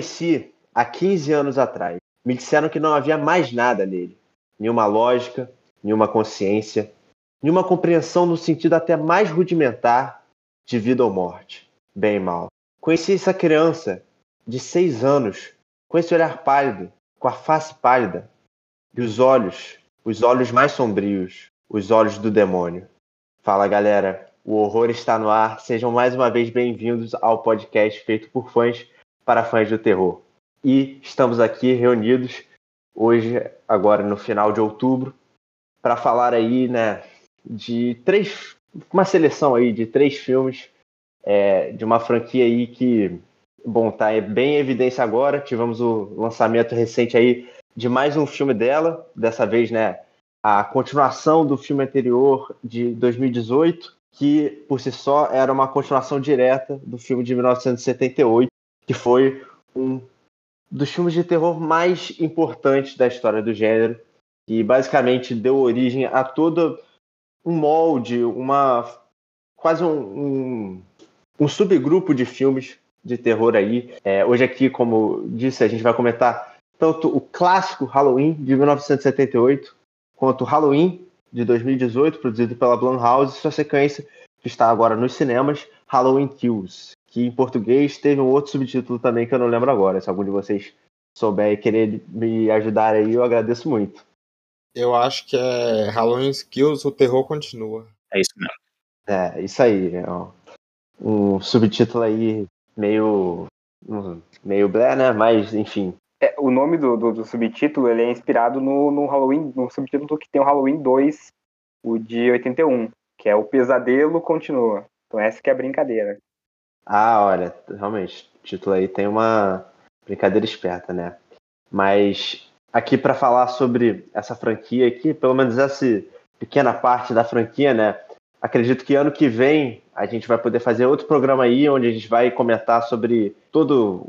conheci há 15 anos atrás. Me disseram que não havia mais nada nele. Nenhuma lógica, nenhuma consciência, nenhuma compreensão no sentido até mais rudimentar de vida ou morte, bem e mal. Conheci essa criança de seis anos, com esse olhar pálido, com a face pálida, e os olhos, os olhos mais sombrios, os olhos do demônio. Fala galera, o horror está no ar. Sejam mais uma vez bem-vindos ao podcast feito por fãs para fãs do terror. E estamos aqui reunidos hoje, agora no final de outubro, para falar aí, né, de três, uma seleção aí de três filmes é, de uma franquia aí que, bom, tá bem em evidência agora. Tivemos o lançamento recente aí de mais um filme dela, dessa vez, né, a continuação do filme anterior de 2018, que por si só era uma continuação direta do filme de 1978, que foi um dos filmes de terror mais importantes da história do gênero, e basicamente deu origem a todo um molde, uma quase um, um, um subgrupo de filmes de terror aí. É, hoje aqui, como disse, a gente vai comentar tanto o clássico Halloween de 1978 quanto Halloween de 2018, produzido pela Blumhouse, sua sequência que está agora nos cinemas, Halloween Kills, que em português teve um outro subtítulo também que eu não lembro agora. Se algum de vocês souber e querer me ajudar aí, eu agradeço muito. Eu acho que é Halloween Kills, o terror continua. É isso mesmo. É, isso aí. É um subtítulo aí meio. meio blé, né? Mas, enfim. É, o nome do, do, do, subtítulo ele é inspirado no, no Halloween, no subtítulo que tem o Halloween 2, o de 81, que é O Pesadelo Continua. Então essa que é a brincadeira. Ah, olha, realmente, o título aí tem uma brincadeira esperta, né? Mas aqui para falar sobre essa franquia aqui, pelo menos essa pequena parte da franquia, né? Acredito que ano que vem a gente vai poder fazer outro programa aí, onde a gente vai comentar sobre todo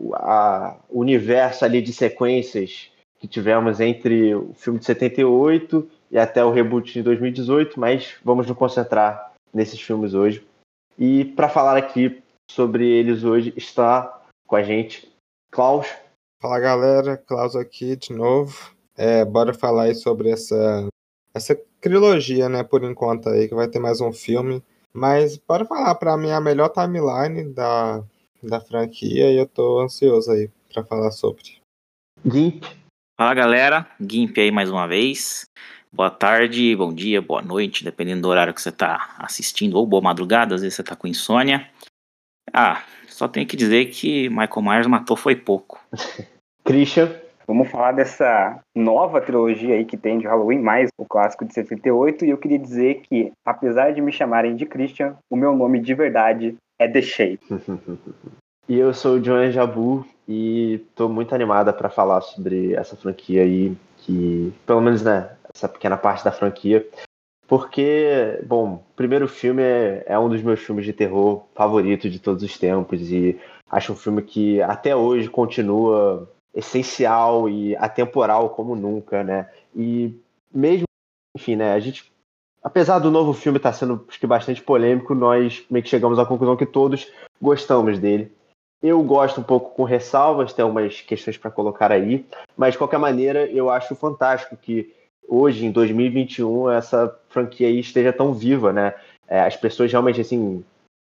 o universo ali de sequências que tivemos entre o filme de 78 e até o reboot de 2018, mas vamos nos concentrar nesses filmes hoje. E para falar aqui sobre eles hoje está com a gente Klaus. Fala galera, Klaus aqui de novo. É, bora falar aí sobre essa essa trilogia, né, por enquanto aí, que vai ter mais um filme. Mas bora falar, para mim, a melhor timeline da, da franquia e eu tô ansioso aí para falar sobre. Gimp. Fala galera, Gimp aí mais uma vez. Boa tarde, bom dia, boa noite, dependendo do horário que você tá assistindo, ou boa madrugada, às vezes você tá com insônia. Ah, só tenho que dizer que Michael Myers matou foi pouco. Christian. Vamos falar dessa nova trilogia aí que tem de Halloween, mais o clássico de 78. E eu queria dizer que, apesar de me chamarem de Christian, o meu nome de verdade é The Shape. e eu sou o John Jabu e tô muito animada para falar sobre essa franquia aí, que, pelo menos, né, essa pequena parte da franquia. Porque, bom, o primeiro filme é, é um dos meus filmes de terror favoritos de todos os tempos e acho um filme que até hoje continua essencial e atemporal como nunca, né? E mesmo, enfim, né? A gente, apesar do novo filme estar tá sendo acho que bastante polêmico, nós meio que chegamos à conclusão que todos gostamos dele. Eu gosto um pouco com ressalvas, tem algumas questões para colocar aí, mas de qualquer maneira eu acho fantástico que hoje, em 2021, essa franquia esteja tão viva, né? É, as pessoas realmente assim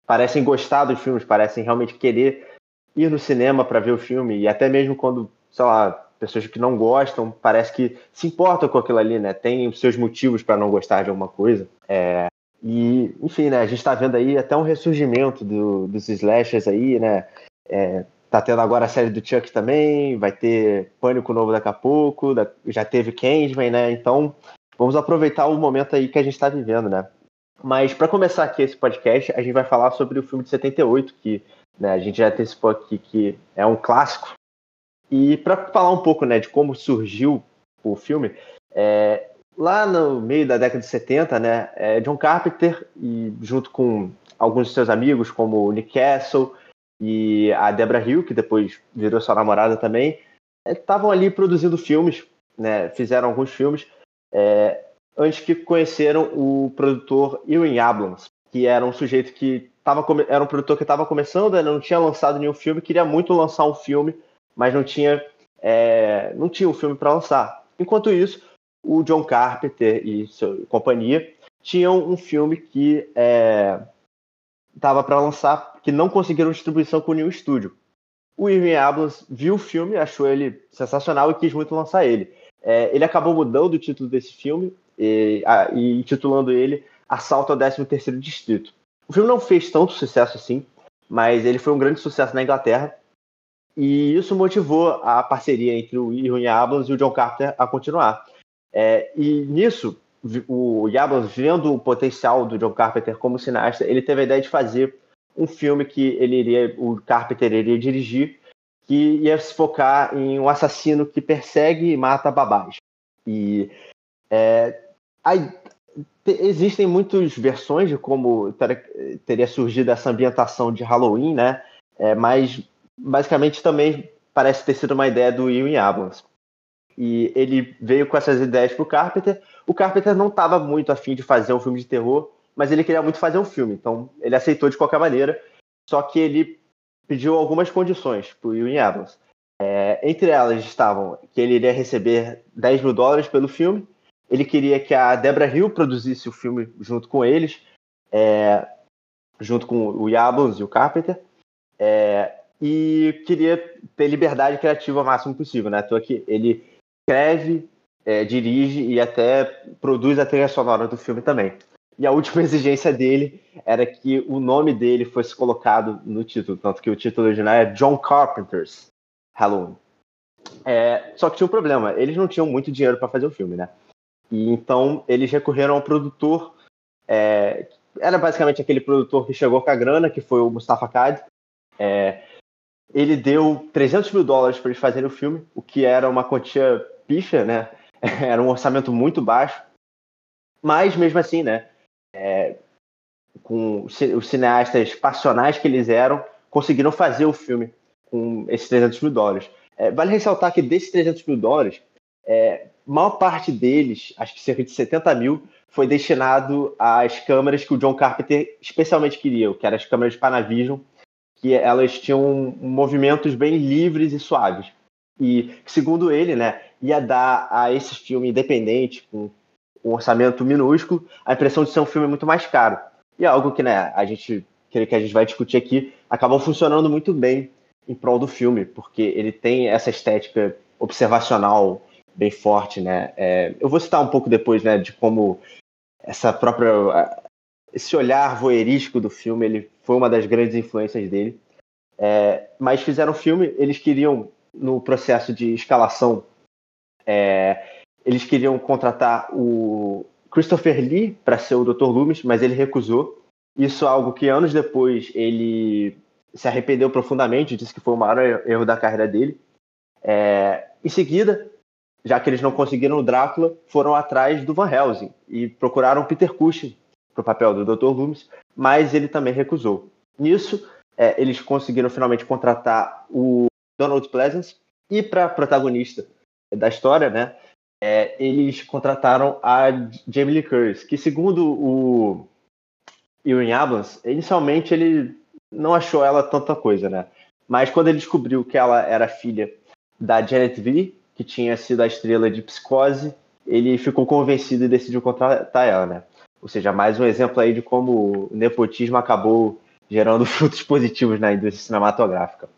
parecem gostar dos filmes, parecem realmente querer ir no cinema para ver o filme, e até mesmo quando, sei lá, pessoas que não gostam, parece que se importam com aquilo ali, né? Tem os seus motivos para não gostar de alguma coisa. É, e, enfim, né? A gente está vendo aí até um ressurgimento do, dos slashers aí, né? É, tá tendo agora a série do Chuck também, vai ter Pânico Novo daqui a pouco, já teve Candyman, né? Então, vamos aproveitar o momento aí que a gente está vivendo, né? Mas para começar aqui esse podcast, a gente vai falar sobre o filme de 78, que né? A gente já antecipou aqui que é um clássico. E para falar um pouco né, de como surgiu o filme, é, lá no meio da década de 70, né, é, John Carpenter, e junto com alguns de seus amigos, como Nick Castle e a Deborah Hill, que depois virou sua namorada também, estavam é, ali produzindo filmes, né, fizeram alguns filmes, é, antes que conheceram o produtor Ewan Abrams, que era um sujeito que tava, era um produtor que estava começando, né, não tinha lançado nenhum filme, queria muito lançar um filme mas não tinha, é, não tinha um filme para lançar. Enquanto isso, o John Carpenter e sua companhia tinham um filme que estava é, para lançar, que não conseguiram distribuição com nenhum estúdio. O Irving Abrams viu o filme, achou ele sensacional e quis muito lançar ele. É, ele acabou mudando o título desse filme e, a, e intitulando ele Assalto ao 13º Distrito. O filme não fez tanto sucesso assim, mas ele foi um grande sucesso na Inglaterra e isso motivou a parceria entre o Irwin Abrams e o John Carpenter a continuar. É, e nisso, o Abrams, vendo o potencial do John Carpenter como cineasta, ele teve a ideia de fazer um filme que ele iria, o Carpenter iria dirigir, que ia se focar em um assassino que persegue e mata babás. E é, aí, existem muitas versões de como ter, teria surgido essa ambientação de Halloween, né? É, mas basicamente também parece ter sido uma ideia do Will Abrams. E ele veio com essas ideias para o Carpenter. O Carpenter não estava muito afim de fazer um filme de terror, mas ele queria muito fazer um filme, então ele aceitou de qualquer maneira. Só que ele pediu algumas condições para o Will Abrams. É, entre elas estavam que ele iria receber 10 mil dólares pelo filme, ele queria que a Debra Hill produzisse o filme junto com eles, é, junto com o Abrams e o Carpenter. É, e queria ter liberdade criativa o máximo possível, né? Então aqui ele escreve, é, dirige e até produz a trilha sonora do filme também. E a última exigência dele era que o nome dele fosse colocado no título, tanto que o título original é John Carpenter's Halloween. É, só que tinha um problema, eles não tinham muito dinheiro para fazer o filme, né? E então eles recorreram ao produtor, é, era basicamente aquele produtor que chegou com a grana, que foi o Mustafa Kad. É, ele deu 300 mil dólares para eles fazerem o filme, o que era uma quantia picha, né? Era um orçamento muito baixo. Mas mesmo assim, né? É, com os cineastas passionais que eles eram, conseguiram fazer o filme com esses 300 mil dólares. É, vale ressaltar que desses 300 mil dólares, é, maior parte deles, acho que cerca de 70 mil, foi destinado às câmeras que o John Carpenter especialmente queria, que eram as câmeras Panavision, que elas tinham movimentos bem livres e suaves. E, segundo ele, né, ia dar a esse filme independente, com um orçamento minúsculo, a impressão de ser um filme muito mais caro. E é algo que, né, a gente, que a gente vai discutir aqui, acabou funcionando muito bem em prol do filme, porque ele tem essa estética observacional bem forte, né? É, eu vou citar um pouco depois, né, de como essa própria esse olhar voyeurístico do filme, ele foi uma das grandes influências dele. É, mas fizeram o filme, eles queriam, no processo de escalação, é, eles queriam contratar o Christopher Lee para ser o Dr. Loomis, mas ele recusou. Isso é algo que anos depois ele se arrependeu profundamente, disse que foi o maior erro da carreira dele. É, em seguida, já que eles não conseguiram o Drácula, foram atrás do Van Helsing e procuraram Peter Cushing para o papel do Dr. Loomis, mas ele também recusou. Nisso, é, eles conseguiram finalmente contratar o Donald Pleasance e para protagonista da história, né, é, eles contrataram a Jamie Lee Curtis, que segundo o Ian Abrams, inicialmente ele não achou ela tanta coisa, né? Mas quando ele descobriu que ela era filha da Janet V, que tinha sido a estrela de Psicose, ele ficou convencido e decidiu contratar ela, né? Ou seja, mais um exemplo aí de como o nepotismo acabou gerando frutos positivos na indústria cinematográfica.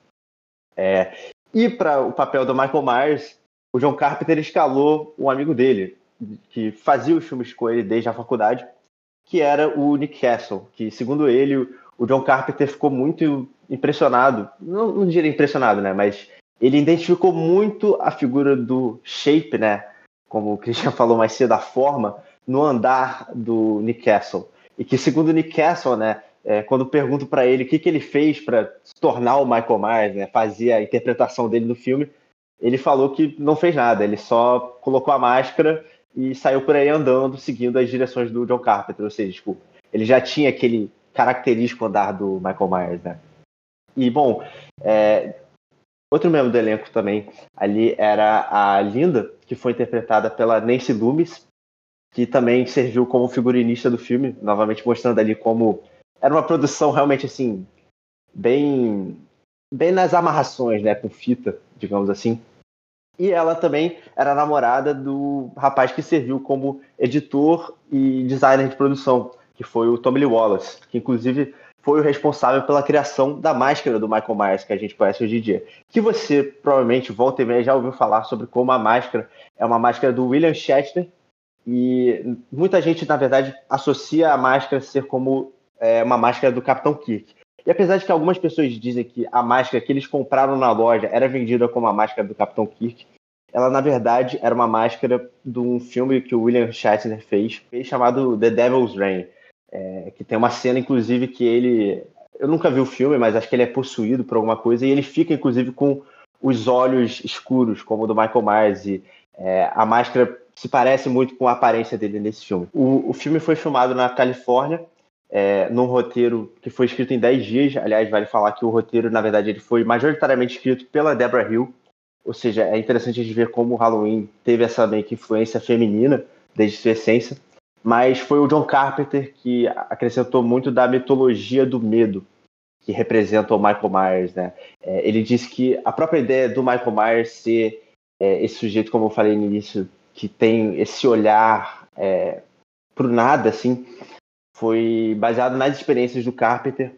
É, e para o papel do Michael Myers, o John Carpenter escalou um amigo dele, que fazia os filmes com ele desde a faculdade, que era o Nick Castle, que, segundo ele, o John Carpenter ficou muito impressionado, não, não diria impressionado, né, mas ele identificou muito a figura do Shape, né, como o Christian falou mais cedo, a forma, no andar do Nick Castle. E que, segundo o Nick Castle, né, é, quando pergunto para ele o que, que ele fez para se tornar o Michael Myers, né, fazia a interpretação dele no filme, ele falou que não fez nada, ele só colocou a máscara e saiu por aí andando, seguindo as direções do John Carpenter, ou seja, tipo, ele já tinha aquele característico andar do Michael Myers, né? E, bom, é, outro membro do elenco também ali era a Linda, que foi interpretada pela Nancy Loomis, que também serviu como figurinista do filme, novamente mostrando ali como era uma produção realmente assim bem bem nas amarrações, né, com fita, digamos assim. E ela também era namorada do rapaz que serviu como editor e designer de produção, que foi o Tommy Lee Wallace, que inclusive foi o responsável pela criação da máscara do Michael Myers que a gente conhece hoje em dia. Que você provavelmente volta e meia já ouviu falar sobre como a máscara é uma máscara do William Shatner e muita gente na verdade associa a máscara a ser como é, uma máscara do Capitão Kirk. E apesar de que algumas pessoas dizem que a máscara que eles compraram na loja era vendida como a máscara do Capitão Kirk, ela na verdade era uma máscara de um filme que o William Shatner fez, chamado The Devil's Rain, é, que tem uma cena inclusive que ele, eu nunca vi o filme, mas acho que ele é possuído por alguma coisa e ele fica inclusive com os olhos escuros, como o do Michael Myers e é, a máscara se parece muito com a aparência dele nesse filme. O, o filme foi filmado na Califórnia é, num roteiro que foi escrito em 10 dias. Aliás, vale falar que o roteiro, na verdade, ele foi majoritariamente escrito pela Deborah Hill. Ou seja, é interessante a gente ver como o Halloween teve essa meio que influência feminina desde sua essência. Mas foi o John Carpenter que acrescentou muito da mitologia do medo que representa o Michael Myers, né? É, ele disse que a própria ideia do Michael Myers ser é, esse sujeito, como eu falei no início, que tem esse olhar é, pro nada, assim, foi baseado nas experiências do Carpenter,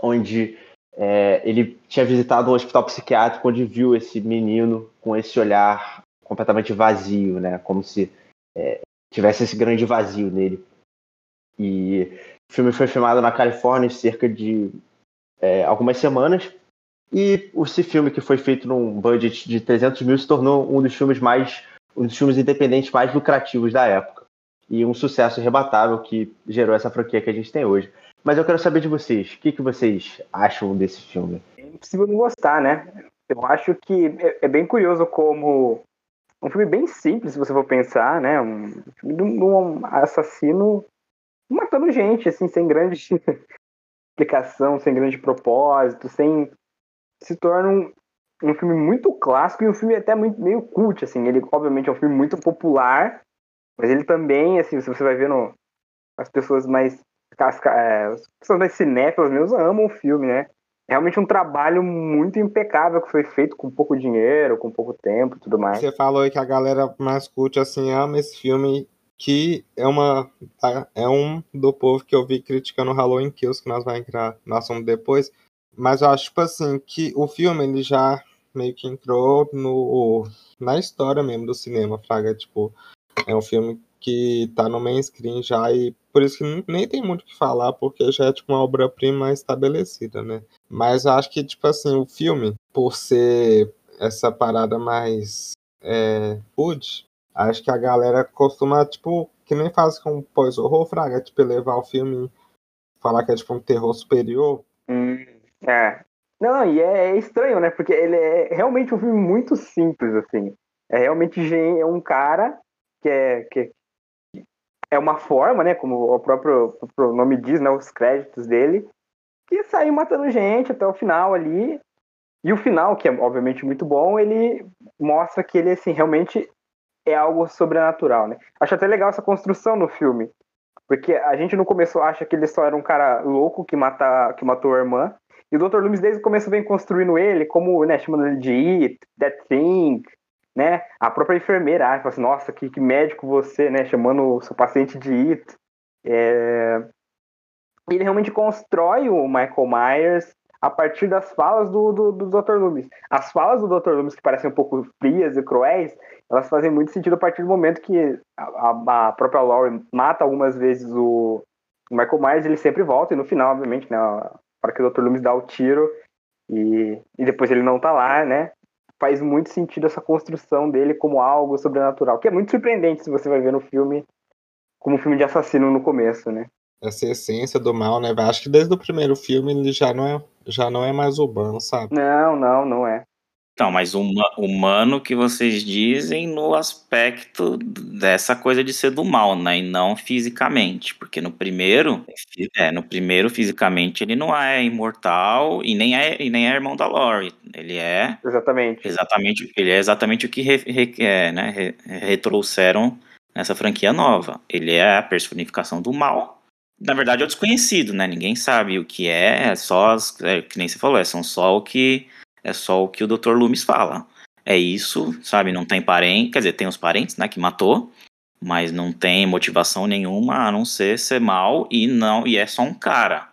onde é, ele tinha visitado um hospital psiquiátrico onde viu esse menino com esse olhar completamente vazio, né? Como se é, tivesse esse grande vazio nele. E o filme foi filmado na Califórnia cerca de é, algumas semanas. E esse filme, que foi feito num budget de 300 mil, se tornou um dos filmes mais, um dos filmes independentes mais lucrativos da época e um sucesso irrebatável que gerou essa franquia que a gente tem hoje. Mas eu quero saber de vocês, o que, que vocês acham desse filme? É impossível não gostar, né? Eu acho que é, é bem curioso como um filme bem simples, se você for pensar, né? Um filme de um assassino matando gente, assim, sem grande explicação, sem grande propósito, sem se torna um, um filme muito clássico e um filme até muito, meio cult, assim. Ele, obviamente, é um filme muito popular, mas ele também, assim, se você vai vendo as pessoas mais. As, é, as pessoas mais cinéfilas mesmo amam o filme, né? É realmente um trabalho muito impecável que foi feito com pouco dinheiro, com pouco tempo e tudo mais. Você falou aí que a galera mais curte assim ama esse filme, que é uma tá, é um do povo que eu vi criticando o Halloween Kills, que nós vamos entrar no assunto depois. Mas eu acho tipo assim que o filme ele já meio que entrou no na história mesmo do cinema, fraga, tipo, é um filme que tá no mainstream já e por isso que nem tem muito o que falar, porque já é tipo uma obra-prima estabelecida, né? Mas eu acho que, tipo assim, o filme, por ser essa parada mais é, food, acho que a galera costuma, tipo, que nem faz com pós-horror, fraga, tipo, levar o filme falar que é tipo um terror superior. Hum, é. Não, e é, é estranho, né? Porque ele é realmente um filme muito simples, assim. É realmente é um cara que é, que é uma forma, né, como o próprio, o próprio nome diz, né, os créditos dele, que saiu matando gente até o final ali. E o final, que é obviamente muito bom, ele mostra que ele assim realmente é algo sobrenatural, né? Acho até legal essa construção no filme, porque a gente no começo acha que ele só era um cara louco que mata, que matou a irmã, e o Dr. Loomis desde o começo vem construindo ele como, né, chamando ele de It, That Thing, né? A própria enfermeira ah, fala assim, nossa, que, que, médico você, né? Chamando o seu paciente de it. É... Ele realmente constrói o Michael Myers a partir das falas do, do, do Dr. Loomis. As falas do Dr. Loomis, que parecem um pouco frias e cruéis, elas fazem muito sentido a partir do momento que a, a própria Laurie mata algumas vezes o, o Michael Myers, ele sempre volta, e no final, obviamente, né, para que o Dr. Loomis dá o tiro e, e depois ele não tá lá, né? faz muito sentido essa construção dele como algo sobrenatural, que é muito surpreendente se você vai ver no filme como um filme de assassino no começo, né? Essa essência do mal, né? Acho que desde o primeiro filme ele já não é, já não é mais urbano, sabe? Não, não, não é. Então, mas humano que vocês dizem no aspecto dessa coisa de ser do mal, né? E não fisicamente. Porque no primeiro, é, no primeiro, fisicamente, ele não é imortal e nem é, e nem é irmão da Lori. Ele é. Exatamente. Exatamente. Ele é exatamente o que re, re, é, né, re, retrouxeram nessa franquia nova. Ele é a personificação do mal. na verdade, é o desconhecido, né? Ninguém sabe o que é, é só as, é, que nem você falou, é, são só o que é só o que o Dr. Loomis fala. É isso, sabe? Não tem parente, quer dizer, tem os parentes, né, que matou, mas não tem motivação nenhuma a não ser ser mal e não e é só um cara,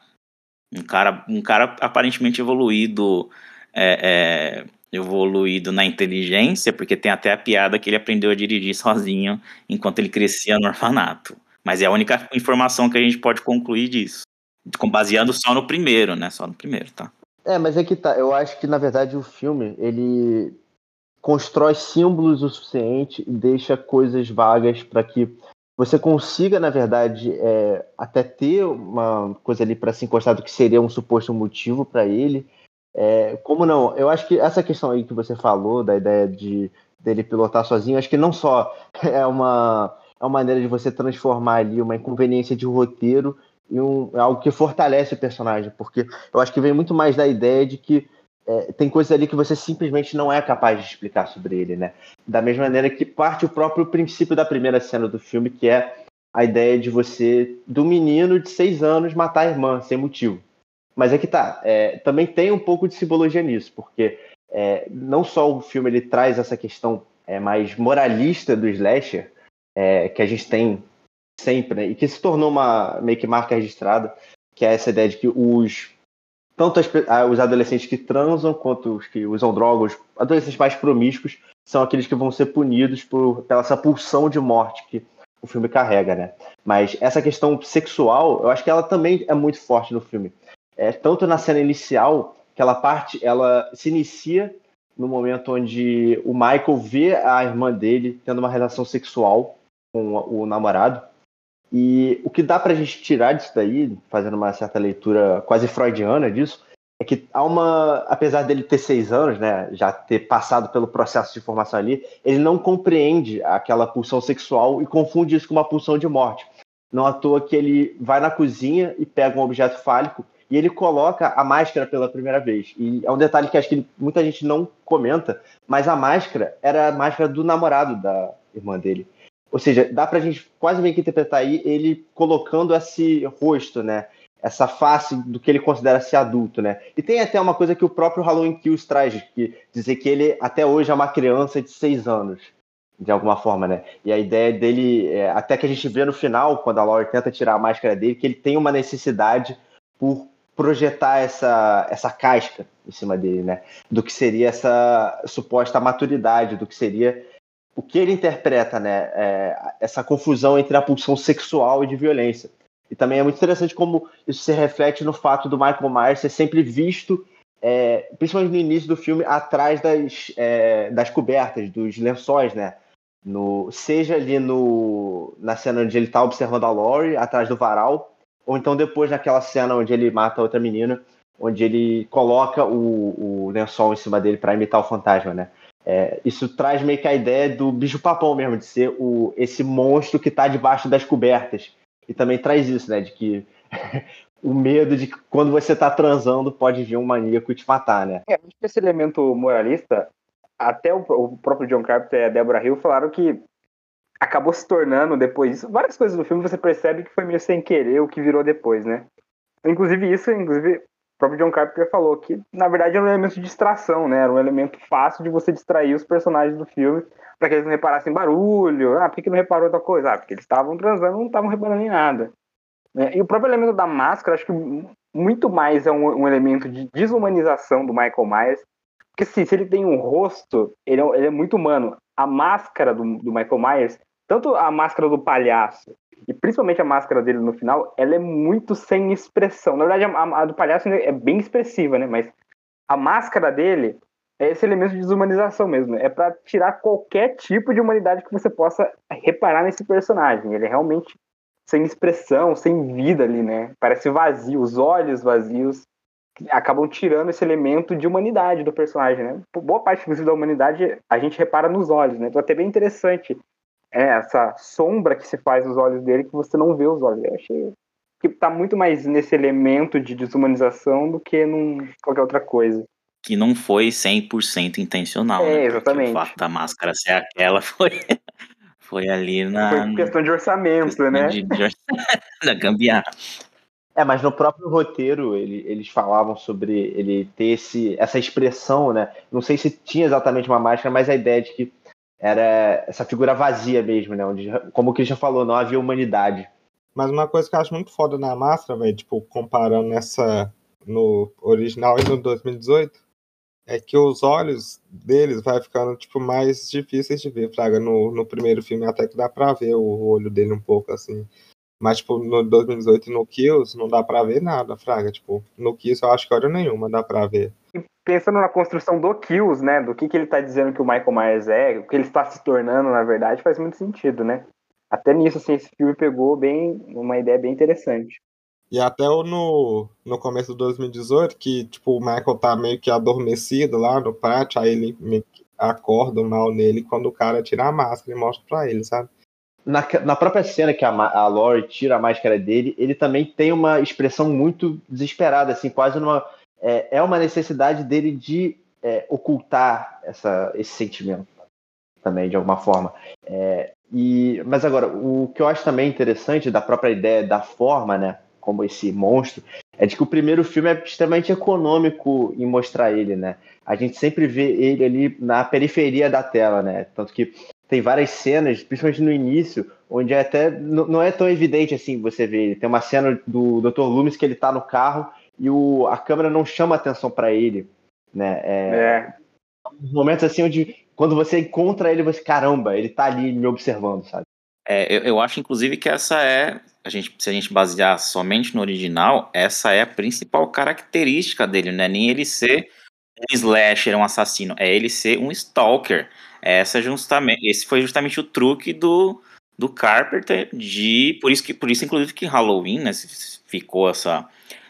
um cara, um cara aparentemente evoluído, é, é, evoluído na inteligência, porque tem até a piada que ele aprendeu a dirigir sozinho enquanto ele crescia no orfanato. Mas é a única informação que a gente pode concluir disso. Baseando só no primeiro, né? Só no primeiro, tá? É, mas é que tá. Eu acho que, na verdade, o filme, ele constrói símbolos o suficiente e deixa coisas vagas para que você consiga, na verdade, é, até ter uma coisa ali para se encostar do que seria um suposto motivo para ele. É, como não? Eu acho que essa questão aí que você falou, da ideia de dele pilotar sozinho, acho que não só é uma é uma maneira de você transformar ali uma inconveniência de roteiro em um, algo que fortalece o personagem, porque eu acho que vem muito mais da ideia de que é, tem coisas ali que você simplesmente não é capaz de explicar sobre ele, né? Da mesma maneira que parte o próprio princípio da primeira cena do filme, que é a ideia de você, do menino de seis anos, matar a irmã sem motivo. Mas é que tá, é, também tem um pouco de simbologia nisso, porque é, não só o filme ele traz essa questão é, mais moralista do slasher, é, que a gente tem sempre, né, e que se tornou uma meio que marca registrada, que é essa ideia de que os tanto as, os adolescentes que transam quanto os que usam drogas, adolescentes mais promíscuos, são aqueles que vão ser punidos por pela essa pulsão de morte que o filme carrega, né? Mas essa questão sexual, eu acho que ela também é muito forte no filme. É tanto na cena inicial, aquela parte, ela se inicia no momento onde o Michael vê a irmã dele tendo uma relação sexual com o namorado. E o que dá pra gente tirar disso daí, fazendo uma certa leitura quase freudiana disso, é que há uma. Apesar dele ter seis anos, né, já ter passado pelo processo de formação ali, ele não compreende aquela pulsão sexual e confunde isso com uma pulsão de morte. Não à toa que ele vai na cozinha e pega um objeto fálico e ele coloca a máscara pela primeira vez. E é um detalhe que acho que muita gente não comenta, mas a máscara era a máscara do namorado da irmã dele. Ou seja, dá pra gente quase meio que interpretar aí ele colocando esse rosto, né? Essa face do que ele considera ser adulto, né? E tem até uma coisa que o próprio Halloween Kills traz, que dizer que ele até hoje é uma criança de seis anos, de alguma forma, né? E a ideia dele, é, até que a gente vê no final, quando a Laurie tenta tirar a máscara dele, que ele tem uma necessidade por projetar essa, essa casca em cima dele, né? Do que seria essa suposta maturidade, do que seria o que ele interpreta, né, é, essa confusão entre a pulsão sexual e de violência. E também é muito interessante como isso se reflete no fato do Michael Myers ser sempre visto, é, principalmente no início do filme, atrás das, é, das cobertas, dos lençóis, né? No, seja ali no, na cena onde ele está observando a Laurie, atrás do varal, ou então depois naquela cena onde ele mata a outra menina, onde ele coloca o, o lençol em cima dele para imitar o fantasma, né? É, isso traz meio que a ideia do bicho-papão mesmo, de ser o, esse monstro que está debaixo das cobertas. E também traz isso, né? De que o medo de que quando você está transando pode vir um maníaco te matar, né? É, esse elemento moralista, até o, o, próprio John Carpenter e a Deborah Hill falaram que acabou se tornando depois disso. Várias coisas do filme você percebe que foi meio sem querer o que virou depois, né? Inclusive isso, inclusive o próprio John Carpenter falou que, na verdade, era um elemento de distração, né? Era um elemento fácil de você distrair os personagens do filme para que eles não reparassem barulho. Ah, por que não reparou outra coisa? Ah, porque eles estavam transando não estavam reparando em nada. É, e o próprio elemento da máscara, acho que muito mais é um, um elemento de desumanização do Michael Myers. Porque assim, se ele tem um rosto, ele é, ele é muito humano. A máscara do, do Michael Myers, tanto a máscara do palhaço e principalmente a máscara dele no final, ela é muito sem expressão. Na verdade, a, a do palhaço é bem expressiva, né? Mas a máscara dele é esse elemento de desumanização mesmo. É para tirar qualquer tipo de humanidade que você possa reparar nesse personagem. Ele é realmente sem expressão, sem vida ali, né? Parece vazio, os olhos vazios acabam tirando esse elemento de humanidade do personagem, né? Boa parte da humanidade a gente repara nos olhos, né? Então é até bem interessante é essa sombra que se faz nos olhos dele que você não vê os olhos. Eu achei que tá muito mais nesse elemento de desumanização do que num qualquer outra coisa. Que não foi 100% intencional. É, né? exatamente. o fato da máscara ser aquela foi, Foi ali na. Foi questão de orçamento, questão né? de- de- da gambiarra. É, mas no próprio roteiro ele- eles falavam sobre ele ter esse, essa expressão, né? Não sei se tinha exatamente uma máscara, mas a ideia de que era essa figura vazia mesmo, né? Onde, como o Christian falou, não havia humanidade. Mas uma coisa que eu acho muito foda na máscara, velho, tipo, comparando essa no original e no 2018, é que os olhos deles vai ficando, tipo, mais difíceis de ver, Fraga. No, no primeiro filme até que dá pra ver o olho dele um pouco, assim. Mas, tipo, no 2018 e no Kills não dá pra ver nada, Fraga. Tipo, no Kills eu acho que hora nenhuma dá pra ver. Pensando na construção do Kills, né? Do que, que ele tá dizendo que o Michael Myers é, o que ele está se tornando, na verdade, faz muito sentido, né? Até nisso, assim, esse filme pegou bem uma ideia bem interessante. E até no, no começo do 2018, que, tipo, o Michael tá meio que adormecido lá no pátio, aí ele meio que acorda o mal nele quando o cara tira a máscara e mostra pra ele, sabe? Na, na própria cena que a, a Laurie tira a máscara dele, ele também tem uma expressão muito desesperada, assim, quase numa. É, é uma necessidade dele de é, ocultar essa, esse sentimento também, de alguma forma. É, e, mas agora, o que eu acho também interessante da própria ideia da forma, né? Como esse monstro, é de que o primeiro filme é extremamente econômico em mostrar ele, né? A gente sempre vê ele ali na periferia da tela, né? Tanto que tem várias cenas, principalmente no início, onde é até não é tão evidente assim você vê ele. Tem uma cena do Dr. Loomis que ele tá no carro e o, a câmera não chama atenção para ele, né? É, É. momentos assim onde quando você encontra ele, você caramba, ele tá ali me observando, sabe? É, eu, eu acho, inclusive, que essa é. A gente, se a gente basear somente no original, essa é a principal característica dele, não é nem ele ser um slasher, um assassino, é ele ser um stalker. Essa é justamente, esse foi justamente o truque do, do Carpenter de. Por isso, que, por isso, inclusive, que Halloween, né, ficou essa.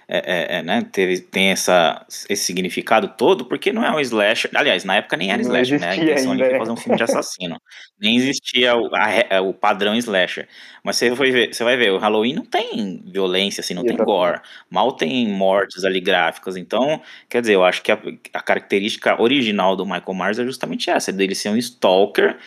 É, é, é, né, tem essa, esse significado todo, porque não é um slasher. Aliás, na época nem era Não slasher, né? A intenção ainda, foi né? fazer um filme de assassino. Nem existia o, a o padrão slasher. Mas você vai, ver, você vai ver, o Halloween não tem violência, assim, não tem Exatamente. gore. Mal tem mortes ali gráficas. Então, quer dizer, eu acho que a, a característica original do Michael Myers é justamente essa, dele ser um stalker.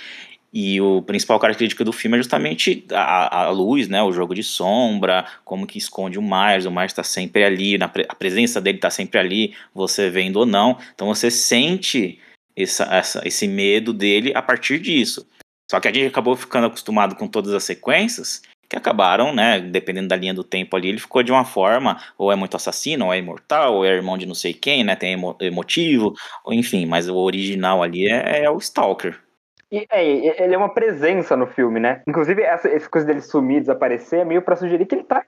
E o principal característica do filme é justamente a, a luz, né? O jogo de sombra, como que esconde o Myers. O Myers está sempre ali, pre- a presença dele está sempre ali, você vendo ou não. Então você sente essa, essa- esse medo dele a partir disso. Só que a gente acabou ficando acostumado com todas as sequências que acabaram, né? Dependendo da linha do tempo ali, ele ficou de uma forma, ou é muito assassino, ou é imortal, ou é irmão de não sei quem, né? Tem emo, emotivo, ou enfim, mas o original ali é, é o Stalker. E é, ele é uma presença no filme, né? Inclusive, essa, essa coisa dele sumir, desaparecer, é meio pra sugerir que ele tá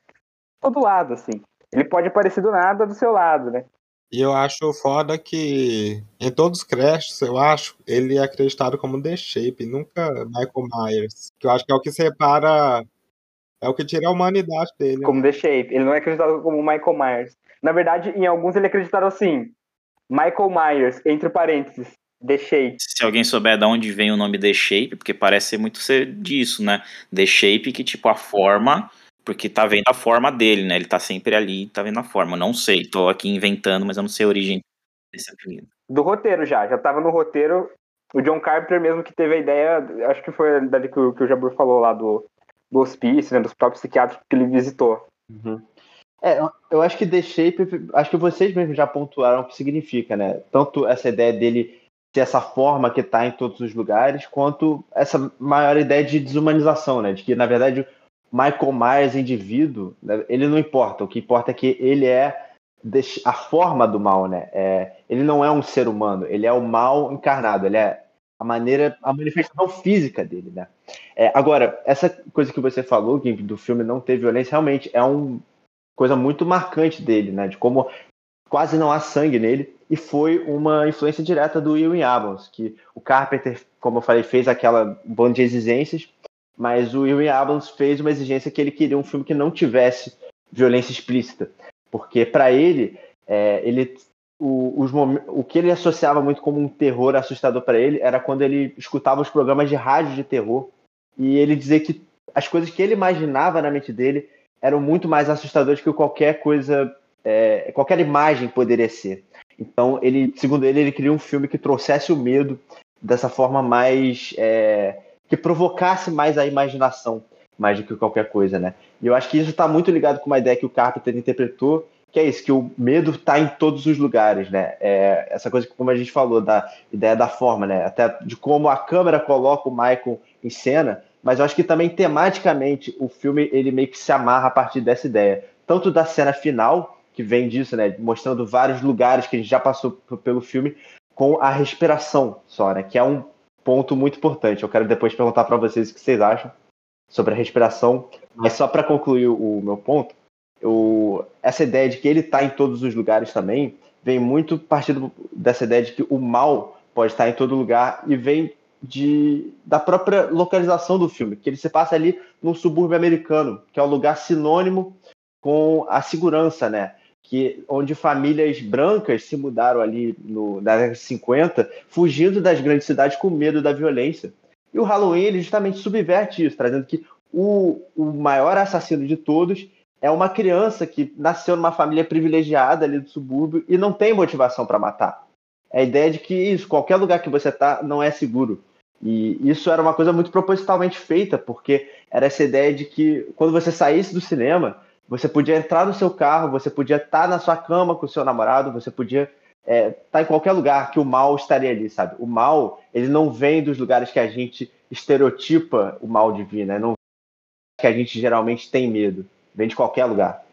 todo lado, assim. Ele pode aparecer do nada do seu lado, né? E eu acho foda que em todos os créditos, eu acho, ele é acreditado como The Shape, nunca Michael Myers. Que eu acho que é o que separa. É o que tira a humanidade dele. Como né? The Shape. Ele não é acreditado como Michael Myers. Na verdade, em alguns ele é acreditado assim. Michael Myers, entre parênteses, The Shape. Se alguém souber de onde vem o nome The Shape, porque parece ser muito ser disso, né? The Shape, que tipo a forma, porque tá vendo a forma dele, né? Ele tá sempre ali, tá vendo a forma. Eu não sei, tô aqui inventando, mas eu não sei a origem desse apelido. Do roteiro já. Já tava no roteiro. O John Carpenter mesmo que teve a ideia, acho que foi dali que o, que o Jabur falou lá do, do hospício, né? Dos próprios psiquiatras que ele visitou. É, eu- eu acho que The Shape, acho que vocês mesmos já pontuaram o que significa, né? Tanto essa ideia dele ser essa forma que tá em todos os lugares, quanto essa maior ideia de desumanização, né? De que, na verdade, Michael Myers, indivíduo, né, ele não importa. O que importa é que ele é a forma do mal, né? É, ele não é um ser humano, ele é o mal encarnado, ele é a maneira, a manifestação física dele, né? É, agora, essa coisa que você falou, do filme não ter violência, realmente é uma coisa muito marcante dele, né? De como quase não há sangue nele, e foi uma influência direta do Will Abrams, que o Carpenter, como eu falei, fez aquela banda de exigências, mas o Will Abrams fez uma exigência que ele queria um filme que não tivesse violência explícita, porque para ele, é, ele o, os o que ele associava muito como um terror assustador para ele era quando ele escutava os programas de rádio de terror e ele dizia que as coisas que ele imaginava na mente dele eram muito mais assustadoras que qualquer coisa, é, qualquer imagem poderia ser. Então, ele, segundo ele, ele queria um filme que trouxesse o medo dessa forma mais é, que provocasse mais a imaginação, mais do que qualquer coisa, né? E eu acho que isso está muito ligado com uma ideia que o Carpenter interpretou, que é isso, que o medo está em todos os lugares, né? É essa coisa que, como a gente falou, da ideia da forma, né? Até de como a câmera coloca o Michael em cena, mas eu acho que também tematicamente o filme ele meio que se amarra a partir dessa ideia, tanto da cena final que vem disso, né? Mostrando vários lugares que a gente já passou pelo filme com a respiração só, né? Que é um ponto muito importante. Eu quero depois perguntar para vocês o que vocês acham sobre a respiração, mas só para concluir o meu ponto, eu, essa ideia de que ele está em todos os lugares também vem muito partindo dessa ideia de que o mal pode estar em todo lugar e vem de, da própria localização do filme, que ele se passa ali num subúrbio americano, que é um lugar sinônimo com a segurança, né? Que, onde famílias brancas se mudaram ali no, na década de 50, fugindo das grandes cidades com medo da violência. E o Halloween ele justamente subverte isso, trazendo que o, o maior assassino de todos é uma criança que nasceu numa família privilegiada ali do subúrbio e não tem motivação para matar. É a ideia de que isso, qualquer lugar que você está não é seguro. E isso era uma coisa muito propositalmente feita, porque era essa ideia de que quando você saísse do cinema, você podia entrar no seu carro, você podia estar tá na sua cama com o seu namorado, você podia estar é, tá em qualquer lugar que o mal estaria ali, sabe? O mal, ele não vem dos lugares que a gente estereotipa o mal de vir, né? Não que a gente geralmente tem medo. Vem de qualquer lugar.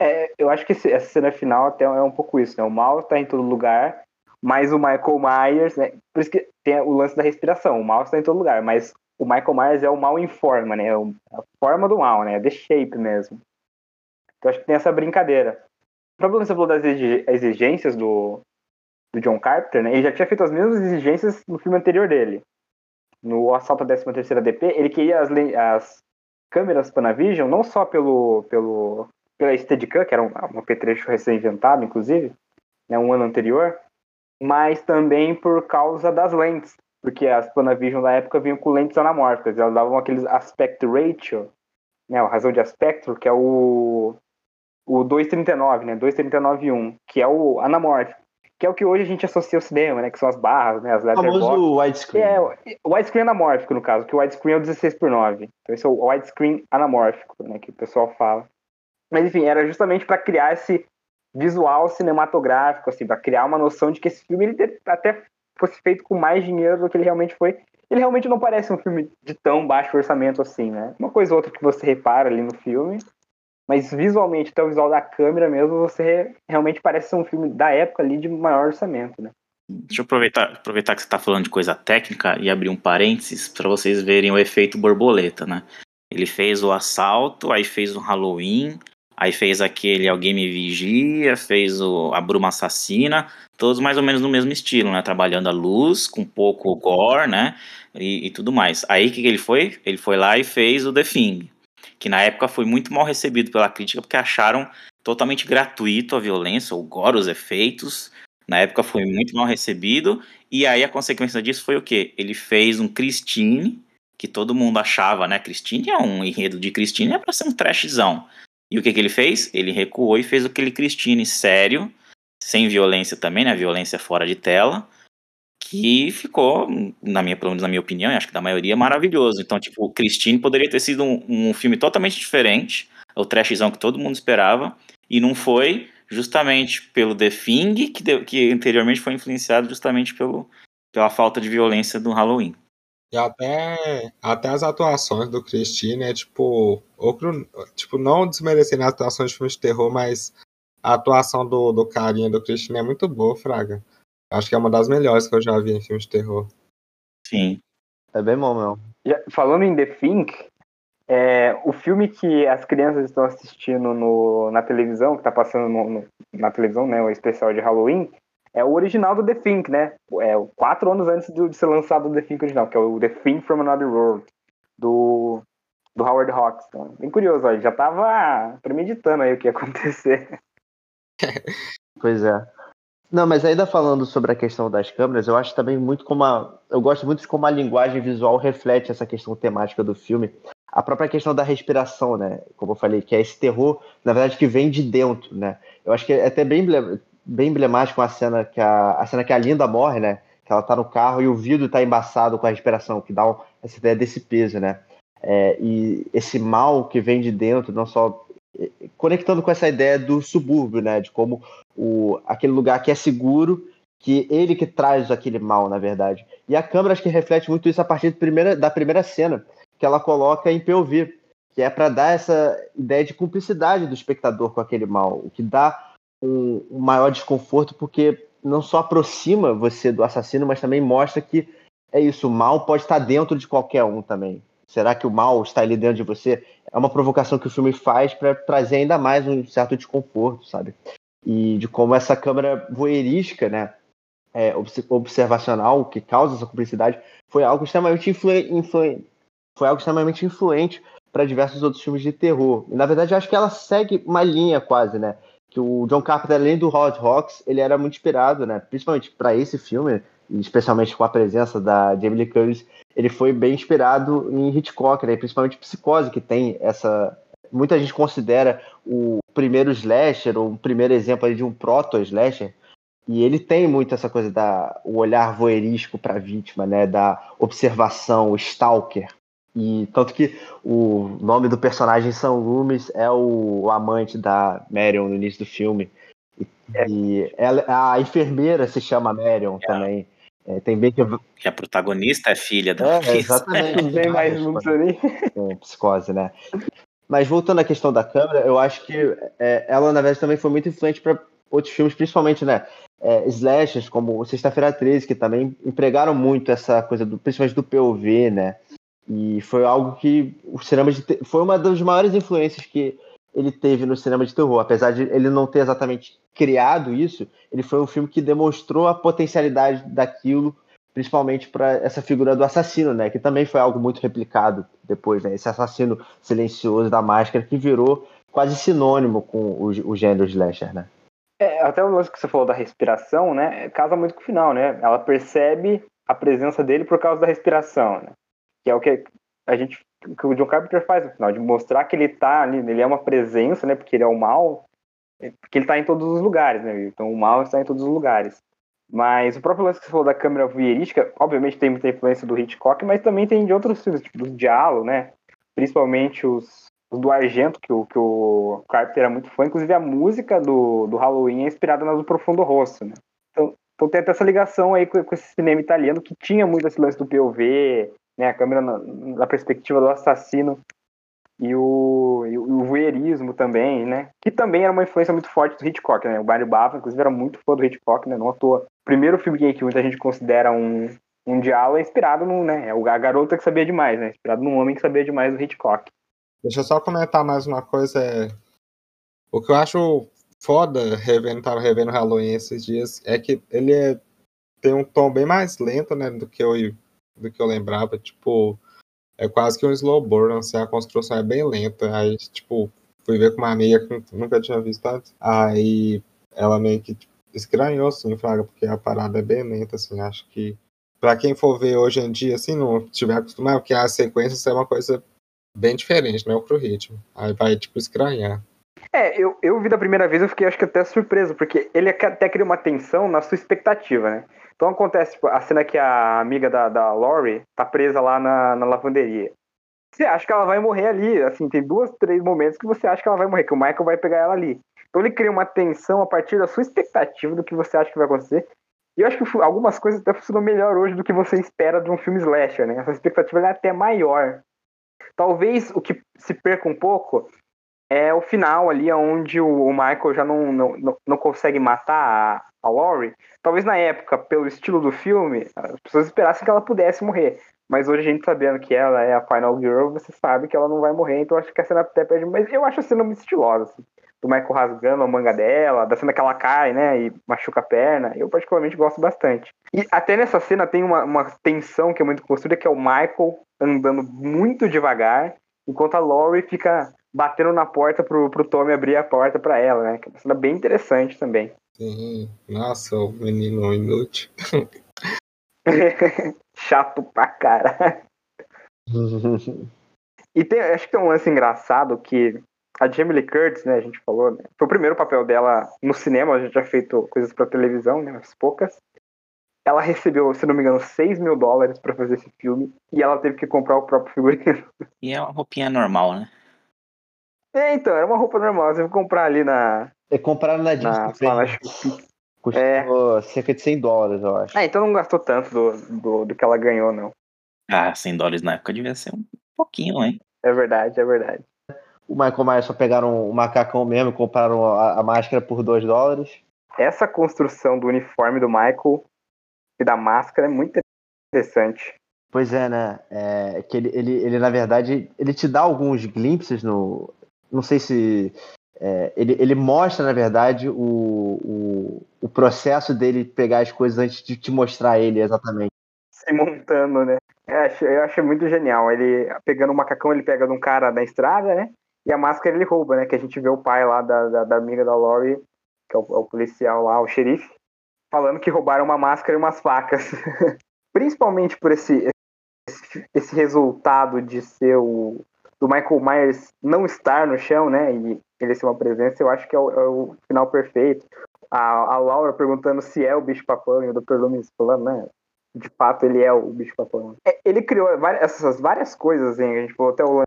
É, eu acho que esse, essa cena final até é um pouco isso, né? O mal está em todo lugar, mas o Michael Myers, né? Por isso que tem o lance da respiração. O mal está em todo lugar, mas o Michael Myers é o mal em forma, né? É a forma do mal, né? É the shape mesmo. Então acho que tem essa brincadeira. O problema você falou das exigências do, do John Carpenter, né? Ele já tinha feito as mesmas exigências no filme anterior dele. No Assalto à 13 terceira DP, ele queria as, as câmeras Panavision, não só pelo, pelo, pela Steadicam, que era um, um apetrecho recém-inventado, inclusive, né, um ano anterior, mas também por causa das lentes, porque as Panavision da época vinham com lentes anamórficas, elas davam aqueles aspect ratio, né, a razão de aspecto, que é o, o 239, né, 239.1, que é o anamórfico que é o que hoje a gente associa ao cinema, né? Que são as barras, né? As letterbox. O famoso widescreen. É, o widescreen anamórfico, no caso, que o widescreen é o 16 por 9. Então esse é o widescreen anamórfico, né? Que o pessoal fala. Mas enfim, era justamente para criar esse visual cinematográfico, assim, para criar uma noção de que esse filme ele até fosse feito com mais dinheiro do que ele realmente foi. Ele realmente não parece um filme de tão baixo orçamento assim, né? Uma coisa ou outra que você repara ali no filme, mas visualmente, até o visual da câmera mesmo, você realmente parece ser um filme da época ali de maior orçamento, né? Deixa eu aproveitar, aproveitar que você está falando de coisa técnica e abrir um parênteses para vocês verem o efeito borboleta, né? Ele fez o assalto, aí fez o Halloween, aí fez aquele Alguém Me Vigia, fez o A Bruma Assassina, todos mais ou menos no mesmo estilo, né? Trabalhando a luz, com pouco gore, né? E, e tudo mais. Aí o que, que ele foi? Ele foi lá e fez o The Thing que na época foi muito mal recebido pela crítica porque acharam totalmente gratuito a violência, o gore, os efeitos. Na época foi muito mal recebido. E aí a consequência disso foi o quê? Ele fez um Christine, que todo mundo achava, né? Christine é um enredo de Christine, é pra ser um trashzão. E o que, que ele fez? Ele recuou e fez aquele Christine sério, sem violência também, né? Violência fora de tela que ficou, na minha, pelo menos na minha opinião, e acho que da maioria, maravilhoso. Então, tipo, o Christine poderia ter sido um, um filme totalmente diferente, o trashzão que todo mundo esperava, e não foi justamente pelo The Thing, que, de, que anteriormente foi influenciado justamente pelo, pela falta de violência do Halloween. E até, até as atuações do Christine é tipo, outro, tipo, não desmerecendo as atuações de filmes de terror, mas a atuação do, do carinha do Christine é muito boa, Fraga. Acho que é uma das melhores que eu já vi em filmes de terror. Sim. É bem bom, meu. Falando em The Think, é, o filme que as crianças estão assistindo no, na televisão, que está passando no, no, na televisão, né, o especial de Halloween, é o original do The Think, né? É quatro anos antes de, de ser lançado o The Think original, que é o The Think from Another World, do, do Howard Hawks. Então, bem curioso, ó, ele já estava premeditando aí o que ia acontecer. Pois é. Não, mas ainda falando sobre a questão das câmeras, eu acho também muito como a. Eu gosto muito de como a linguagem visual reflete essa questão temática do filme. A própria questão da respiração, né? Como eu falei, que é esse terror, na verdade, que vem de dentro, né? Eu acho que é até bem, bem emblemático a cena que a, a cena que a Linda morre, né? Que ela tá no carro e o vidro tá embaçado com a respiração, que dá essa ideia desse peso, né? É, e esse mal que vem de dentro, não só conectando com essa ideia do subúrbio, né? De como o, aquele lugar que é seguro, que ele que traz aquele mal, na verdade. E a câmera acho que reflete muito isso a partir primeira, da primeira cena, que ela coloca em POV, que é para dar essa ideia de cumplicidade do espectador com aquele mal, o que dá um, um maior desconforto, porque não só aproxima você do assassino, mas também mostra que é isso, o mal pode estar dentro de qualquer um também. Será que o mal está ali dentro de você? É uma provocação que o filme faz para trazer ainda mais um certo desconforto, sabe? E de como essa câmera voyeurística, né, é, observacional, que causa essa cumplicidade, foi algo extremamente influente, foi algo extremamente influente para diversos outros filmes de terror. E na verdade, eu acho que ela segue uma linha quase, né? Que o John Carpenter, além do Hot Rocks, ele era muito inspirado, né? Principalmente para esse filme, especialmente com a presença da Jamie Lee Curtis, ele foi bem inspirado em Hitchcock, né? Principalmente Psicose, que tem essa muita gente considera o primeiro slasher ou o primeiro exemplo de um proto slasher e ele tem muito essa coisa da o olhar voyeurístico para a vítima, né, da observação, o stalker. E tanto que o nome do personagem São Loomis é o, o amante da Marion no início do filme. E, é. e ela, a enfermeira se chama Marion é. também. É, tem bem que. que a protagonista é filha da é, Exatamente. Bem mais juntos ali. É, psicose, né? Mas voltando à questão da câmera, eu acho que é, ela, na verdade, também foi muito influente para outros filmes, principalmente, né? É, slashers, como Sexta-feira 13, que também empregaram muito essa coisa, do, principalmente do POV, né? E foi algo que o cinema de foi uma das maiores influências que ele teve no cinema de terror. Apesar de ele não ter exatamente criado isso, ele foi um filme que demonstrou a potencialidade daquilo, principalmente para essa figura do assassino, né? Que também foi algo muito replicado depois, né? Esse assassino silencioso da máscara que virou quase sinônimo com o, o gênero slasher, né? É, até o lance que você falou da respiração, né? Casa muito com o final, né? Ela percebe a presença dele por causa da respiração, né? que é o que a gente que o John Carpenter faz no final, de mostrar que ele tá ali, ele é uma presença, né, porque ele é o mal, porque ele tá em todos os lugares, né, então o mal está em todos os lugares. Mas o próprio lance que você falou da câmera voyeurística, obviamente tem muita influência do Hitchcock, mas também tem de outros filmes, tipo do Diallo, né, principalmente os, os, do Argento, que o, que o Carpenter era muito fã, inclusive a música do, do Halloween é inspirada na do Profundo Rosso, né. Então, então tem até essa ligação aí com, com esse cinema italiano que tinha muito esse lance do POV, né, a câmera na, na, perspectiva do assassino e o, e o voyeurismo também, né, que também era uma influência muito forte do Hitchcock, né, o Barney Bava, inclusive, era muito fã do Hitchcock, né, não à toa. O primeiro filme que muita gente considera um, um diálogo é inspirado no, né, é a garota que sabia demais, né, inspirado num homem que sabia demais do Hitchcock. Deixa eu só comentar mais uma coisa, é... o que eu acho foda, revendo, tava revendo Halloween esses dias, é que ele é... tem um tom bem mais lento, né, do que eu do que eu lembrava. Tipo, é quase que um slow burn, assim, a construção é bem lenta. Aí, tipo, fui ver com uma amiga que nunca tinha visto antes. Aí ela meio que tipo, estranhou, assim, Fraga, porque a parada é bem lenta, assim. Acho que pra quem for ver hoje em dia, assim, não tiver acostumado, porque a sequência é uma coisa bem diferente, né? Pro ritmo. Aí vai, tipo, estranhar. É, eu, eu vi da primeira vez, eu fiquei acho que até surpreso, porque ele até cria uma tensão na sua expectativa, né? Então acontece tipo, a cena que a amiga da, da Lori tá presa lá na, na lavanderia. Você acha que ela vai morrer ali, assim, tem duas, três momentos que você acha que ela vai morrer, que o Michael vai pegar ela ali. Então ele cria uma tensão a partir da sua expectativa do que você acha que vai acontecer. E eu acho que algumas coisas até funcionam melhor hoje do que você espera de um filme slasher, né? Essa expectativa é até maior. Talvez o que se perca um pouco é o final ali, onde o Michael já não, não, não consegue matar a Laurie, talvez na época, pelo estilo do filme, as pessoas esperassem que ela pudesse morrer. Mas hoje a gente sabendo que ela é a Final Girl, você sabe que ela não vai morrer, então acho que a cena até perde. Mas eu acho a cena muito estilosa, assim. Do Michael rasgando a manga dela, da cena que ela cai, né, e machuca a perna. Eu particularmente gosto bastante. E até nessa cena tem uma, uma tensão que é muito construída, que é o Michael andando muito devagar, enquanto a Laurie fica batendo na porta pro, pro Tommy abrir a porta para ela, né? Que é uma cena bem interessante também. Sim, nossa, o menino inútil. Chato pra cara. e tem, acho que tem um lance engraçado que a Jamie Lee Curtis, né, a gente falou, né, foi o primeiro papel dela no cinema, a gente já feito coisas para televisão, né, umas poucas. ela recebeu, se não me engano, 6 mil dólares pra fazer esse filme e ela teve que comprar o próprio figurino. E é uma roupinha normal, né? É, então, era uma roupa normal, você que comprar ali na. É compraram na Disney. na Shopee. Custou É. cerca de 100 dólares, eu acho. Ah, então não gastou tanto do, do, do que ela ganhou, não. Ah, 100 dólares na época devia ser um pouquinho, hein? É verdade, é verdade. O Michael Myers só pegaram o macacão mesmo, compraram a, a máscara por 2 dólares. Essa construção do uniforme do Michael e da máscara é muito interessante. Pois é, né? É, que ele, ele, ele, na verdade, ele te dá alguns glimpses no. Não sei se. é, ele, ele mostra, na verdade, o, o, o processo dele pegar as coisas antes de te mostrar ele exatamente. Se montando, né? Eu acho, eu acho muito genial. Ele pegando o macacão, ele pega de um cara na estrada, né? E a máscara ele rouba, né? Que a gente vê o pai lá da, da, da amiga da Laurie, que é o, é o policial lá, o xerife, falando que roubaram uma máscara e umas facas. Principalmente por esse, esse, esse resultado de ser o. do Michael Myers não estar no chão, né? E ele ser uma presença, eu acho que é o, é o final perfeito. A, a Laura perguntando se é o bicho papão e o Dr. Loomis falando, né? De fato, ele é o bicho papão. É, ele criou várias, essas várias coisas, hein? A gente falou até o lance.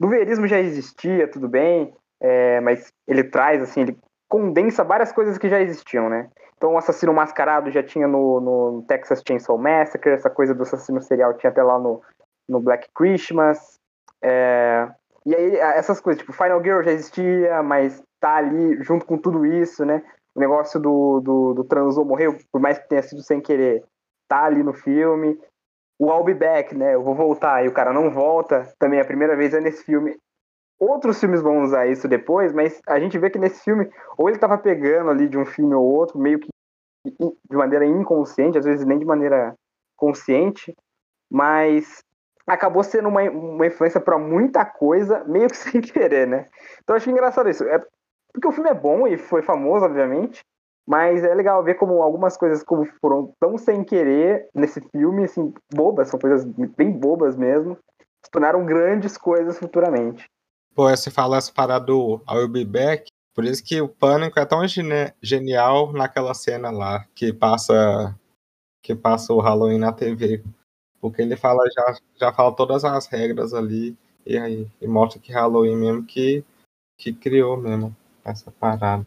Do verismo já existia, tudo bem, é, mas ele traz, assim, ele condensa várias coisas que já existiam, né? Então, o assassino mascarado já tinha no, no Texas Chainsaw Massacre, essa coisa do assassino serial tinha até lá no, no Black Christmas. É, e aí, essas coisas, tipo, Final Girl já existia, mas tá ali junto com tudo isso, né? O negócio do, do, do transou morreu, por mais que tenha sido sem querer, tá ali no filme. O I'll be back, né? Eu vou voltar, e o cara não volta. Também a primeira vez é nesse filme. Outros filmes vão usar isso depois, mas a gente vê que nesse filme, ou ele tava pegando ali de um filme ou outro, meio que de maneira inconsciente, às vezes nem de maneira consciente, mas acabou sendo uma, uma influência para muita coisa, meio que sem querer, né? Então acho engraçado isso. É, porque o filme é bom e foi famoso, obviamente, mas é legal ver como algumas coisas como foram tão sem querer nesse filme, assim, bobas, são coisas bem bobas mesmo, se tornaram grandes coisas futuramente. Pô, você fala essa parada do I'll Be Back, por isso que o Pânico é tão genial naquela cena lá, que passa que passa o Halloween na TV. Porque ele fala, já, já fala todas as regras ali, e aí e mostra que Halloween mesmo que, que criou mesmo essa parada.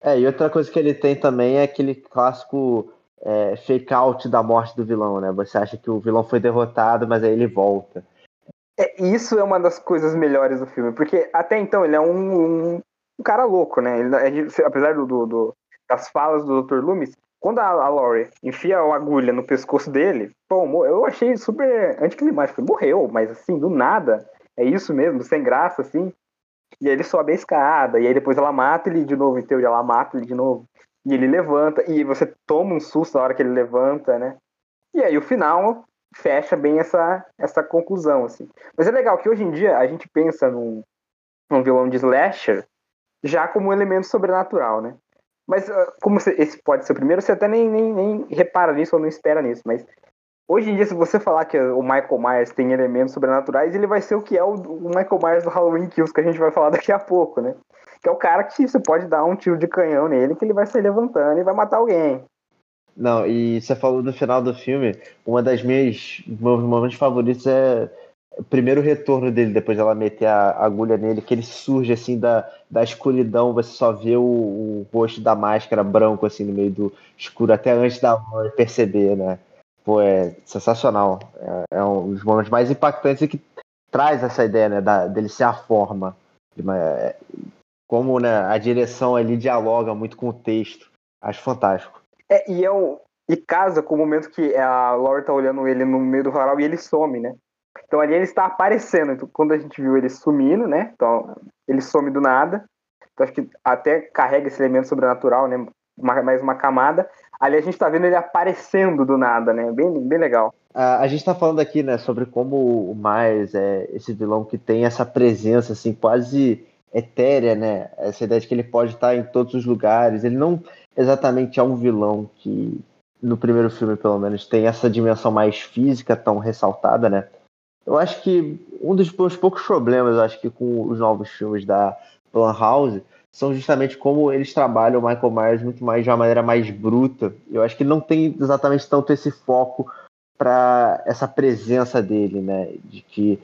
É, e outra coisa que ele tem também é aquele clássico é, fake out da morte do vilão, né? Você acha que o vilão foi derrotado, mas aí ele volta. É, isso é uma das coisas melhores do filme, porque até então ele é um, um, um cara louco, né? Ele, apesar do, do- do- das falas do Dr. Loomis, quando a, a Laurie enfia a agulha no pescoço dele, mo- eu achei super anticlimático. Morreu, mas assim, do nada. É isso mesmo, sem graça, assim. E aí ele sobe a escada, e aí depois ela mata ele de novo, em teoria, ela mata ele de novo. E ele levanta, e você toma um susto na hora que ele levanta, né? E aí o final fecha bem essa, essa conclusão, assim. Mas é legal que hoje em dia a gente pensa num, num vilão de slasher já como um elemento sobrenatural, né? Mas ah, como esse pode ser o primeiro, você até nem, nem, nem repara nisso ou não espera nisso. Mas hoje em dia, se você falar que o Michael Myers tem elementos sobrenaturais, ele vai ser o que é o, o Michael Myers do Halloween Kills, que a gente vai falar daqui a pouco, né? Que é o cara que você pode dar um tiro de canhão nele, que ele vai sair levantando e vai matar alguém. Não, e você falou no final do filme, uma das minhas meus momentos favoritos é primeiro retorno dele, depois dela meter a agulha nele, que ele surge assim da, da escuridão, você só vê o, o rosto da máscara branco assim no meio do escuro, até antes da perceber, né? Pô, é sensacional. É, é um dos momentos mais impactantes que traz essa ideia, né, da, dele ser a forma. Uma- é, como né, a direção ali dialoga muito com o texto. Acho fantástico. É, e, é o, e casa com o momento que a Laura tá olhando ele no meio do varal e ele some, né? Então ali ele está aparecendo. Então, quando a gente viu ele sumindo, né? Então ele some do nada. Então acho que até carrega esse elemento sobrenatural, né? Mais uma camada. Ali a gente tá vendo ele aparecendo do nada, né? Bem, bem legal. A, gente tá falando aqui, né, sobre como o Miles é esse vilão que tem essa presença, assim, quase etérea, né? Essa ideia de que ele pode estar em todos os lugares. Ele não exatamente é um vilão que, no primeiro filme, pelo menos, tem essa dimensão mais física tão ressaltada, né? Eu acho que um dos poucos problemas, acho que com os novos filmes da Blumhouse, são justamente como eles trabalham o Michael Myers muito mais de uma maneira mais bruta. Eu acho que não tem exatamente tanto esse foco para essa presença dele, né? De que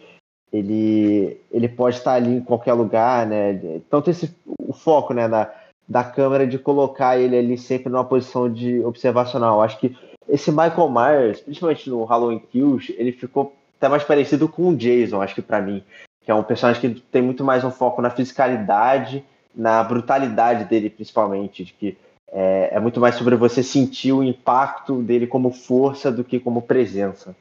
ele, ele pode estar ali em qualquer lugar, né? Tanto esse o foco, né, da, da câmera de colocar ele ali sempre numa posição de observacional. Acho que esse Michael Myers, principalmente no Halloween Kills, ele ficou até mais parecido com o Jason, acho que para mim, que é um personagem que tem muito mais um foco na fisicalidade, na brutalidade dele, principalmente, de que é, é, muito mais sobre você sentir o impacto dele como força do que como presença.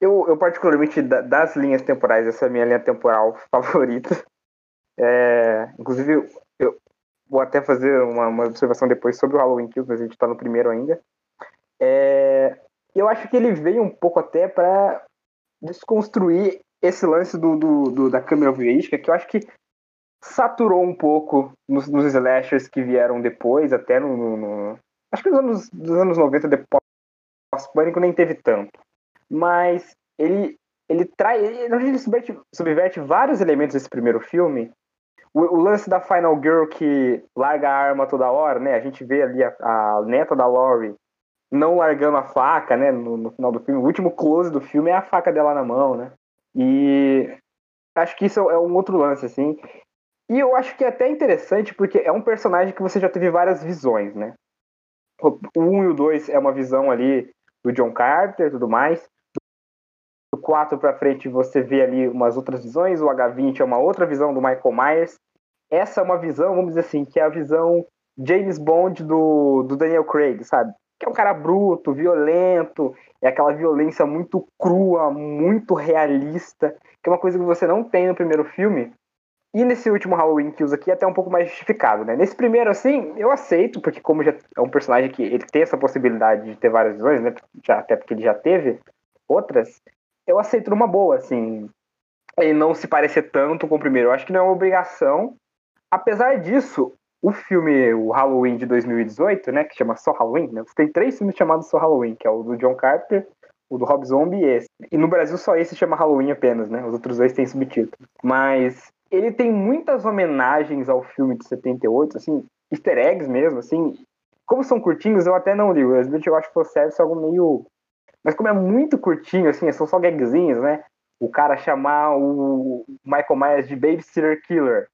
Eu, eu particularmente, das linhas temporais, essa é a minha linha temporal favorita. É, inclusive, eu vou até fazer uma, uma, observação depois sobre o Halloween Kills, mas a gente está no primeiro ainda. É, eu acho que ele veio um pouco até para desconstruir esse lance do, do, do, da câmera verídica, que eu acho que saturou um pouco nos, nos slashers que vieram depois, até no, no, no acho que nos anos, dos anos 90, depois pânico nem teve tanto. Mas ele ele traz, ele, ele subverte, subverte vários elementos desse primeiro filme. O, o, lance da Final Girl que larga a arma toda hora, né? A gente vê ali a, a neta da Laurie não largando a faca, né? No, no, final do filme. O último close do filme é a faca dela na mão, né? E acho que isso é um outro lance, assim. E eu acho que é até interessante porque é um personagem que você já teve várias visões, né? O 1 e o 2 é uma visão ali do John Carter e tudo mais. Do 4 para frente você vê ali umas outras visões. O H20 é uma outra visão do Michael Myers. Essa é uma visão, vamos dizer assim, que é a visão James Bond do, do Daniel Craig, sabe? Que é um cara bruto, violento, é aquela violência muito crua, muito realista, que é uma coisa que você não tem no primeiro filme. E nesse último Halloween Kills aqui é até um pouco mais justificado, né? Nesse primeiro, assim, eu aceito, porque como já é um personagem que ele tem essa possibilidade de ter várias visões, né? Já, até porque ele já teve outras, eu aceito numa boa, assim. Ele não se parecer tanto com o primeiro. Eu acho que não é uma obrigação. Apesar disso, o filme, o Halloween de 2018, né? Que chama só Halloween, né? Tem três filmes chamados só Halloween, que é o do John Carter, o do Rob Zombie e esse. E no Brasil só esse chama Halloween apenas, né? Os outros dois têm subtítulo. Mas ele tem muitas homenagens ao filme de 78, assim, easter eggs mesmo, assim. Como são curtinhos, eu até não. Às vezes eu acho que o service algo meio. Mas como é muito curtinho, assim, são só gagzinhos, né? O cara chamar o Michael Myers de Babysitter Killer,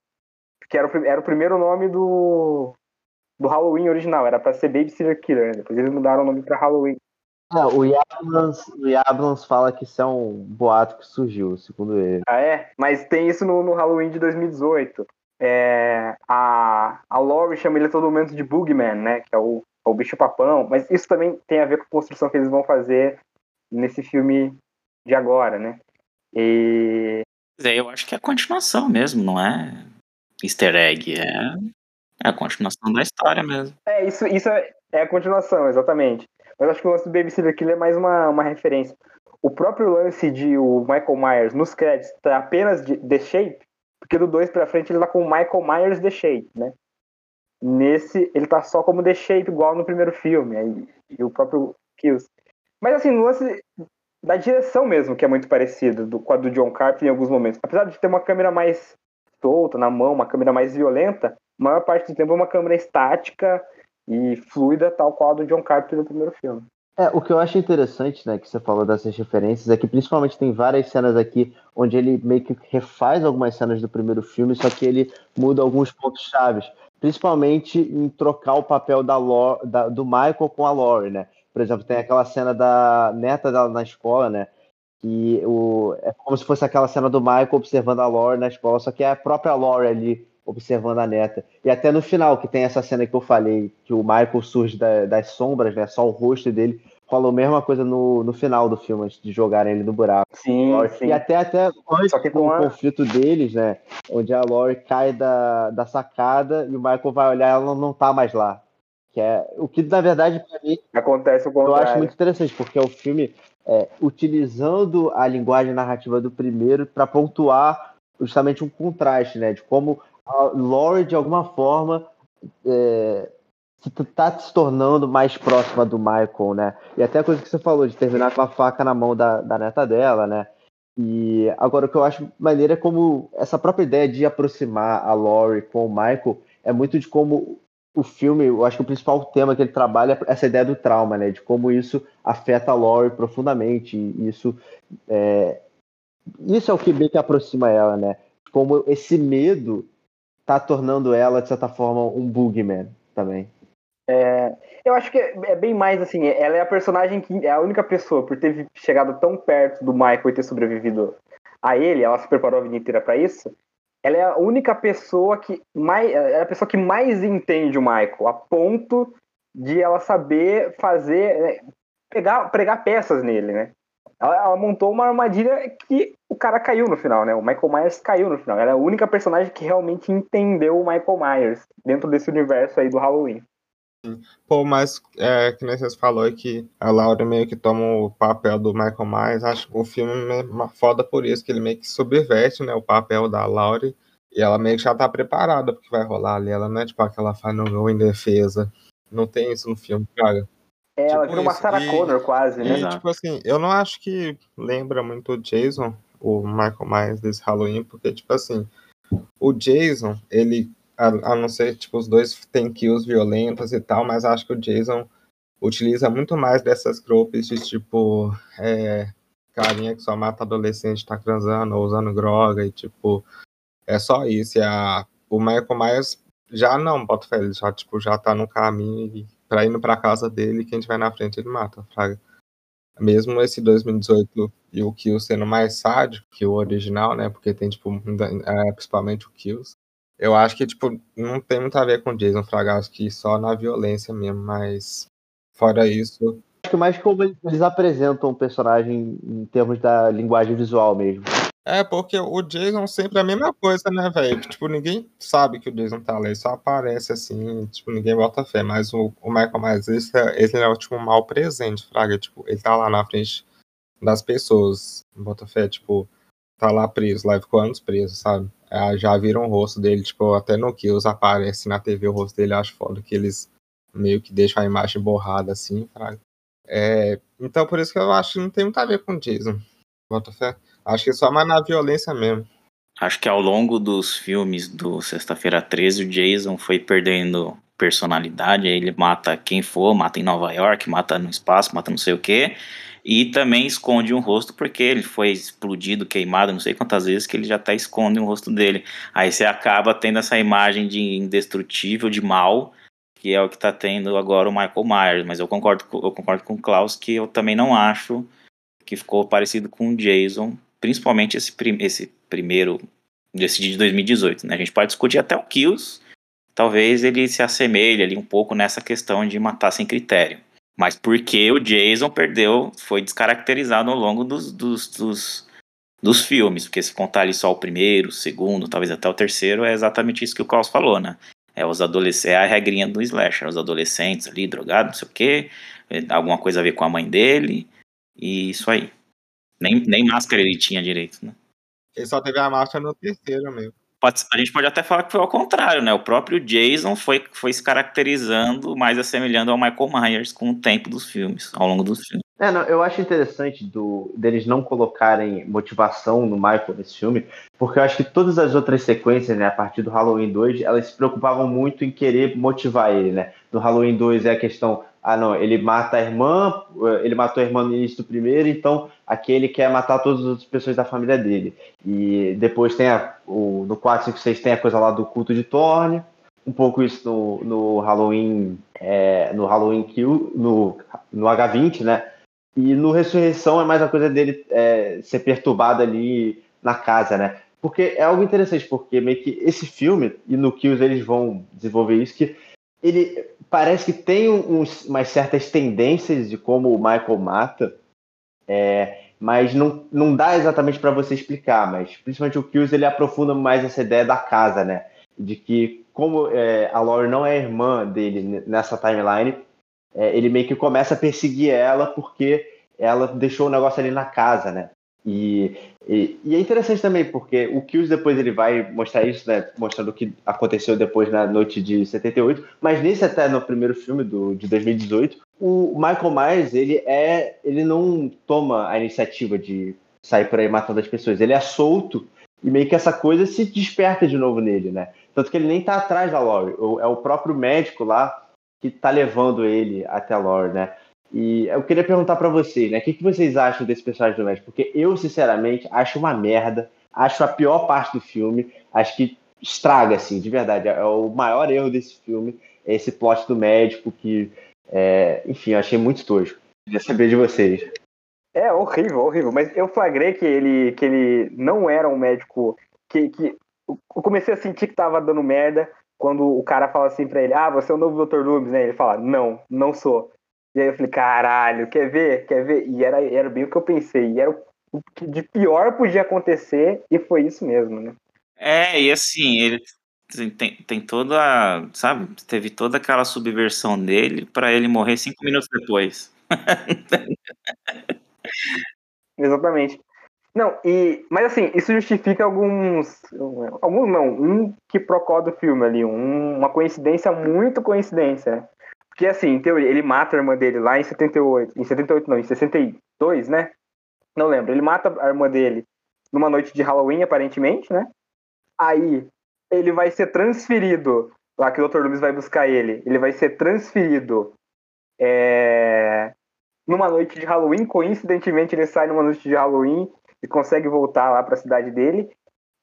que era o, era o primeiro nome do, do Halloween original, era para ser Babysitter Killer, né? Depois eles mudaram o nome para Halloween. É, o Yablans, o Yablans fala que isso é um boato que surgiu, segundo ele. Ah, é? Mas tem isso no, no Halloween de 2018. É, a, a Laurie chama ele a todo momento de Boogeyman, né? Que é o, é o bicho papão. Mas isso também tem a ver com a construção que eles vão fazer nesse filme de agora, né? E... É, eu acho que é a continuação mesmo, não é easter egg. É, é a continuação da história mesmo. É, isso, isso é, é a continuação, exatamente. Mas acho que o lance do Babysitter Killer é mais uma, uma referência. O próprio lance de o Michael Myers nos créditos tá apenas de The Shape, porque do 2 pra frente ele tá com o Michael Myers The Shape, né? Nesse, ele tá só como The Shape, igual no primeiro filme, aí, e o próprio Kills. Mas assim, no lance da direção mesmo, que é muito parecido do, com a do John Carpenter em alguns momentos. Apesar de ter uma câmera mais solta na mão, uma câmera mais violenta, a maior parte do tempo é uma câmera estática e fluida, tal qual a do John Carpenter no primeiro filme. É, o que eu acho interessante, né, que você falou dessas referências, é que principalmente tem várias cenas aqui onde ele meio que refaz algumas cenas do primeiro filme, só que ele muda alguns pontos chaves, principalmente em trocar o papel da, Lore, da do Michael com a Lori, né? Por exemplo, tem aquela cena da neta dela na escola, né? Que o, é como se fosse aquela cena do Michael observando a Lori na escola, só que é a própria Lori ali observando a neta. E até no final, que tem essa cena que eu falei, que o Michael surge da, das sombras, né? Só o rosto dele. Falou a mesma coisa no, no final do filme, antes de jogarem ele no buraco. Sim, sim. E até, até antes do uma... conflito deles, né? Onde a Lori cai da, da sacada e o Michael vai olhar ela não, tá mais lá. Que é, o que, na verdade, para mim. Acontece o contrário. Eu acho muito interessante, porque é o filme é, utilizando a linguagem narrativa do primeiro para pontuar justamente um contraste, né? De como a Lori, de alguma forma, é, tá se tornando mais próxima do Michael, né? E até a coisa que você falou, de terminar com a faca na mão da, da neta dela, né? E agora o que eu acho maneiro é como essa própria ideia de aproximar a Laurie com o Michael é muito de como o filme, eu acho que o principal tema que ele trabalha é essa ideia do trauma, né? De como isso afeta a Laurie profundamente. E isso é, isso é o que bem que aproxima ela, né? Como esse medo tá tornando ela, de certa forma, um boogeyman também. É, eu acho que é bem mais assim, ela é a personagem que é a única pessoa, por ter chegado tão perto do Michael e ter sobrevivido a ele, ela se preparou a vida inteira para isso. Ela é a única pessoa que mais, é a pessoa que mais entende o Michael, a ponto de ela saber fazer, né, pegar, pregar peças nele, né? Ela, ela, montou uma armadilha que o cara caiu no final, né? O Michael Myers caiu no final. Ela é a única personagem que realmente entendeu o Michael Myers dentro desse universo aí do Halloween. Pô, mas é, que nem vocês falou que a Laura meio que toma o papel do Michael Myers, acho que o filme é foda por isso, que ele meio que subverte, né, o papel da Laura e ela meio que já tá preparada porque vai rolar ali, ela não é tipo aquela faz no gol em defesa, não tem isso no filme, cara. É, tipo ela vira uma Sarah e, Connor quase, né? E, tipo assim, eu não acho que lembra muito o Jason, o Michael Myers desse Halloween, porque, tipo assim, o Jason, ele a, a não ser, tipo, os dois têm kills violentas e tal, mas acho que o Jason utiliza muito mais dessas tropes de, tipo, é, carinha que só mata adolescente, tá transando ou usando droga e, tipo, é só isso. E a, o Michael Myers já não, bota fé, ele já, tipo, já tá no caminho e pra ir pra casa dele, quem tiver na frente ele mata, fraga. Mesmo esse 2018 e o Kill sendo mais sádico que o original, né? Porque tem, tipo, é, principalmente o Kills. Eu acho que, tipo, não tem muito a ver com Jason Fraga, acho que só na violência mesmo, mas fora isso. Acho que mais como eles apresentam o personagem em termos da linguagem visual mesmo. É, porque o Jason sempre é a mesma coisa, né, velho? Tipo, ninguém sabe que o Jason tá lá, ele só aparece assim, tipo, ninguém bota fé. Mas o, o Michael Myers, esse, é, é tipo um mal presente, Fraga. Tipo, ele tá lá na frente das pessoas, bota fé, tipo, tá lá preso, lá ficou anos preso, sabe? Já viram o rosto dele, tipo, até no Kills aparece na TV o rosto dele, acho foda que eles meio que deixam a imagem borrada assim, fraga. É, então por isso que eu acho que não tem muito a ver com Jason. Bota fé. Acho que é só mais na violência mesmo. Acho que ao longo dos filmes do Sexta-feira 13, o Jason foi perdendo personalidade. Aí ele mata quem for, mata em Nova York, mata no espaço, mata não sei o que. E também esconde um rosto porque ele foi explodido, queimado, não sei quantas vezes que ele já está esconde o rosto dele. Aí você acaba tendo essa imagem de indestrutível, de mal, que é o que está tendo agora o Michael Myers. Mas eu concordo, eu concordo com o Klaus que eu também não acho que ficou parecido com o Jason, principalmente esse, prim esse primeiro, desse de 2018. Né? A gente pode discutir até o Kills, talvez ele se assemelhe ali um pouco nessa questão de matar sem critério. Mas porque o Jason perdeu, foi descaracterizado ao longo dos, dos, dos, dos filmes. Porque se contar ali só o primeiro, o segundo, talvez até o terceiro, é exatamente isso que o Klaus falou, né? É os adolescentes, é a regrinha do slasher, os adolescentes ali, drogados, não sei o quê, é, alguma coisa a ver com a mãe dele, e isso aí. Nem, nem máscara ele tinha direito, né? Ele só teve a máscara no terceiro mesmo pode, a gente pode até falar que foi ao contrário, né? O próprio Jason foi, foi se caracterizando, mais assemelhando ao Michael Myers com o tempo dos filmes, ao longo dos filmes. É, não, eu acho interessante do, deles não colocarem motivação no Michael nesse filme, porque eu acho que todas as outras sequências, né, a partir do Halloween 2, elas se preocupavam muito em querer motivar ele, né? No Halloween 2 é a questão ah, não, ele mata a irmã, ele matou a irmã no início do primeiro, então aqui ele quer matar todas as pessoas da família dele. E depois tem a, o, no 4, 5, 6 tem a coisa lá do culto de Thorne, um pouco isso no, no Halloween, é, no Halloween Kill, no, no H20, né? E no Ressurreição é mais a coisa dele é, ser perturbado ali na casa, né? Porque é algo interessante, porque meio que esse filme, e no Kills eles vão desenvolver isso, que ele parece que tem uns, umas certas tendências de como o Michael mata, é, mas não, não dá exatamente para você explicar. Mas principalmente o Kills ele aprofunda mais essa ideia da casa, né? De que como é, a Laurie não é irmã dele nessa timeline, é, ele meio que começa a perseguir ela porque ela deixou o negócio ali na casa, né? E, e, e, é interessante também, porque o Kills depois ele vai mostrar isso, né? Mostrando o que aconteceu depois na noite de 78. Mas nesse até no primeiro filme do, de 2018, o Michael Myers, ele é. ele não toma a iniciativa de sair por aí matando as pessoas. Ele é solto e meio que essa coisa se desperta de novo nele, né? Tanto que ele nem tá atrás da Lori. É o próprio médico lá que tá levando ele até a Lori, né? E eu queria perguntar para vocês, né? O que, que vocês acham desse personagem do médico? Porque eu, sinceramente, acho uma merda. Acho a pior parte do filme. Acho que estraga, assim, de verdade. É o maior erro desse filme. É esse plot do médico que, é... enfim, eu achei muito tosco. Queria saber de vocês. É horrível, horrível. Mas eu flagrei que ele, que ele não era um médico. Que, que eu comecei a sentir que tava dando merda quando o cara fala assim pra ele: Ah, você é o novo Dr. Loomis, né? Ele fala: Não, não sou. E aí eu falei: Caralho, quer ver? Quer ver? E era, era bem o que eu pensei. E era o que de pior podia acontecer, e foi isso mesmo, né? É, e assim, ele tem, tem toda, sabe, teve toda aquela subversão dele para ele morrer cinco minutos depois. Exatamente. Não, e. Mas assim, isso justifica alguns. Alguns não, um que procó do filme ali, um, uma coincidência muito coincidência? Porque assim, em teoria, ele mata a irmã dele lá em 78. Em 78 não, em 62, né? Não lembro. Ele mata a irmã dele numa noite de Halloween, aparentemente, né? Aí ele vai ser transferido. Lá que o Dr. Loomis vai buscar ele. Ele vai ser transferido é, numa noite de Halloween. Coincidentemente, ele sai numa noite de Halloween e consegue voltar lá para a cidade dele.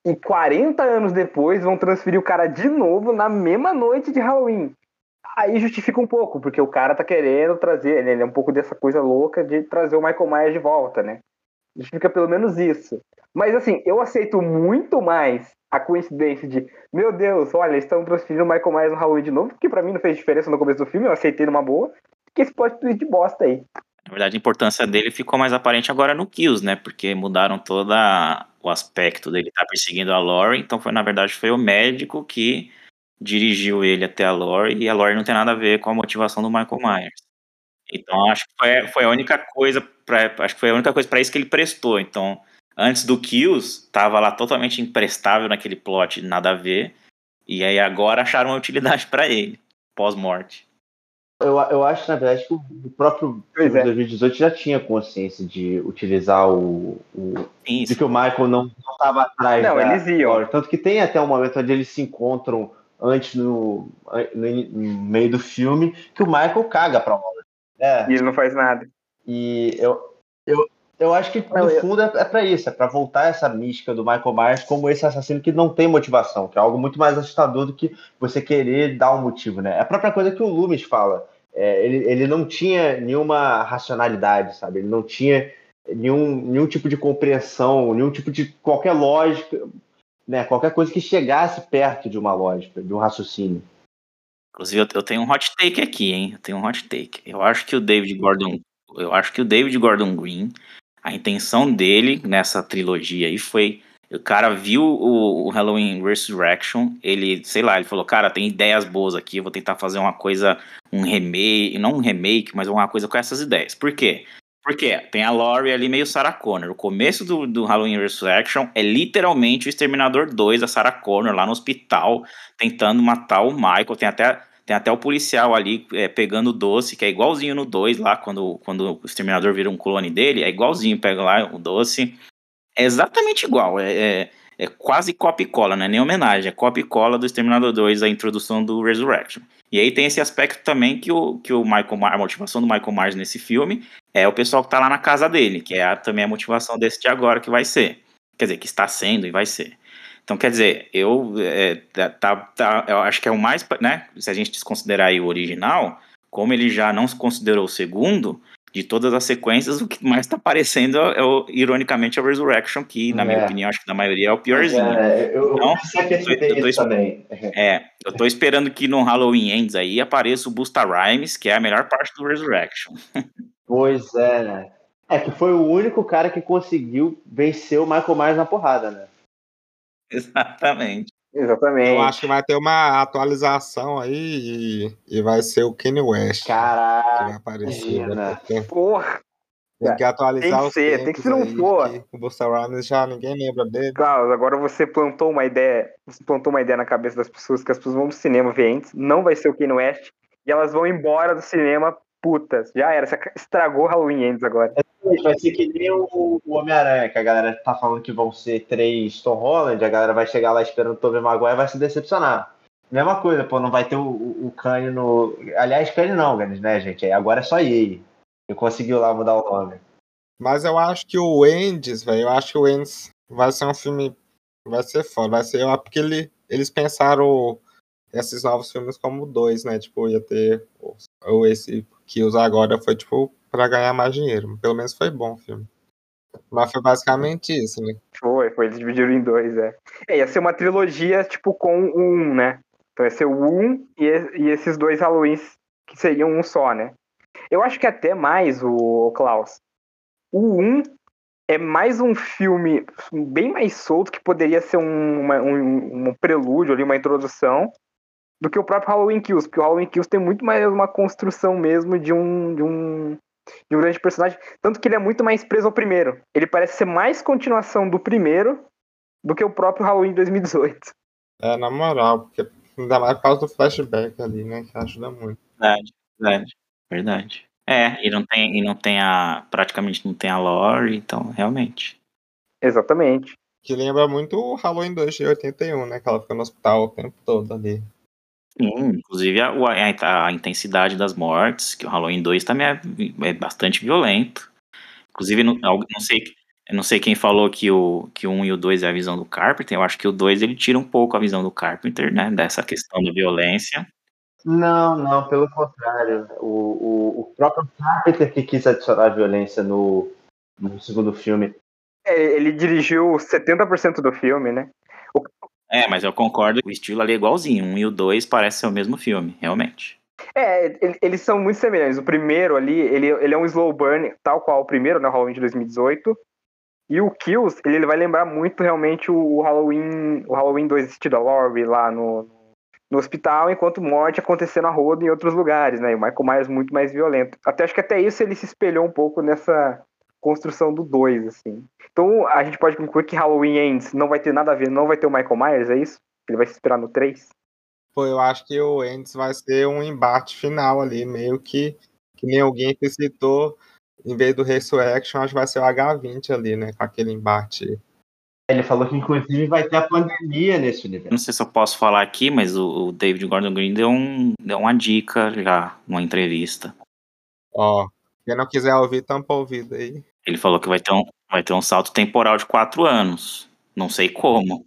E 40 anos depois vão transferir o cara de novo na mesma noite de Halloween. Aí justifica um pouco, porque o cara tá querendo trazer, né, ele é um pouco dessa coisa louca de trazer o Michael Myers de volta, né? Justifica pelo menos isso. Mas assim, eu aceito muito mais a coincidência de, meu Deus, olha, estão transferindo o Michael Myers no Halloween de novo, que para mim não fez diferença no começo do filme, eu aceitei numa boa, que esse plot twist de bosta aí. Na verdade, a importância dele ficou mais aparente agora no Kills, né? Porque mudaram todo o aspecto dele estar tá perseguindo a Lori. Então, foi na verdade, foi o médico que dirigiu ele até a Lori. E a Lori não tem nada a ver com a motivação do Michael Myers. Então, acho que foi, foi a única coisa para acho que foi a única coisa para isso que ele prestou. Então, antes do Kills, tava lá totalmente imprestável naquele plot, nada a ver. E aí agora acharam uma utilidade para ele, pós-morte. Eu, eu acho, na verdade, que o próprio é. 2018 já tinha consciência de utilizar o. o de que o Michael não estava atrás. Não, da, eles iam. Tanto que tem até um momento onde eles se encontram antes no, no, no meio do filme que o Michael caga pra Waller. É. E ele não faz nada. E eu, eu, eu acho que no fundo é, é para isso, é para voltar essa mística do Michael Myers como esse assassino que não tem motivação, que é algo muito mais assustador do que você querer dar um motivo, né? É a própria coisa que o Loomis fala. É, ele, ele não tinha nenhuma racionalidade, sabe? Ele não tinha nenhum, nenhum tipo de compreensão, nenhum tipo de qualquer lógica, né? Qualquer coisa que chegasse perto de uma lógica, de um raciocínio. Inclusive, eu tenho um hot take aqui, hein? Eu tenho um hot take. Eu acho que o David Gordon, eu acho que o David Gordon Green a intenção dele nessa trilogia aí foi. O cara viu o, o Halloween Resurrection, ele, sei lá, ele falou, cara, tem ideias boas aqui, eu vou tentar fazer uma coisa, um remake, não um remake, mas uma coisa com essas ideias. Por quê? Porque tem a Laurie ali meio Sarah Connor. O começo do, do Halloween Resurrection é literalmente o Exterminador 2, a Sarah Connor lá no hospital, tentando matar o Michael. Tem até tem até o policial ali é, pegando o doce, que é igualzinho no 2 lá, quando, quando o exterminador vira um clone dele, é igualzinho, pega lá o doce. É exatamente igual, é, é, é quase copy cola, não é nem homenagem, é copy cola do Exterminador 2, a introdução do Resurrection. E aí tem esse aspecto também que o, que o Michael a motivação do Michael Myers nesse filme é o pessoal que tá lá na casa dele, que é a, também a motivação desse de agora que vai ser. Quer dizer, que está sendo e vai ser. Então, quer dizer, eu, é, tá, tá, tá, eu acho que é o mais, né? Se a gente desconsiderar aí o original, como ele já não se considerou o segundo, de todas as sequências, o que mais tá aparecendo é, o, ironicamente, a Resurrection, que, na é. minha opinião, acho que da maioria é o piorzinho. É, eu, então, eu, eu, tô, também. É, eu tô esperando que no Halloween Ends aí apareça o Busta Rhymes, que é a melhor parte do Resurrection. Pois é. É que foi o único cara que conseguiu vencer o Michael Myers na porrada, né? Exatamente. Exatamente. Eu acho que vai ter uma atualização aí e, e vai ser o Kenny West. Caraca. Que vai aparecer. Né? Porra. Tem que atualizar tem que ser, tem que se não for. O Busta Rhymes já ninguém lembra dele. Carlos, agora você plantou uma ideia. Você plantou uma ideia na cabeça das pessoas que as pessoas vão pro cinema ver antes. Não vai ser o Kanye West. E elas vão embora do cinema putas. Já era. Você estragou Halloween Ends agora. Vai ser que nem o, o Homem-Aranha, que a galera tá falando que vão ser três Tom Holland, a galera vai chegar lá esperando o Tobey Maguire e vai se decepcionar. Mesma coisa, pô, não vai ter o, o, Kanye no. Aliás, Kanye não, né, gente? Agora é só EA. Eu conseguiu lá mudar o nome. Mas eu acho que o Endes, velho, eu acho que o Endes vai ser um filme. Vai ser foda, vai ser. Porque ele, eles pensaram esses novos filmes como dois, né? Tipo, ia ter. Ou esse que usa agora foi, tipo, pra ganhar mais dinheiro. Pelo menos foi bom o filme. Mas foi basicamente isso, né? Foi, foi. Eles dividiram em dois, é. é ia ser uma trilogia, tipo, com um, né? Então ia ser o um e, e esses dois Halloweens que seriam um só, né? Eu acho que até mais, o Klaus. O 1 é mais um filme bem mais solto, que poderia ser um, uma, um, um prelúdio ali, uma introdução, do que o próprio Halloween Kills, porque o Halloween Kills tem muito mais uma construção mesmo de um, de um, de um grande personagem, tanto que ele é muito mais preso ao primeiro. Ele parece ser mais continuação do primeiro do que o próprio Halloween 2018. É, na moral, porque ainda mais por causa do flashback ali, né, que ajuda muito. Verdade, verdade, verdade. É, e não tem, e não tem a. praticamente não tem a lore, então realmente. Exatamente. Que lembra muito o Halloween 2 de 81, né? Que ela fica no hospital o tempo todo ali. Sim, inclusive a, a, a, intensidade das mortes, que o Halloween 2 também é, é bastante violento. Inclusive, não, não sei. Não sei quem falou que o, que o 1 e o 2 é a visão do Carpenter. Eu acho que o 2 ele tira um pouco a visão do Carpenter, né? Dessa questão da violência. Não, não, pelo contrário. O, o, o próprio Carpenter que quis adicionar violência no, no segundo filme. É, ele dirigiu 70% do filme, né? O... É, mas eu concordo o estilo ali é igualzinho. Um e o dois parece ser o mesmo filme, realmente. É, eles são muito semelhantes. O primeiro ali, ele, ele é um slow burn, tal qual o primeiro, né? Halloween de 2018. E o Kills, ele, ele vai lembrar muito realmente o, Halloween, o Halloween 2 estilo Laurie lá no, no hospital, enquanto morte acontecendo a roda em outros lugares, né? E o Michael Myers muito mais violento. Até acho que até isso ele se espelhou um pouco nessa construção do 2, assim. Então a gente pode concluir que Halloween Ends não vai ter nada a ver, não vai ter o Michael Myers, é isso? Ele vai se esperar no 3? Pô, eu acho que o Ends vai ser um embate final ali, meio que, que nem alguém que citou, em vez do Resurrection, acho que vai ser o H20 ali, né? Com aquele embate ele falou que inclusive vai ter a pandemia nesse universo. Não sei se eu posso falar aqui, mas o, o David Gordon Green deu, um, deu uma dica já numa entrevista. Ó, quem não quiser ouvir, tampa o ouvido aí. Ele falou que vai ter, um, vai ter um salto temporal de quatro anos. Não sei como,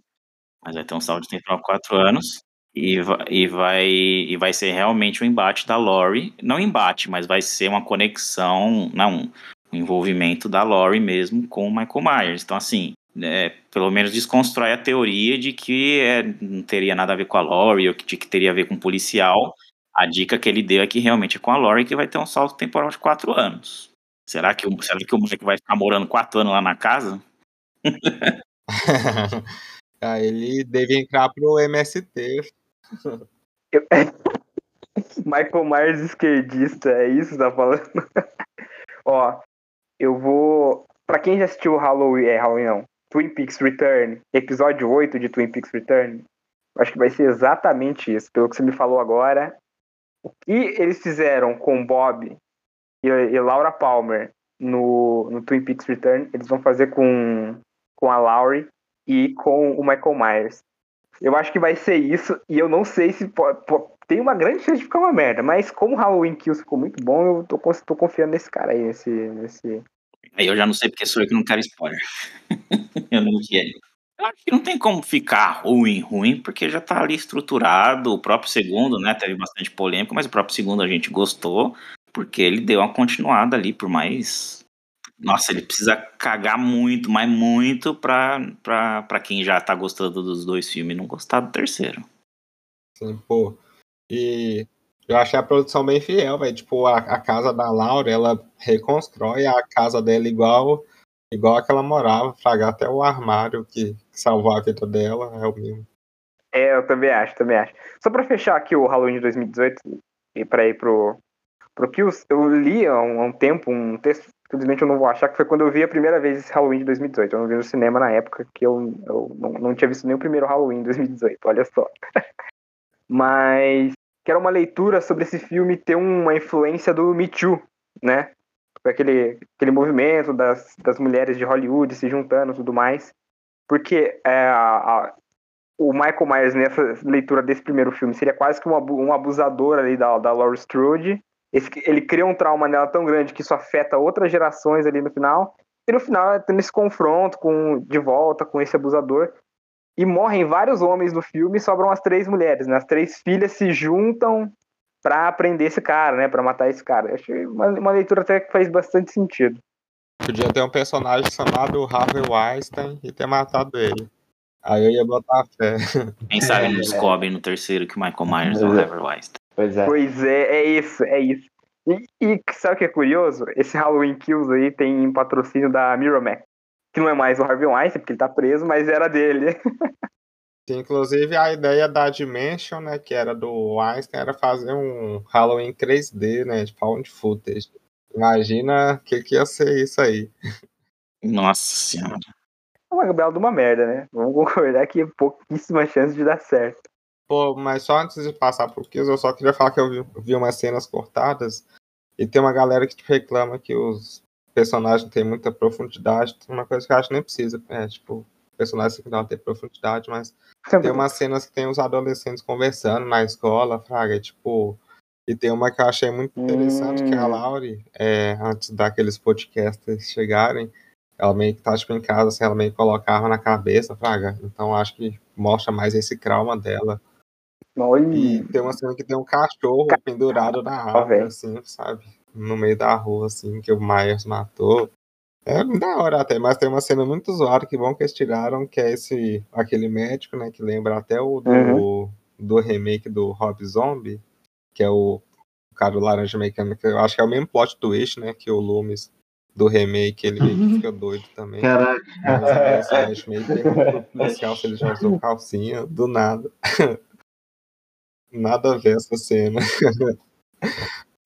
mas vai ter um salto temporal de quatro anos. E vai, e, vai, e vai ser realmente um embate da Lori. Não embate, mas vai ser uma conexão, não, um envolvimento da Lori mesmo com o Michael Myers. Então, assim, é, pelo menos desconstrói a teoria de que é, não teria nada a ver com a Lori ou de que teria a ver com o policial. A dica que ele deu é que realmente é com a Lori que vai ter um salto temporal de quatro anos. Será que o, será que o moleque vai ficar morando quatro anos lá na casa? ah, ele deve entrar pro MST. Michael Myers esquerdista, é isso que tá falando? Ó, eu vou. Pra quem já assistiu Halloween, é Halloween não, Twin Peaks Return, episódio 8 de Twin Peaks Return, acho que vai ser exatamente isso, pelo que você me falou agora. O que eles fizeram com Bob e, e Laura Palmer no, no, Twin Peaks Return, eles vão fazer com, com a Laurie e com o Michael Myers. Eu acho que vai ser isso, e eu não sei se pode, tem uma grande chance de ficar uma merda, mas como Halloween Kills ficou muito bom, eu tô, tô confiando nesse cara aí, nesse, nesse, Aí eu já não sei porque sou eu que não quero spoiler. eu não quero. Eu acho que não tem como ficar ruim, ruim, porque já tá ali estruturado. O próprio segundo, né, teve bastante polêmica, mas o próprio segundo a gente gostou, porque ele deu uma continuada ali, por mais. Nossa, ele precisa cagar muito, mas muito pra, pra, pra quem já tá gostando dos dois filmes não gostar do terceiro. Sim, pô. E eu achei a produção bem fiel, velho. Tipo, a, a, casa da Laura, ela reconstrói a casa dela igual igual a que ela morava, fragar até o armário que, que salvou a vida dela, é o mesmo. É, eu também acho, também acho. Só pra fechar aqui o Halloween de 2018 e pra ir pro, pro Kills, eu li há um, há um tempo um texto, simplesmente eu não vou achar, que foi quando eu vi a primeira vez esse Halloween de 2018. Eu não vi no cinema na época, que eu, eu não, não tinha visto nem o primeiro Halloween de 2018, olha só. Mas que era uma leitura sobre esse filme ter uma influência do Me Too, né? Foi aquele, aquele movimento das, das mulheres de Hollywood se juntando e tudo mais. Porque é, a, a, o Michael Myers, nessa leitura desse primeiro filme, seria quase que um, um abusador ali da, da Laurie Strode. Esse, ele cria um trauma nela tão grande que isso afeta outras gerações ali no final. E no final, é tendo esse confronto com, de volta com esse abusador. E morrem vários homens no filme e sobram as três mulheres, né? As três filhas se juntam para prender esse cara, né? Para matar esse cara. Eu achei uma, uma leitura até que faz bastante sentido. Podia ter um personagem chamado Harvey Weinstein e ter matado ele. Aí eu ia botar a fé. Quem sabe não descobre no terceiro que o Michael Myers é o Harvey Weinstein. Pois é. Pois é, é isso, é isso. E, e sabe o que é curioso? Esse Halloween Kills aí tem patrocínio da Miramax. Que não é mais o Harvey Weinstein, porque ele tá preso, mas era dele. Inclusive a ideia da Dimension, né, que era do Einstein, era fazer um Halloween 3D, né, de found footage. Imagina o que, que ia ser isso aí. Nossa senhora. É uma bela de uma merda, né? Vamos concordar que é pouquíssima chance de dar certo. Pô, mas só antes de passar pro Kills, eu só queria falar que eu vi, vi umas cenas cortadas e tem uma galera que reclama que os personagens têm muita profundidade. Uma coisa que eu acho que nem precisa. É, tipo, personagens que não tem profundidade, mas tem umas cenas que tem os adolescentes conversando na escola, fraga, tipo. E tem uma que eu achei muito interessante, hum. que a Laure, é, antes daqueles podcasts chegarem, ela meio que tá tipo, em casa, assim, ela meio que colocava na cabeça, fraga. Então acho que mostra mais esse trauma dela. Olha. E tem uma cena que tem um cachorro pendurado na árvore, assim, sabe? No meio da rua, assim, que o Myers matou. É da hora até, mas tem uma cena muito zoada que bom que eles tiraram, que é esse, aquele médico, né, que lembra até o do, uhum. do remake do Rob Zombie, que é o, o cara do Laranja Mecânica, eu acho que é o mesmo plot twist, né, que o Loomis do remake, ele meio que fica doido também. Caraca. Mas, assim, acho meio policial se ele já usou calcinha, do nada. Nada a ver essa cena.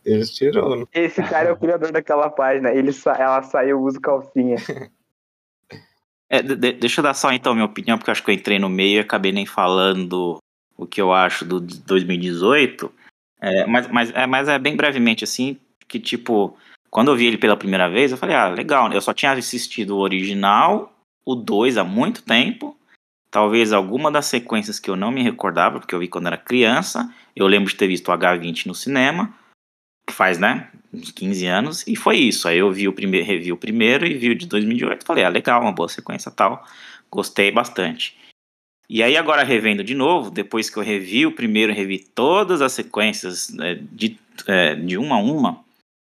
Eles tirou. Né? Esse cara é o criador daquela página. Ele sa ela saiu, usa calcinha. É, de deixa eu dar só então minha opinião, porque eu acho que eu entrei no meio e acabei nem falando o que eu acho do 2018. É, mas, mas, é, mas é bem brevemente assim, que tipo, quando eu vi ele pela primeira vez, eu falei, ah, legal, eu só tinha assistido o original, o 2 há muito tempo, Talvez alguma das sequências que eu não me recordava, porque eu vi quando era criança. Eu lembro de ter visto o H20 no cinema, faz, né, uns 15 anos, e foi isso. Aí eu vi o primeiro, revi o primeiro e vi o de 2008. Falei, ah, legal, uma boa sequência tal. Gostei bastante. E aí agora revendo de novo, depois que eu revi o primeiro, revi todas as sequências né, de, é, de uma a uma,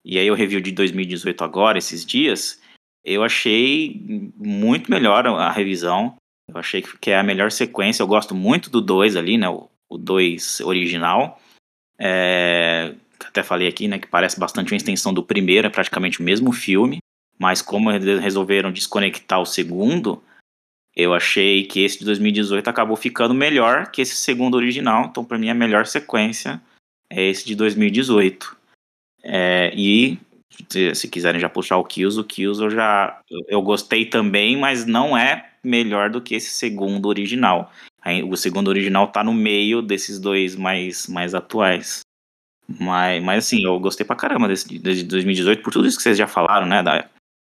e aí eu revi o de 2018 agora, esses dias, eu achei muito melhor a revisão. Eu achei que é a melhor sequência. Eu gosto muito do 2 ali, né? O 2 original. É, até falei aqui, né? Que parece bastante uma extensão do primeiro, é praticamente o mesmo filme. Mas como resolveram desconectar o segundo, eu achei que esse de 2018 acabou ficando melhor que esse segundo original. Então, para mim, a melhor sequência é esse de 2018. É, e se, quiserem já puxar o Kills, o Kills eu já eu gostei também, mas não é melhor do que esse segundo original. O segundo original tá no meio desses dois mais, mais atuais. Mas, mas assim, eu gostei pra caramba desse, de 2018, por tudo isso que vocês já falaram, né? Da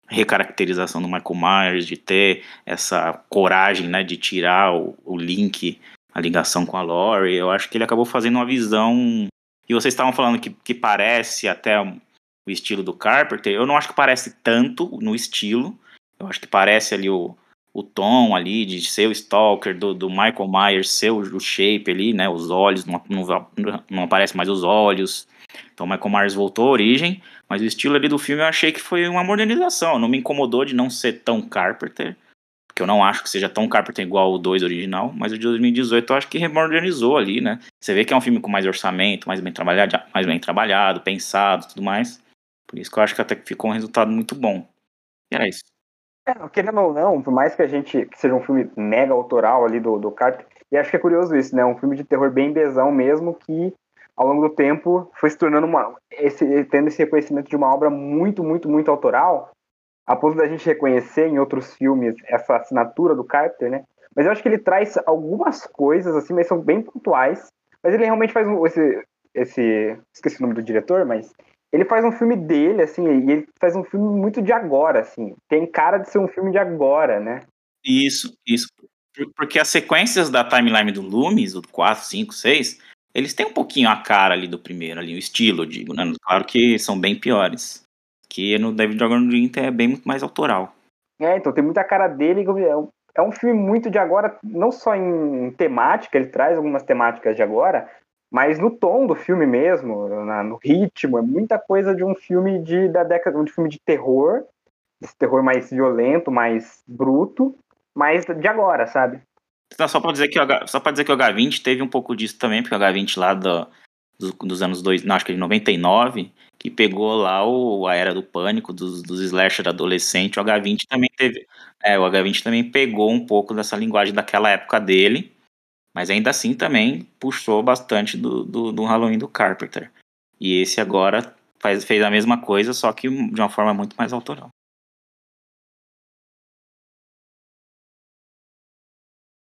recaracterização do Michael Myers, de ter essa coragem, né? De tirar o, o link, a ligação com a Laurie. Eu acho que ele acabou fazendo uma visão. E vocês estavam falando que, que parece até o estilo do Carpenter. Eu não acho que parece tanto no estilo. Eu acho que parece ali o, o tom ali de ser o Stalker, do, do Michael Myers ser o, o, shape ali, né? Os olhos, não, não, não aparecem mais os olhos. Então Michael Myers voltou à origem, mas o estilo ali do filme eu achei que foi uma modernização. Não me incomodou de não ser tão Carpenter, porque eu não acho que seja tão Carpenter igual o 2 original, mas o de 2018 eu acho que remodernizou ali, né? Você vê que é um filme com mais orçamento, mais bem trabalhado, mais bem trabalhado, pensado, tudo mais. Por isso que eu acho que até que ficou um resultado muito bom. E era isso. É, querendo ou não, por mais que a gente que seja um filme mega autoral ali do, do Carter, e acho que é curioso isso, né? Um filme de terror bem bezão mesmo, que ao longo do tempo foi se tornando uma. Esse, tendo esse reconhecimento de uma obra muito, muito, muito autoral, a ponto da gente reconhecer em outros filmes essa assinatura do Carter, né? Mas eu acho que ele traz algumas coisas, assim, mas são bem pontuais. Mas ele realmente faz um, esse, esse. Esqueci o nome do diretor, mas ele faz um filme dele, assim, e ele faz um filme muito de agora, assim. Tem cara de ser um filme de agora, né? Isso, isso. Porque as sequências da timeline do Loomis, o 4, 5, 6, eles têm um pouquinho a cara ali do primeiro, ali, o estilo, digo, né? Claro que são bem piores. Que no David Dragon Dream é bem muito mais autoral. É, então tem muita cara dele. É, é um filme muito de agora, não só em temática, ele traz algumas temáticas de agora, mas no tom do filme mesmo, na, no ritmo, é muita coisa de um filme de, da década, de filme de terror, esse terror mais violento, mais bruto, mas de agora, sabe? Então, só para dizer que o, só para dizer que o H20 teve um pouco disso também, porque o H20 lá do, do, dos anos dois, não, acho que de 99, que pegou lá o, a era do pânico dos, dos slasher adolescente, o H20 também teve, é, o H20 também pegou um pouco dessa linguagem daquela época dele mas ainda assim também puxou bastante do, do, do Halloween do Carpenter. E esse agora faz, fez a mesma coisa, só que de uma forma muito mais autoral.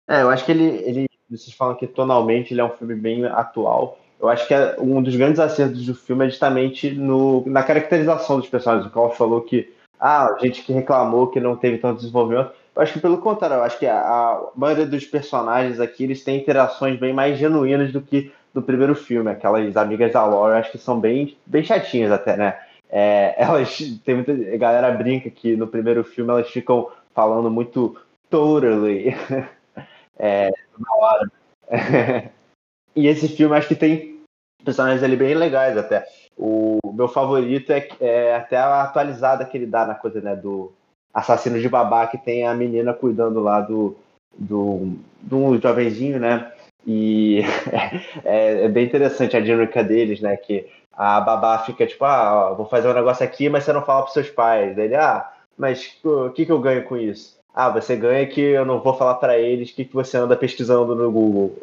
É, eu acho que ele, ele, vocês falam que tonalmente ele é um filme bem atual. Eu acho que é, um dos grandes acertos do filme é justamente no, na caracterização dos personagens. O Carl falou que ah, gente que reclamou que não teve tanto desenvolvimento. Eu acho que pelo contrário, eu acho que a, a, maioria dos personagens aqui eles têm interações bem mais genuínas do que no primeiro filme. Aquelas amigas da Laura, acho que são bem, bem chatinhas até, né? É, elas tem muita a galera brinca que no primeiro filme elas ficam falando muito totally é, na hora. e esse filme acho que tem personagens ali bem legais até. O meu favorito é, é até a atualizada que ele dá na coisa né, do assassino de babá que tem a menina cuidando lá do, do, do jovenzinho, né? E é, é, bem interessante a dinâmica deles, né? Que a babá fica tipo, ah, vou fazer um negócio aqui, mas você não fala pros seus pais. Daí ele, ah, mas o que, que eu ganho com isso? Ah, você ganha que eu não vou falar para eles o que, que você anda pesquisando no Google.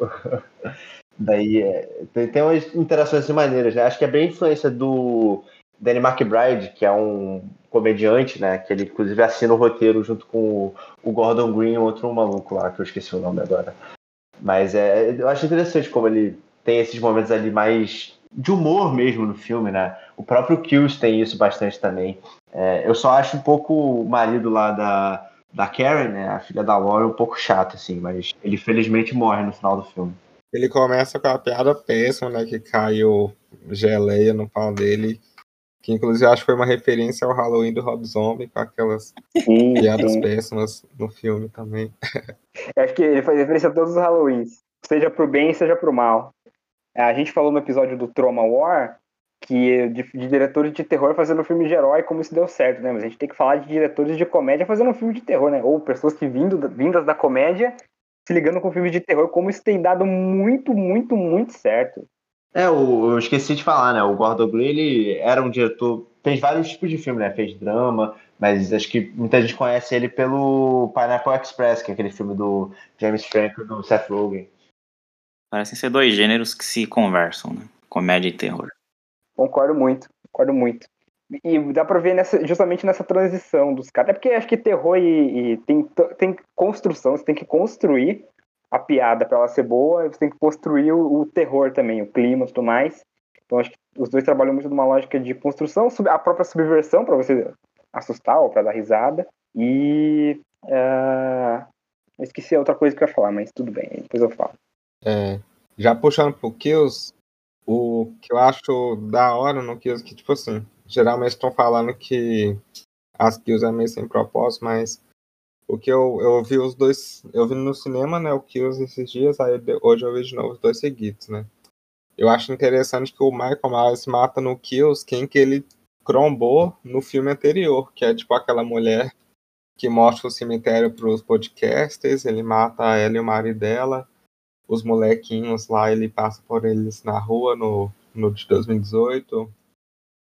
Daí é, tem, tem umas interações assim maneiras, né? Acho que é bem influência do Danny McBride, que é um comediante, né? Que ele inclusive assina o roteiro junto com o, Gordon Green, outro maluco lá, que eu esqueci o nome agora. Mas é, eu acho interessante como ele tem esses momentos ali mais de humor mesmo no filme, né? O próprio Kills tem isso bastante também. É, eu só acho um pouco o marido lá da, da Karen, né? A filha da Laura, um pouco chato, assim, mas ele felizmente morre no final do filme. Ele começa com a piada péssima, né? Que caiu geleia no pau dele que inclusive acho que foi uma referência ao Halloween do Rob Zombie, com aquelas sim, piadas sim. péssimas no filme também. Acho que ele faz referência a todos os Halloweens, seja pro bem, seja pro mal. É, a gente falou no episódio do Trauma War que de, de diretores de terror fazendo filme de herói, como isso deu certo, né? Mas a gente tem que falar de diretores de comédia fazendo um filme de terror, né? Ou pessoas que vindo, vindas da comédia se ligando com filme de terror, como isso tem dado muito, muito, muito certo. É, o, eu esqueci de falar, né? O Gordon Green, ele era um diretor, fez vários tipos de filme, né? Fez drama, mas acho que muita gente conhece ele pelo Pineapple Express, que é aquele filme do James Franco do Seth Rogen. Parecem ser dois gêneros que se conversam, né? Comédia e terror. Concordo muito, concordo muito. E dá pra ver nessa, justamente nessa transição dos caras. É porque acho que terror e, e tem, tem construção, você tem que construir a piada para ela ser boa, você tem que construir o, o, terror também, o clima e tudo mais. Então acho que os dois trabalham muito numa lógica de construção, a própria subversão para você assustar ou para dar risada. E. Uh, esqueci a outra coisa que eu ia falar, mas tudo bem, depois eu falo. É, já puxando pro Kills, o que eu acho da hora no Kills, que tipo assim, geralmente estão falando que as Kills é meio sem propósito, mas porque eu, eu vi os dois. Eu vi no cinema, né, o Kills esses dias, aí hoje eu vi de novo os dois seguidos, né? Eu acho interessante que o Michael Myers mata no Kills quem que ele crombou no filme anterior, que é tipo aquela mulher que mostra o cemitério para os podcasters, ele mata ela e o marido dela, os molequinhos lá, ele passa por eles na rua no, no de 2018,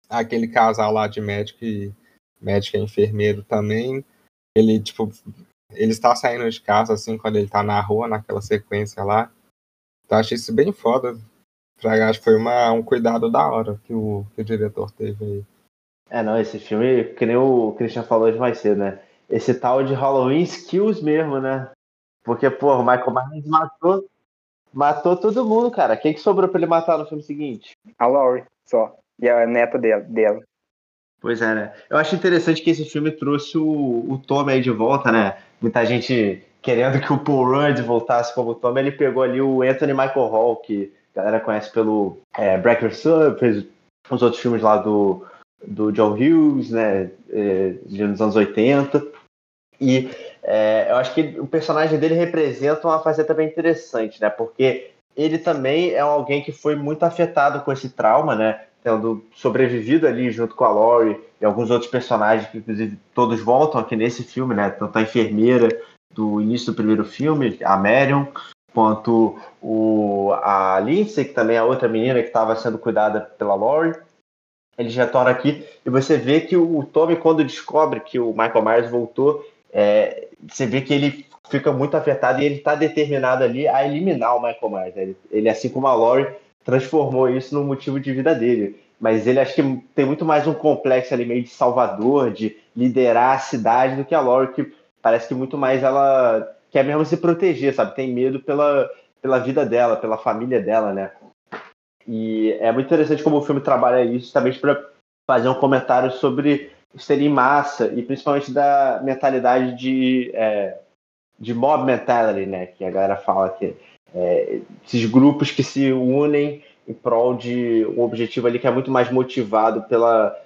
aquele casal lá de médico e médico e enfermeiro também, ele, tipo, ele está saindo de casa, assim, quando ele tá na rua, naquela sequência lá. Então, achei isso bem foda. Pra, acho que foi uma, um cuidado da hora que o, que o diretor teve aí. É, não, esse filme, que nem o Christian falou de mais cedo, né? Esse tal de Halloween Skills mesmo, né? Porque, pô, o Michael Myers matou, matou todo mundo, cara. Quem que sobrou pra ele matar no filme seguinte? A Laurie, só. e a neta dela. dela. Pois é, né? Eu acho interessante que esse filme trouxe o, o Tommy aí de volta, né? Muita gente querendo que o Paul Rudd voltasse como Tommy, ele pegou ali o Anthony Michael Hall, que a galera conhece pelo é, Breaker Sun, fez os outros filmes lá do, do John Hughes, né? É, nos anos 80. E é, eu acho que o personagem dele representa uma faceta bem interessante, né? Porque ele também é alguém que foi muito afetado com esse trauma, né? Tendo sobrevivido ali junto com a Laurie e alguns outros personagens que, inclusive, todos voltam aqui nesse filme, né? Tanto a enfermeira do início do primeiro filme, a Marion, quanto o, a Lindsay, que também é a outra menina que estava sendo cuidada pela Laurie. Eles retornam aqui e você vê que o Tommy, quando descobre que o Michael Myers voltou, é, você vê que ele fica muito afetado e ele está determinado ali a eliminar o Michael Myers. Ele, ele, assim como a Laurie, transformou isso no motivo de vida dele. Mas ele acho que tem muito mais um complexo ali meio de salvador, de liderar a cidade, do que a Laurie, que parece que muito mais ela quer mesmo se proteger, sabe? Tem medo pela, pela vida dela, pela família dela, né? E é muito interessante como o filme trabalha isso, também para fazer um comentário sobre seria em massa e principalmente da mentalidade de, é, de mob mentality, né? Que a galera fala que é, esses grupos que se unem em prol de um objetivo ali que é muito mais motivado pela,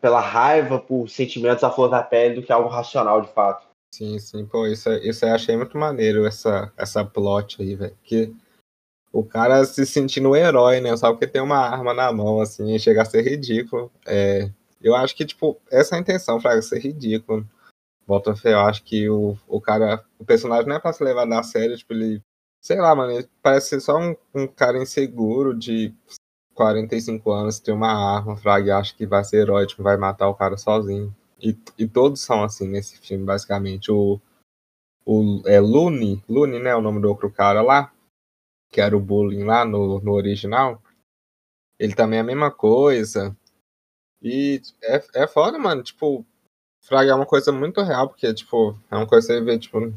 pela raiva, por sentimentos à flor da pele do que algo racional de fato. Sim, sim, pô, isso, isso eu achei muito maneiro, essa, essa plot aí, velho. Que o cara se sentindo um herói, né? Só porque tem uma arma na mão, assim, chega a ser ridículo. É, eu acho que, tipo, essa é a intenção, Fraga, ser ridículo. Volta eu acho que o, o cara, o personagem não é pra se levar na série, tipo, ele, sei lá, mano, ele parece ser só um, um cara inseguro de 45 anos, tem uma arma, Fraga, e acha que vai ser herói, tipo, vai matar o cara sozinho. E, e todos são assim nesse filme, basicamente. O, o é Looney, Looney, né, o nome do outro cara lá, que era o Bullying lá no, no original. Ele também é a mesma coisa. E é, é foda, mano. Tipo, Fraga é uma coisa muito real, porque, tipo, é uma coisa que você vê, tipo,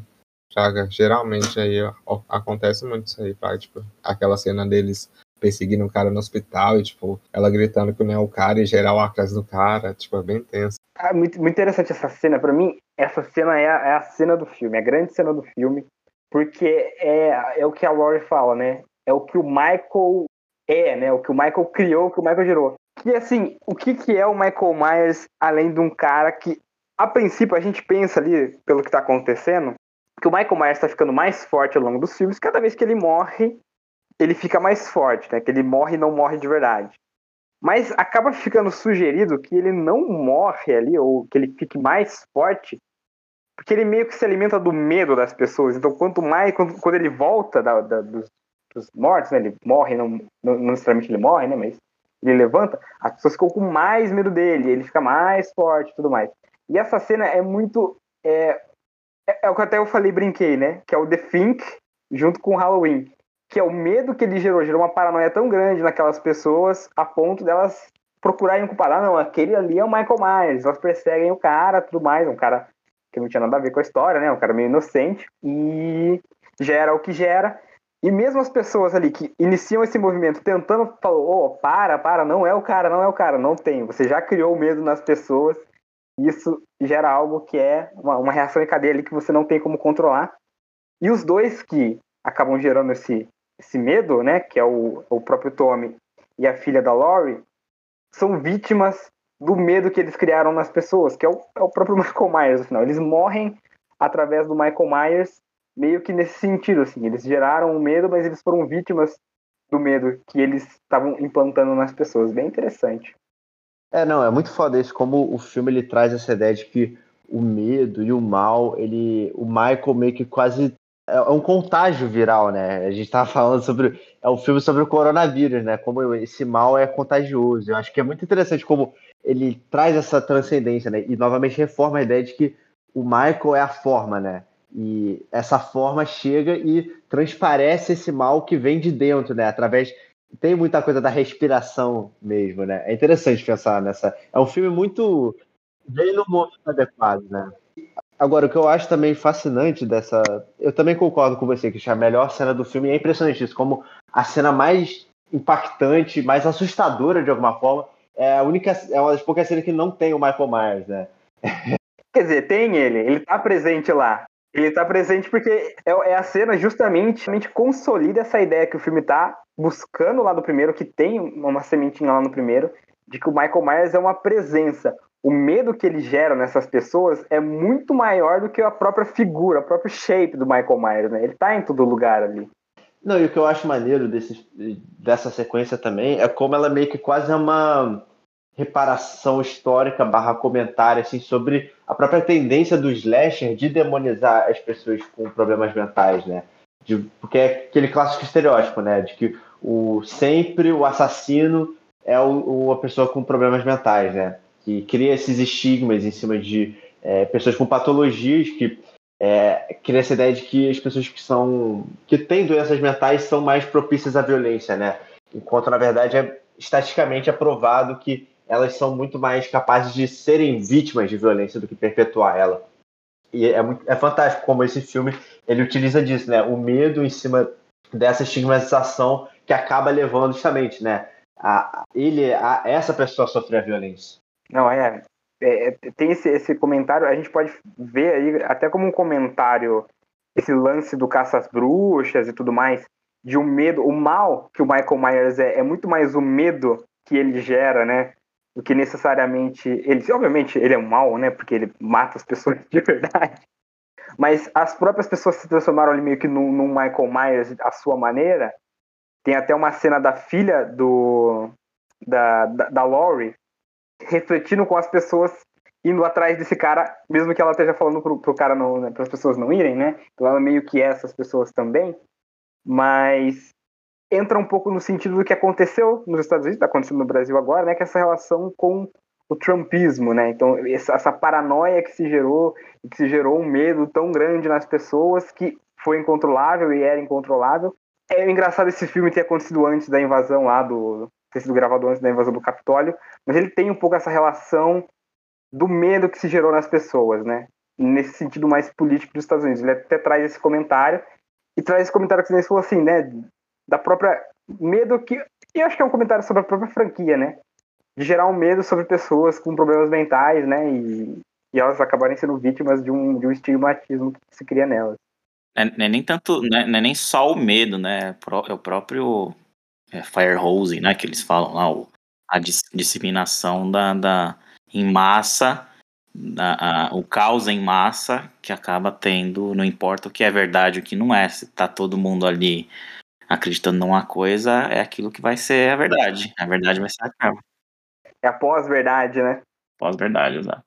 Fraga, geralmente aí ó, acontece muito isso aí, pai. Tipo, aquela cena deles perseguindo o cara no hospital e, tipo, ela gritando que não é o cara e geral atrás do cara, tipo, é bem tenso. Ah, muito, muito interessante essa cena. Para mim, essa cena é a, é a, cena do filme, a grande cena do filme, porque é, é o que a Laurie fala, né? É o que o Michael é, né? O que o Michael criou, o que o Michael gerou. Que assim, o que, que é o Michael Myers além de um cara que, a princípio, a gente pensa ali, pelo que tá acontecendo, que o Michael Myers tá ficando mais forte ao longo dos filmes, cada vez que ele morre, ele fica mais forte, né? Que ele morre e não morre de verdade. Mas acaba ficando sugerido que ele não morre ali, ou que ele fique mais forte, porque ele meio que se alimenta do medo das pessoas. Então, quanto mais, quando, quando ele volta da, da, dos, dos, mortos, né? Ele morre, não, não, não necessariamente ele morre, né? Mas ele levanta, as pessoas ficam com mais medo dele, ele fica mais forte e tudo mais. E essa cena é muito. É, é, é o que até eu falei, brinquei, né? Que é o The Think junto com o Halloween. Que é o medo que ele gerou, gerou uma paranoia tão grande naquelas pessoas a ponto delas procurarem culpado. Ah, não, aquele ali é o Michael Myers. Elas perseguem o cara, tudo mais. Um cara que não tinha nada a ver com a história, né? Um cara meio inocente. E gera o que gera. E mesmo as pessoas ali que iniciam esse movimento tentando falar, oh, para, para, não é o cara, não é o cara, não tem. Você já criou o medo nas pessoas. Isso gera algo que é uma, uma reação em cadeia ali que você não tem como controlar. E os dois que acabam gerando esse, esse medo, né, que é o, o próprio Tommy e a filha da Laurie, são vítimas do medo que eles criaram nas pessoas, que é o, é o próprio Michael Myers, afinal. Eles morrem através do Michael Myers meio que nesse sentido, assim. Eles geraram o medo, mas eles foram vítimas do medo que eles estavam implantando nas pessoas. Bem interessante. É, não, é muito foda isso, como o filme ele traz essa ideia de que o medo e o mal, ele, o Michael meio que quase é, é um contágio viral, né? A gente tava falando sobre é um filme sobre o coronavírus, né? Como esse mal é contagioso. Eu acho que é muito interessante como ele traz essa transcendência, né? E novamente reforma a ideia de que o Michael é a forma, né? E essa forma chega e transparece esse mal que vem de dentro, né? Através. Tem muita coisa da respiração mesmo, né? É interessante pensar nessa. É um filme muito. Bem no momento adequado, né? Agora, o que eu acho também fascinante dessa. Eu também concordo com você, que a melhor cena do filme é impressionante isso, como a cena mais impactante, mais assustadora de alguma forma, é a única, é uma das poucas cenas que não tem o Michael Myers, né? Quer dizer, tem ele, ele tá presente lá. Ele tá presente porque é, é a cena justamente, justamente consolida essa ideia que o filme tá buscando lá no primeiro, que tem uma sementinha lá no primeiro, de que o Michael Myers é uma presença. O medo que ele gera nessas pessoas é muito maior do que a própria figura, o próprio shape do Michael Myers, né? Ele tá em todo lugar ali. Não, e o que eu acho maneiro desse, dessa sequência também é como ela meio que quase é uma reparação histórica barra comentário assim, sobre a própria tendência do slasher de demonizar as pessoas com problemas mentais, né? De, porque é aquele clássico estereótipo, né? De que o, sempre o assassino é o, uma pessoa com problemas mentais, né? Que cria esses estigmas em cima de é, pessoas com patologias que é, cria essa ideia de que as pessoas que são que têm doenças mentais são mais propícias à violência, né? Enquanto na verdade é estatisticamente aprovado que elas são muito mais capazes de serem vítimas de violência do que perpetuar ela. E é, muito, é fantástico como esse filme ele utiliza disso, né? O medo em cima dessa estigmatização que acaba levando justamente, né? A, ele, a, essa pessoa a sofrer a violência. Não, é, é, é, tem esse, esse comentário, a gente pode ver aí até como um comentário esse lance do caça às bruxas e tudo mais, de um medo, o mal que o Michael Myers é, é muito mais o medo que ele gera, né? do que necessariamente ele. Obviamente ele é um mal, né? Porque ele mata as pessoas de verdade. Mas as próprias pessoas se transformaram ali meio que num, num Michael Myers à sua maneira. Tem até uma cena da filha do da, da, da Laurie refletindo com as pessoas indo atrás desse cara, mesmo que ela esteja falando pro, pro cara não, né, para as pessoas não irem, né? Então ela meio que é essas pessoas também. Mas entra um pouco no sentido do que aconteceu nos Estados Unidos, está acontecendo no Brasil agora, né? Que é essa relação com o trumpismo, né? Então, essa, paranoia que se gerou, que se gerou um medo tão grande nas pessoas que foi incontrolável e era incontrolável. É engraçado esse filme ter acontecido antes da invasão lá do. ter sido gravado antes da invasão do Capitólio, mas ele tem um pouco essa relação do medo que se gerou nas pessoas, né? Nesse sentido mais político dos Estados Unidos. Ele até traz esse comentário e traz esse comentário que você falou assim, né? da própria medo que eu acho que é um comentário sobre a própria franquia, né? De gerar um medo sobre pessoas com problemas mentais, né? E, e elas acabarem sendo vítimas de um, de um estigmatismo que se cria nelas. É, não é nem tanto, não é, não é, nem só o medo, né? É o próprio é, fire hose, né? Que eles falam lá, o, a dis, disseminação da, da em massa, da, a, o caos em massa que acaba tendo, não importa o que é verdade, o que não é, se tá todo mundo ali acreditando numa coisa, é aquilo que vai ser a verdade. A verdade vai ser a calma. É a pós-verdade, né? Pós-verdade, exato.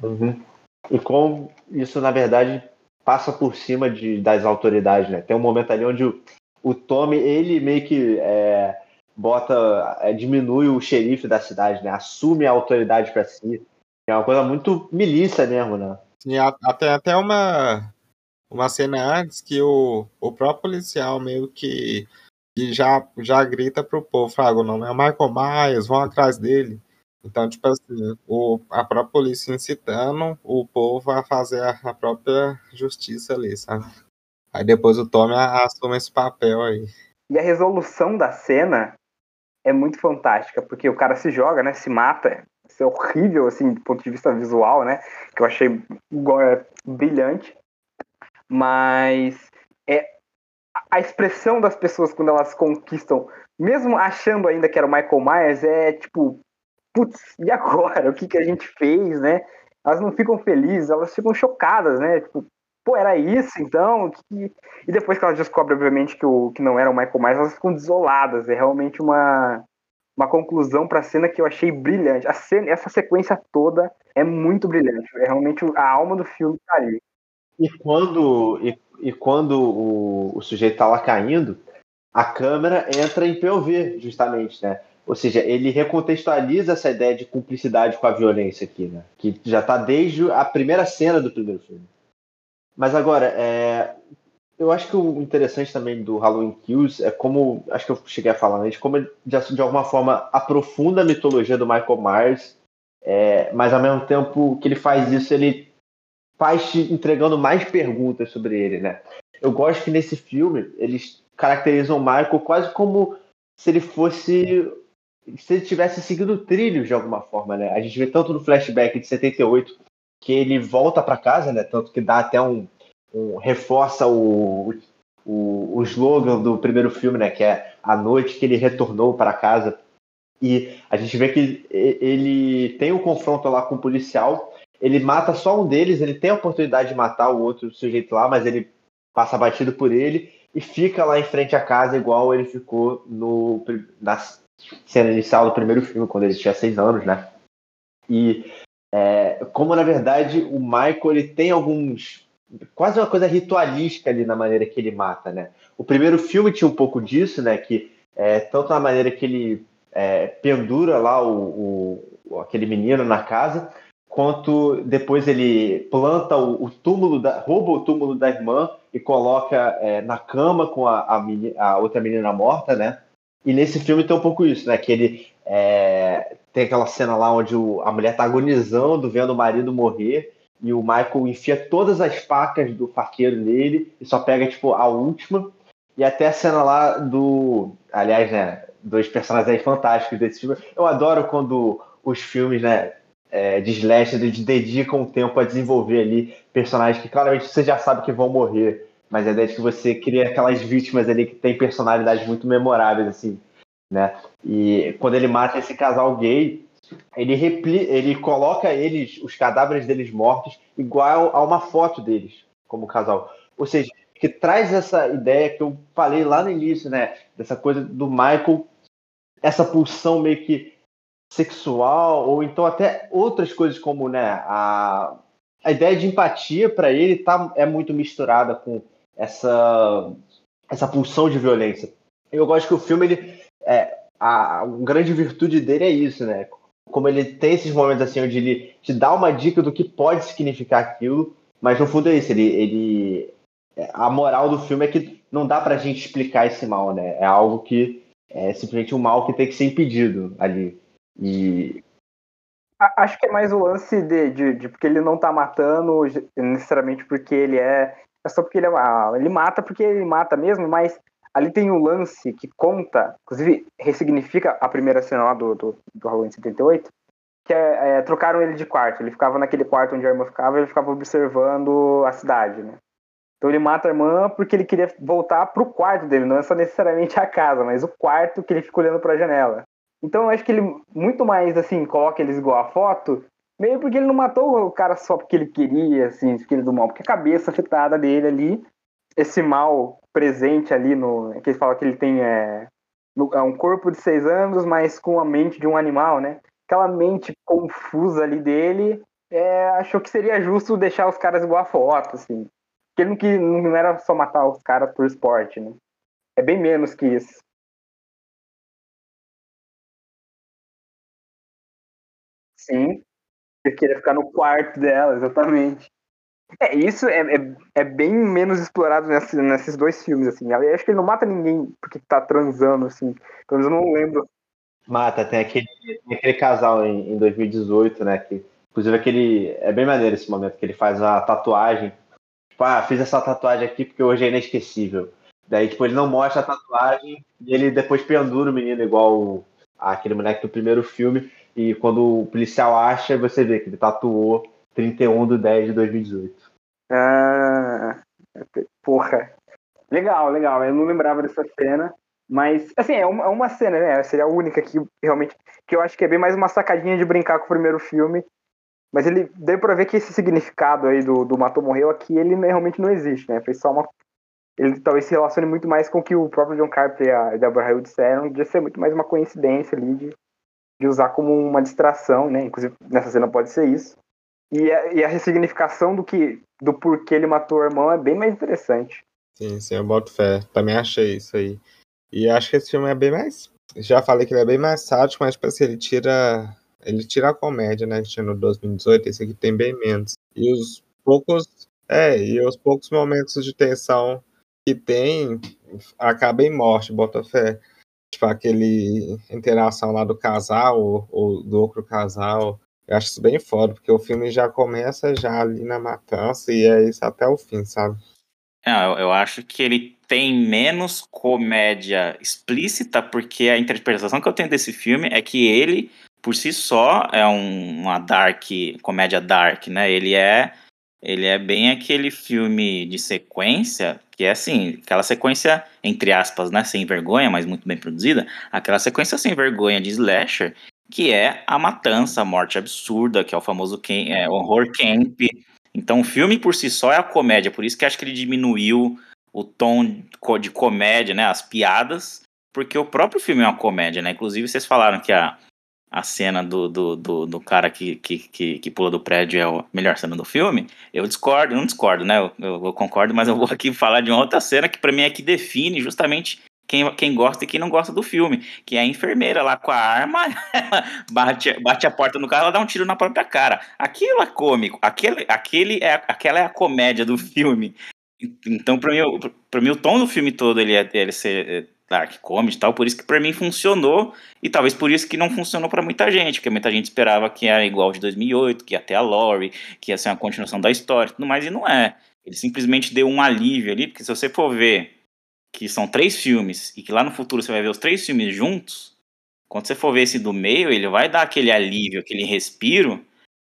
Uhum. E como isso, na verdade, passa por cima de, das autoridades, né? Tem um momento ali onde o, o Tommy, ele meio que é, bota, é, diminui o xerife da cidade, né? Assume a autoridade para si. É uma coisa muito milícia mesmo, né? Sim, até, até uma, uma cena antes que o, o próprio policial meio que, que já, já grita pro povo, fala, o nome é Michael Myers, vão atrás dele. Então, tipo assim, o, a própria polícia incitando o povo a fazer a, a própria justiça ali, sabe? Aí depois o Tommy assume esse papel aí. E a resolução da cena é muito fantástica, porque o cara se joga, né? Se mata. Isso é horrível, assim, do ponto de vista visual, né? Que eu achei é, brilhante mas é a expressão das pessoas quando elas conquistam, mesmo achando ainda que era o Michael Myers, é tipo, putz, e agora? O que, que a gente fez, né? Elas não ficam felizes, elas ficam chocadas, né? Tipo, pô, era isso então? Que... E depois que elas descobrem, obviamente, que, o, que não era o Michael Myers, elas ficam desoladas. É realmente uma, uma conclusão para a cena que eu achei brilhante. A cena, essa sequência toda é muito brilhante. É realmente a alma do filme tá ali. E quando, e, e quando o, o sujeito está lá caindo, a câmera entra em POV, justamente, né? Ou seja, ele recontextualiza essa ideia de cumplicidade com a violência aqui, né? Que já está desde a primeira cena do primeiro filme. Mas agora, é, eu acho que o interessante também do Halloween Kills é como, acho que eu cheguei a falar antes, como ele de, de alguma forma aprofunda a mitologia do Michael Myers, é, mas ao mesmo tempo que ele faz isso, ele faz te entregando mais perguntas sobre ele, né? Eu gosto que nesse filme eles caracterizam o Michael quase como se ele fosse se ele tivesse seguido trilhos de alguma forma, né? A gente vê tanto no flashback de 78 que ele volta para casa, né? Tanto que dá até um, um reforça o, o, o slogan do primeiro filme, né? Que é a noite que ele retornou para casa. E a gente vê que ele tem um confronto lá com o policial. Ele mata só um deles, ele tem a oportunidade de matar o outro sujeito lá, mas ele passa batido por ele e fica lá em frente à casa, igual ele ficou no, na cena inicial do primeiro filme, quando ele tinha seis anos, né? E é, como na verdade o Michael ele tem alguns quase uma coisa ritualística ali na maneira que ele mata, né? O primeiro filme tinha um pouco disso, né? Que é, tanto na maneira que ele é, pendura lá o, o, aquele menino na casa, quanto depois ele planta o, o, túmulo, da, rouba o túmulo da irmã e coloca é, na cama com a, a, a, outra menina morta, né? E nesse filme tem um pouco isso, né? Que ele é, tem aquela cena lá onde o, a mulher tá agonizando, vendo o marido morrer, e o Michael enfia todas as facas do faqueiro nele e só pega, tipo, a última. E até a cena lá do. Aliás, né? Dois personagens fantásticos desse filme. Eu adoro quando os filmes, né? É, de slasher, eles dedicam tempo a desenvolver ali personagens que claramente você já sabe que vão morrer. Mas a ideia é que você cria aquelas vítimas ali que tem personalidades muito memoráveis, assim, né? E quando ele mata esse casal gay, ele, repli ele coloca eles, os cadáveres deles mortos, igual a uma foto deles, como casal. Ou seja, que traz essa ideia que eu falei lá no início, né? Dessa coisa do Michael, essa pulsão meio que sexual, ou então até outras coisas como, né? A, a ideia de empatia para ele tá, é muito misturada com essa, essa pulsão de violência. Eu gosto que o filme, ele, é, a, a grande virtude dele é isso, né? como ele tem esses momentos assim onde ele te dá uma dica do que pode significar aquilo, mas no fundo é isso, ele, ele a moral do filme é que não dá pra gente explicar esse mal, né? É algo que é simplesmente um mal que tem que ser impedido ali. E acho que é mais o lance de, de, de, porque ele não tá matando necessariamente porque ele é é só porque ele é, ele mata porque ele mata mesmo, mas ali tem um lance que conta, inclusive ressignifica a primeira cena lá do, do, do Halloween 78, que é, é, trocaram ele de quarto. Ele ficava naquele quarto onde a irmã ficava, ele ficava observando a cidade, né? Então ele mata a irmã porque ele queria voltar pro quarto dele, não é só necessariamente a casa, mas o quarto que ele fica olhando para a janela. Então eu acho que ele muito mais assim coloca eles igual a foto, meio porque ele não matou o cara só porque ele queria, assim, ele do mal, porque a cabeça afetada dele ali, esse mal presente ali no. que ele fala que ele tem é, é um corpo de seis anos, mas com a mente de um animal, né? Aquela mente confusa ali dele, é, achou que seria justo deixar os caras igual a foto, assim. Porque ele não, que, não era só matar os caras por esporte, né? É bem menos que isso. Sim. Ele queria ficar no quarto dela, exatamente. É, isso é, é, é, bem menos explorado nesse, nesses dois filmes, assim. Eu acho que ele não mata ninguém porque tá transando, assim. Pelo menos eu não lembro. Mata, tem aquele, tem aquele casal em, em 2018, né? Que, inclusive aquele. É bem maneiro esse momento, que ele faz a tatuagem. Tipo, ah, fiz essa tatuagem aqui porque hoje é inesquecível. Daí, tipo, ele não mostra a tatuagem e ele depois pendura o menino igual aquele moleque do primeiro filme. E quando o policial acha, você vê que ele tatuou 31 de 10 de 2018. Ah, porra. Legal, legal. Eu não lembrava dessa cena. Mas, assim, é uma, é uma cena, né? Seria a única que realmente. Que eu acho que é bem mais uma sacadinha de brincar com o primeiro filme. Mas ele deu pra ver que esse significado aí do, do Matou Morreu aqui, ele realmente não existe, né? Foi só uma. Ele talvez se relacione muito mais com o que o próprio John Carpenter e a Deborah Hill disseram, de ser muito mais uma coincidência ali, de, de usar como uma distração, né? Inclusive, nessa cena pode ser isso. E a, e a ressignificação do que do porquê ele matou o irmão é bem mais interessante. Sim, sim, eu boto fé. Também achei isso aí. E acho que esse filme é bem mais. Já falei que ele é bem mais sádico, mas tipo assim, ele tira. Ele tira a comédia, né? Que tinha no 2018, esse aqui tem bem menos. E os poucos. É, e os poucos momentos de tensão que tem acaba em morte, bota fé. Tipo, aquele interação lá do casal, ou, ou do outro casal, eu acho isso bem foda, porque o filme já começa já ali na matança e é isso até o fim, sabe? Eu, eu acho que ele tem menos comédia explícita, porque a interpretação que eu tenho desse filme é que ele, por si só, é um, uma dark, comédia dark, né? Ele é ele é bem aquele filme de sequência, que é assim, aquela sequência, entre aspas, né, sem vergonha, mas muito bem produzida, aquela sequência sem vergonha de slasher, que é a matança, a morte absurda, que é o famoso é, horror camp. Então o filme por si só é a comédia, por isso que acho que ele diminuiu o tom de comédia, né, as piadas, porque o próprio filme é uma comédia, né? Inclusive vocês falaram que a, a cena do, do, do, do cara que, que, que, que, pula do prédio é a melhor cena do filme, eu discordo, não discordo, né? Eu, eu, eu, concordo, mas eu vou aqui falar de uma outra cena que para mim é que define justamente quem, quem gosta e quem não gosta do filme, que é a enfermeira lá com a arma, bate, bate a porta no carro, ela dá um tiro na própria cara. Aquilo é cômico, aquele, aquele é, aquela é a comédia do filme. Então, para mim, para mim, o tom do filme todo ele é ele ser dark comedy e tal, por isso que para mim funcionou e talvez por isso que não funcionou para muita gente, porque muita gente esperava que era igual de 2008, que ia ter a Lori, que ia ser uma continuação da história, tudo mais e não é. Ele simplesmente deu um alívio ali, porque se você for ver que são três filmes e que lá no futuro você vai ver os três filmes juntos, quando você for ver esse do meio, ele vai dar aquele alívio, aquele respiro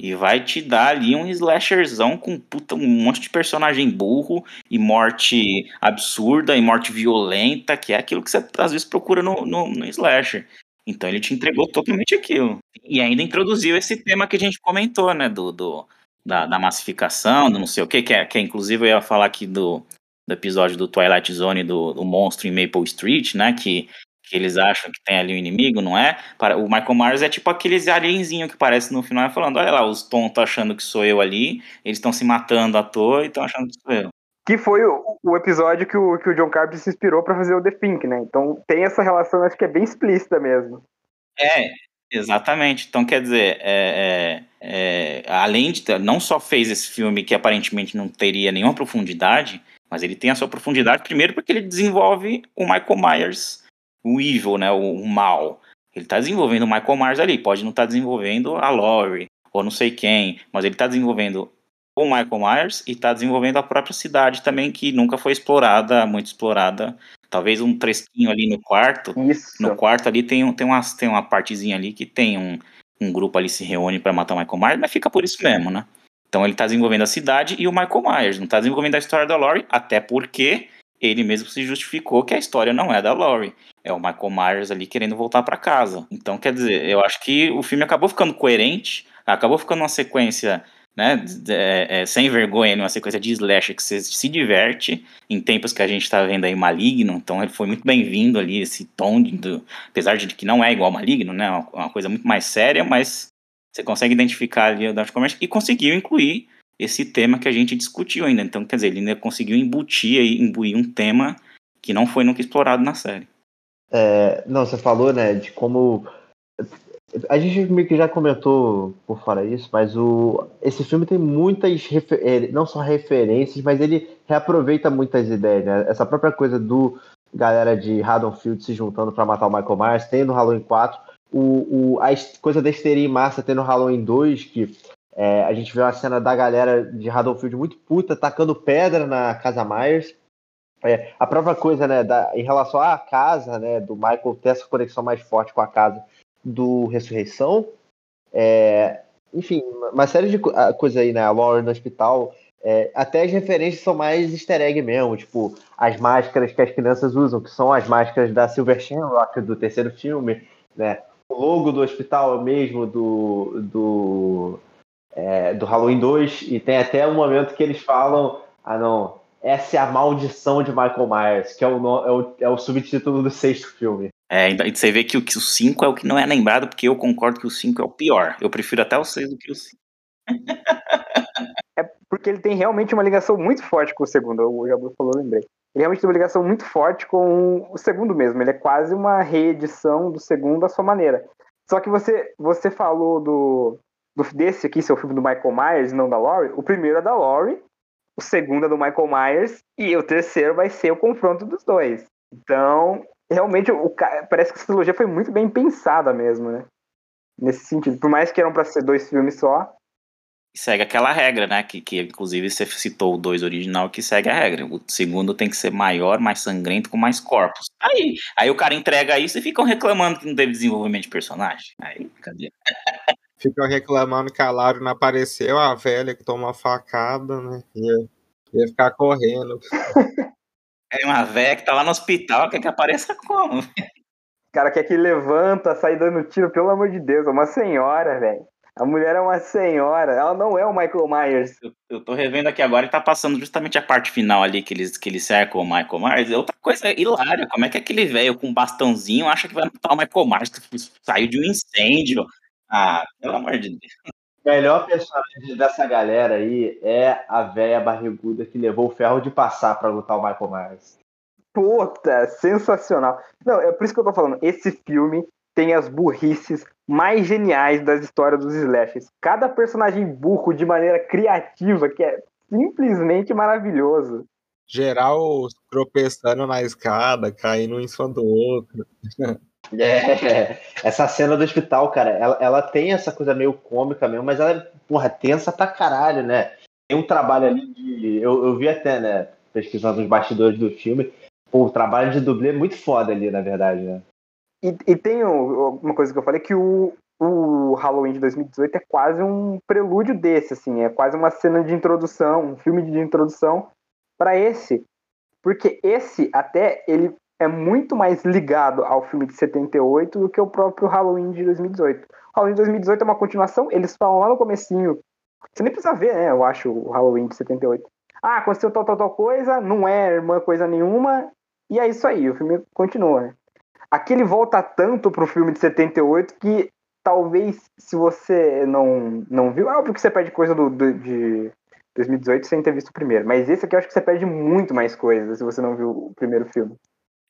e vai te dar ali um slasherzão com puta, um monte de personagem burro e morte absurda e morte violenta, que é aquilo que você às vezes procura no, no, no slasher. Então ele te entregou totalmente aquilo. E ainda introduziu esse tema que a gente comentou, né? Do, do da, da, massificação, do não sei o que, que é, que é, inclusive eu ia falar aqui do, do episódio do Twilight Zone do, do monstro em Maple Street, né? Que que eles acham que tem ali um inimigo, não é? O Michael Myers é tipo aqueles alienzinho que parece no final falando, olha lá, os tontos achando que sou eu ali, eles estão se matando à toa e estão achando que sou eu. Que foi o, o episódio que o, que o John Carpenter se inspirou para fazer o The Pink, né? Então tem essa relação, acho que é bem explícita mesmo. É, exatamente. Então quer dizer, é, é, é, além de não só fez esse filme que aparentemente não teria nenhuma profundidade, mas ele tem a sua profundidade primeiro porque ele desenvolve o Michael Myers o evil, né, o, o mal. Ele está desenvolvendo o Michael Myers ali, pode não estar tá desenvolvendo a Laurie ou não sei quem, mas ele está desenvolvendo o Michael Myers e está desenvolvendo a própria cidade também, que nunca foi explorada, muito explorada. Talvez um tresquinho ali no quarto. Isso. No quarto ali tem, tem, uma, tem uma partezinha ali que tem um, um grupo ali se reúne para matar o Michael Myers, mas fica por isso mesmo, né? Então ele está desenvolvendo a cidade e o Michael Myers, não está desenvolvendo a história da Laurie, até porque ele mesmo se justificou que a história não é da Laurie. É o Michael Myers ali querendo voltar para casa. Então, quer dizer, eu acho que o filme acabou ficando coerente, acabou ficando uma sequência né, é, é, sem vergonha, uma sequência de slasher que você se diverte em tempos que a gente está vendo aí Maligno, então ele foi muito bem-vindo ali, esse tom, de, do, apesar de que não é igual Maligno, né, uma, uma coisa muito mais séria, mas você consegue identificar ali o Dark Commerce e conseguiu incluir esse tema que a gente discutiu ainda. Então, quer dizer, ele ainda conseguiu embutir aí, imbuir um tema que não foi nunca explorado na série. É, não, você falou, né, de como. A gente meio que já comentou por fora isso, mas o, esse filme tem muitas, é, não só referências, mas ele reaproveita muitas ideias, né? Essa própria coisa do galera de Haddonfield se juntando para matar o Michael Myers, tem no Halloween 4, o, o, a coisa da histeria em massa tem no Halloween 2, que é, a gente vê uma cena da galera de Haddonfield muito puta, tacando pedra na casa Myers. É, a própria coisa, né, da, em relação à casa, né, do Michael ter essa conexão mais forte com a casa do Ressurreição. É, enfim, uma série de coisas aí, né, a Lauren no hospital. É, até as referências são mais easter egg mesmo, tipo, as máscaras que as crianças usam, que são as máscaras da Silver Shamrock do terceiro filme, né? O logo do hospital é mesmo do, do é, do Halloween 2, e tem até um momento que eles falam: ah, não, essa é a maldição de Michael Myers, que é o, é o, é o subtítulo do sexto filme. É, e você vê que o 5 é o que não é lembrado, porque eu concordo que o 5 é o pior. Eu prefiro até o 6 do que o 5. é porque ele tem realmente uma ligação muito forte com o segundo. O Jabu falou, lembrei. Ele realmente tem uma ligação muito forte com o segundo mesmo. Ele é quase uma reedição do segundo à sua maneira. Só que você, você falou do, do, desse aqui, seu filme do Michael Myers, não da Laurie, o primeiro é da Laurie, o segundo é do Michael Myers e o terceiro vai ser o confronto dos dois. Então, realmente, o, parece que essa trilogia foi muito bem pensada mesmo, né? Nesse sentido. Por mais que eram para ser dois filmes só, segue aquela regra, né? Que, que inclusive você citou o 2 original que segue a regra. O segundo tem que ser maior, mais sangrento, com mais corpos. Aí, aí o cara entrega isso e ficam reclamando que não teve desenvolvimento de personagem. Aí, cadê? Ficam reclamando que a Laura não apareceu, a velha que tomou uma facada, né? Ia, ia ficar correndo. É uma velha que tá lá no hospital, quer que apareça como? O cara quer que levanta, sai dando tiro, pelo amor de Deus, é uma senhora, velho. A mulher é uma senhora, ela não é o Michael Myers. Eu, eu tô revendo aqui agora e tá passando justamente a parte final ali que eles, que eles cercam o Michael Myers. É outra coisa hilária. Como é que aquele velho com um bastãozinho acha que vai matar o Michael Myers que saiu de um incêndio? Ah, pelo amor de Deus. O melhor personagem dessa galera aí é a velha barriguda que levou o ferro de passar pra lutar o Michael Myers. Puta, sensacional. Não, é por isso que eu tô falando. Esse filme tem as burrices mais geniais das histórias dos slashers. Cada personagem burro de maneira criativa, que é simplesmente maravilhoso. Geral tropeçando na escada, caindo um em cima do outro. É, essa cena do hospital, cara, ela, ela tem essa coisa meio cômica mesmo, mas ela é, porra, tensa pra caralho, né? Tem um trabalho ali de. Eu, eu vi até, né, pesquisando os bastidores do filme. Pô, o trabalho de dublê é muito foda ali, na verdade, né? E, e tem uma coisa que eu falei que o, o Halloween de 2018 é quase um prelúdio desse, assim, é quase uma cena de introdução, um filme de introdução para esse, porque esse até ele é muito mais ligado ao filme de 78 do que o próprio Halloween de 2018. O Halloween de 2018 é uma continuação, eles falam lá no comecinho, você nem precisa ver, né, eu acho, o Halloween de 78. Ah, aconteceu tal, tal, tal coisa, não é irmã coisa nenhuma, e é isso aí, o filme continua? Aqui ele volta tanto pro filme de 78 que talvez se você não, não viu, é óbvio que você perde coisa do, do, de 2018 sem ter visto o primeiro, mas esse aqui eu acho que você perde muito mais coisa se você não viu o primeiro filme.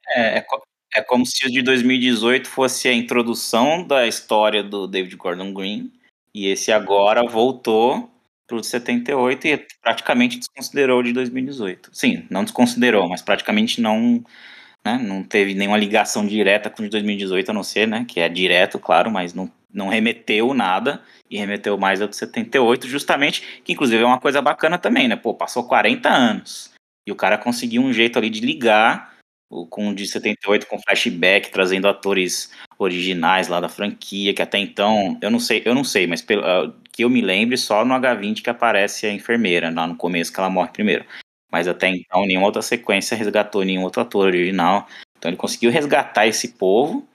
É, é, é como se o de 2018 fosse a introdução da história do David Gordon Green e esse agora voltou pro de 78 e praticamente desconsiderou o de 2018. Sim, não desconsiderou, mas praticamente não né? Não teve nenhuma ligação direta com o de 2018, a não ser, né? Que é direto, claro, mas não, não remeteu nada e remeteu mais ao de 78, justamente, que inclusive é uma coisa bacana também, né? Pô, passou 40 anos e o cara conseguiu um jeito ali de ligar com o de 78 com flashback, trazendo atores originais lá da franquia, que até então, eu não sei, eu não sei, mas pelo, uh, que eu me lembre, só no H20 que aparece a enfermeira, lá no começo que ela morre primeiro. Mas até então, nenhuma outra sequência resgatou nenhum outro ator original. Então ele conseguiu resgatar esse povo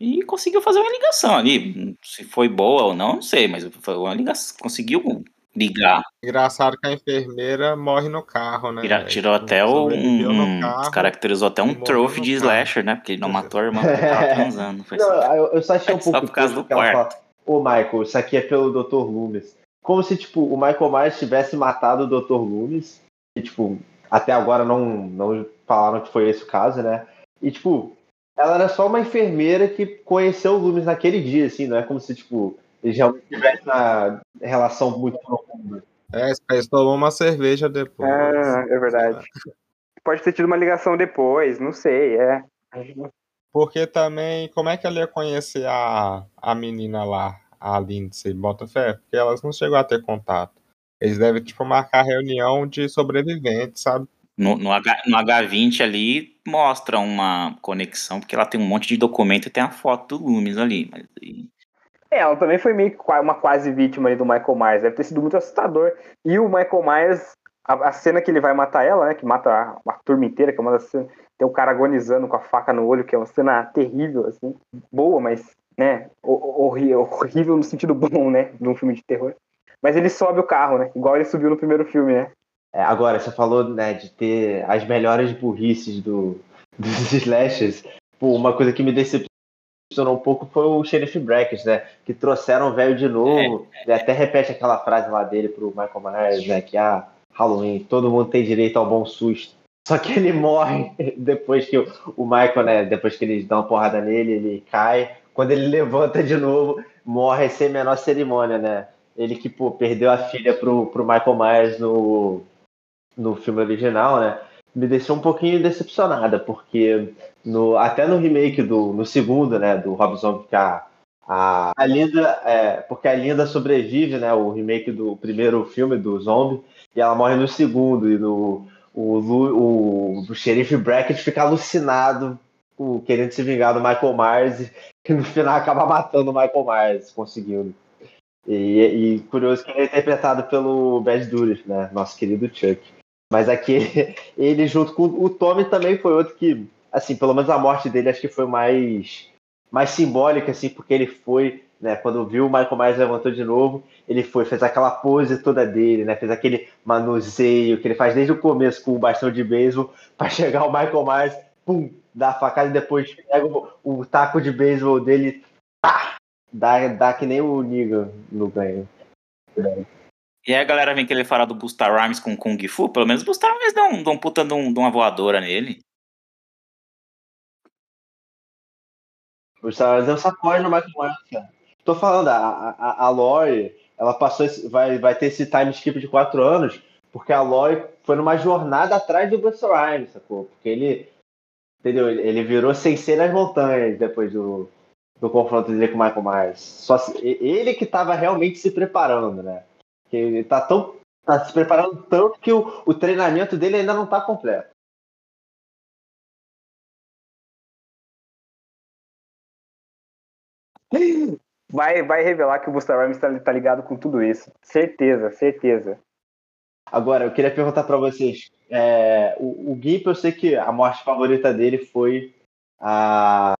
e conseguiu fazer uma ligação ali. Se foi boa ou não, não sei, mas foi uma ligação. Conseguiu ligar. Engraçado que a enfermeira morre no carro, né? Tirou até um. um carro, caracterizou até um trophy de slasher, né? Porque ele não matou a irmã porque tava transando. Foi não, eu, eu só achei um pouco. Só por causa do quarto. Ô, Michael, isso aqui é pelo Dr. Loomis. Como se, tipo, o Michael Myers tivesse matado o Dr. Loomis e, tipo, até agora não, não falaram que foi esse o caso, né? E, tipo, ela era só uma enfermeira que conheceu o Loomis naquele dia, assim, não é como se, tipo, eles realmente tivessem uma relação muito profunda. É, eles tomou uma cerveja depois. Ah, é verdade. Pode ter tido uma ligação depois, não sei, é. Porque também, como é que ela ia conhecer a, a menina lá, a Lindsay Botafé? Porque elas não chegou a ter contato. Eles devem, tipo, marcar reunião de sobreviventes, sabe? No, no, H, no H20 ali mostra uma conexão, porque ela tem um monte de documento e tem a foto do Loomis ali. Mas... É, ela também foi meio uma quase vítima do Michael Myers. Deve ter sido muito assustador. E o Michael Myers, a, a cena que ele vai matar ela, né? Que mata a, a turma inteira, que é uma das cenas, Tem o cara agonizando com a faca no olho, que é uma cena terrível, assim. Boa, mas, né? Horrível, horrível no sentido bom, né? De um filme de terror. Mas ele sobe o carro, né? Igual ele subiu no primeiro filme, né? É, agora, você falou né, de ter as melhores burrices do, dos slashers. Pô, uma coisa que me decepcionou um pouco foi o Sheriff Brackett, né? Que trouxeram o velho de novo. É, é. Até repete aquela frase lá dele pro Michael Myers, né? Que, ah, Halloween, todo mundo tem direito ao bom susto. Só que ele morre depois que o, o Michael, né? Depois que eles dão uma porrada nele, ele cai. Quando ele levanta de novo, morre sem menor cerimônia, né? Ele que pô, perdeu a filha pro, pro Michael Myers no, no filme original, né? Me deixou um pouquinho decepcionada, porque no, até no remake do no segundo, né, do Rob Zombie, que a, A, a Linda, é, porque a Linda sobrevive, né? O remake do primeiro filme do Zombie, e ela morre no segundo, e no, o, o, o xerife Brackett fica alucinado o, querendo se vingar do Michael Myers e no final acaba matando o Michael Myers, conseguindo. E, e curioso que ele é interpretado pelo Bad Dourif, né? Nosso querido Chuck. Mas aqui, ele junto com o Tommy também foi outro que, assim, pelo menos a morte dele acho que foi mais, mais simbólica, assim, porque ele foi, né, quando viu o Michael Myers levantou de novo, ele foi, fez aquela pose toda dele, né, fez aquele manuseio que ele faz desde o começo com o bastão de beisebol para chegar o Michael Myers, pum, dá a facada e depois pega o, o taco de beisebol dele, tá, dá, dá que nem o Negan no ganho. E aí a galera vem querer falar do Busta Rhymes com Kung Fu, pelo menos Busta Rhymes dá um, dá um puta de, um, de uma voadora nele. Busta Rhymes é um sacode no Michael Myers, cara. Tô falando, a, a, a Lori, ela passou esse, vai, vai ter esse time skip de quatro anos, porque a Lori foi numa jornada atrás do Busta Rhymes, sacou? Porque ele, entendeu? Ele virou sem ser nas montanhas depois do, do confronto dele com o Michael Myers. Só ele que estava realmente se preparando, né? Ele tá tão tá se preparando tanto que o, o treinamento dele ainda não está completo. Vai, vai revelar que o Busta Rhymes está tá ligado com tudo isso. Certeza, certeza. Agora, eu queria perguntar para vocês. É, o, o Gimp, eu sei que a morte favorita dele foi a,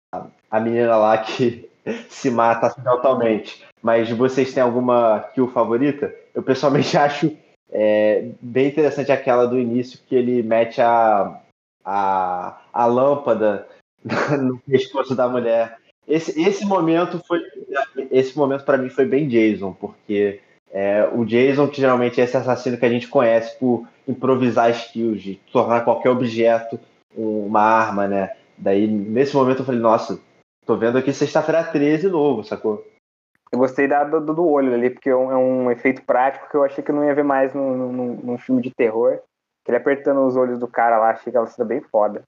a menina lá que se mata acidentalmente. Mas vocês têm alguma kill favorita? Eu pessoalmente acho é, bem interessante aquela do início que ele mete a, a, a lâmpada no pescoço da mulher. Esse, esse momento foi esse momento para mim foi bem Jason, porque é, o Jason, que geralmente é esse assassino que a gente conhece por improvisar skills, de tornar qualquer objeto uma arma, né? Daí, nesse momento, eu falei, nossa, tô vendo aqui sexta-feira 13 novo, sacou? Eu gostei da, do, do olho ali, porque é um, é um, efeito prático que eu achei que eu não ia ver mais num, num, num filme de terror. Ele apertando os olhos do cara lá, achei que ela seria bem foda.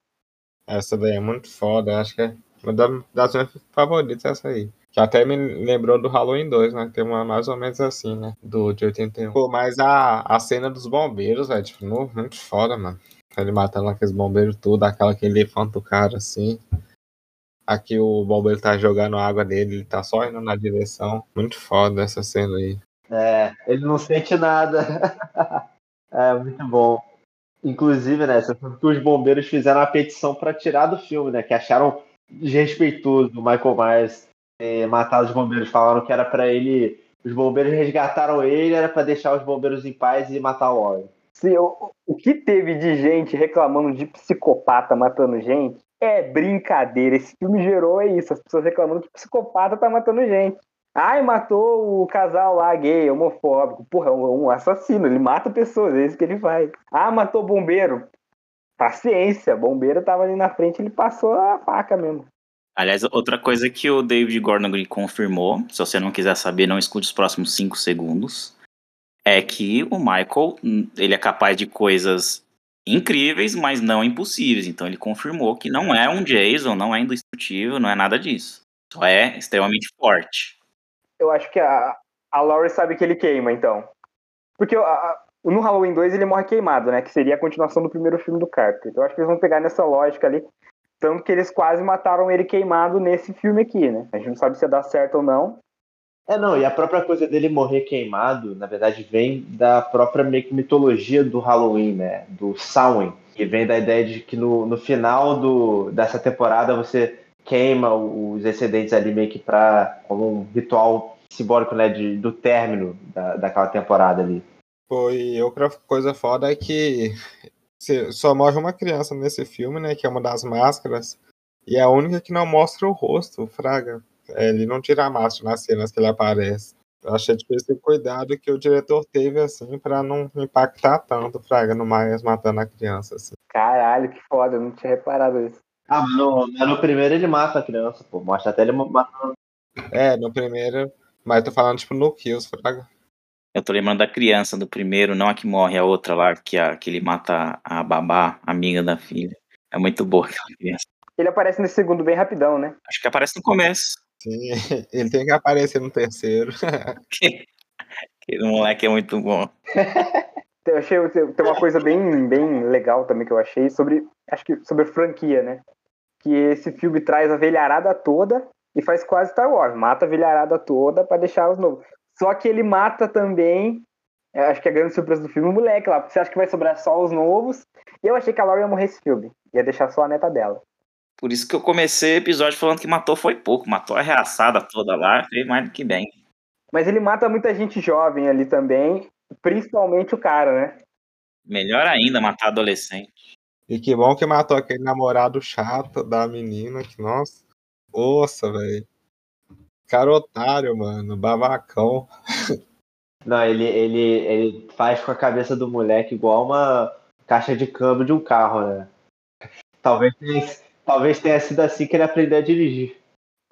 Essa daí é muito foda, acho que é uma das minhas favoritas essa aí. Que até me lembrou do Halloween 2, né? Tem uma mais ou menos assim, né? Do de 81. Pô, mas a, a cena dos bombeiros, velho, tipo, muito foda, mano. Ele matando aqueles bombeiros tudo, aquela que ele o cara assim. Aqui o bombeiro tá jogando água dele, ele tá só indo na direção. Muito foda essa cena aí. É, ele não sente nada. é, muito bom. Inclusive, né, que os bombeiros fizeram a petição para tirar do filme, né? Que acharam desrespeitoso o Michael Myers é, matar os bombeiros. Falaram que era para ele. Os bombeiros resgataram ele, era para deixar os bombeiros em paz e matar o Warren. Sim, o, o que teve de gente reclamando de psicopata matando gente é brincadeira. Esse filme gerou é isso, as pessoas reclamando que psicopata tá matando gente. Ai, matou o casal lá gay, homofóbico. Porra, é um assassino, ele mata pessoas, é isso que ele faz. Ah, matou bombeiro. Paciência, bombeiro tava ali na frente, ele passou a faca mesmo. Aliás, outra coisa que o David Gordon Green confirmou, se você não quiser saber, não escute os próximos 5 segundos, é que o Michael, ele é capaz de coisas incríveis, mas não impossíveis. Então ele confirmou que não é um Jason, não é indestrutível, não é nada disso. Só é extremamente forte. Eu acho que a, a Laurie sabe que ele queima, então. Porque a, no Halloween 2 ele morre queimado, né? Que seria a continuação do primeiro filme do Carter. Então eu acho que eles vão pegar nessa lógica ali. Tanto que eles quase mataram ele queimado nesse filme aqui, né? A gente não sabe se ia dar certo ou não. É, não, e a própria coisa dele morrer queimado, na verdade, vem da própria mitologia do Halloween, né? Do Samhain. Que vem da ideia de que no, no final do, dessa temporada você queima os excedentes ali meio que pra, como um ritual simbólico, né? De, do término da, daquela temporada ali. Foi outra coisa foda é que só morre uma criança nesse filme, né? Que é uma das máscaras. E é a única que não mostra o rosto, Fraga. É, ele não tira a máscara nas cenas que ele aparece. Eu achei difícil o cuidado que o diretor teve, assim, pra não impactar tanto, Fraga, no Myers matando a criança, assim. Caralho, que foda, eu não tinha reparado isso. Ah, mas no, no primeiro ele mata a criança, pô. Mostra até ele matando. É, no primeiro. Mas tô falando, tipo, no Kills, Fraga. Eu tô lembrando da criança do primeiro, não a que morre, a outra lá, que, a, que ele mata a babá, amiga da filha. É muito boa aquela criança. Ele aparece no segundo bem rapidão, né? Acho que aparece no começo. Sim, ele tem que aparecer no terceiro. Aquele moleque é muito bom. Eu achei tem uma coisa bem, bem legal também que eu achei sobre acho que sobre franquia, né? Que esse filme traz a velharada toda e faz quase Star Wars, mata a velharada toda para deixar os novos. Só que ele mata também, acho que é a grande surpresa do filme, o moleque lá, porque você acha que vai sobrar só os novos. E eu achei que a Laura ia morrer esse filme, ia deixar só a neta dela. Por isso que eu comecei o episódio falando que matou foi pouco, matou a reaçada toda lá, fez mais do que bem. Mas ele mata muita gente jovem ali também, principalmente o cara, né? Melhor ainda matar adolescente. E que bom que matou aquele namorado chato da menina, que nossa. Nossa, velho. Cara otário, mano, babacão. Não, ele, ele, ele faz com a cabeça do moleque igual uma caixa de câmbio de um carro, né? Talvez tenha, talvez tenha sido assim que ele aprendeu a dirigir.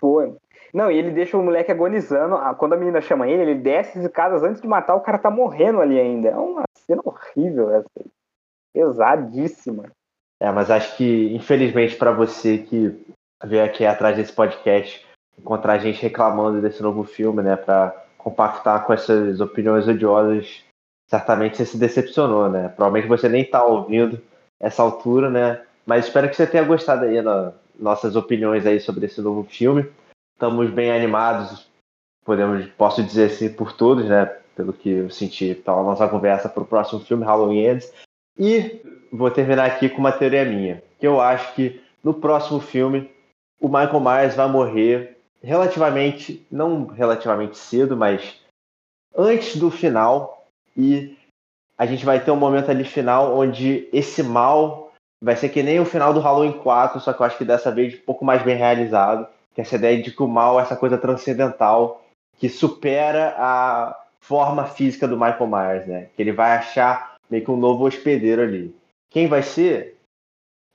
Foi. Não, e ele deixa o moleque agonizando. Quando a menina chama ele, ele desce as escadas antes de matar, o cara tá morrendo ali ainda. É uma cena horrível essa aí. Pesadíssima. É, mas acho que, infelizmente, para você que veio aqui atrás desse podcast, encontrar gente reclamando desse novo filme, né, para compactar com essas opiniões odiosas, certamente você se decepcionou, né? Provavelmente você nem tá ouvindo essa altura, né? Mas espero que você tenha gostado aí das nossas opiniões aí sobre esse novo filme. Estamos bem animados, podemos, posso dizer assim, por todos, né? Pelo que eu senti pela nossa conversa para o próximo filme, Halloween Ends. E vou terminar aqui com uma teoria minha, que eu acho que no próximo filme o Michael Myers vai morrer relativamente, não relativamente cedo, mas antes do final e a gente vai ter um momento ali final onde esse mal vai ser que nem o final do Halloween 4, só que eu acho que dessa vez um pouco mais bem realizado que essa ideia de que o mal é essa coisa transcendental que supera a forma física do Michael Myers, né? Que ele vai achar meio que um novo hospedeiro ali. Quem vai ser?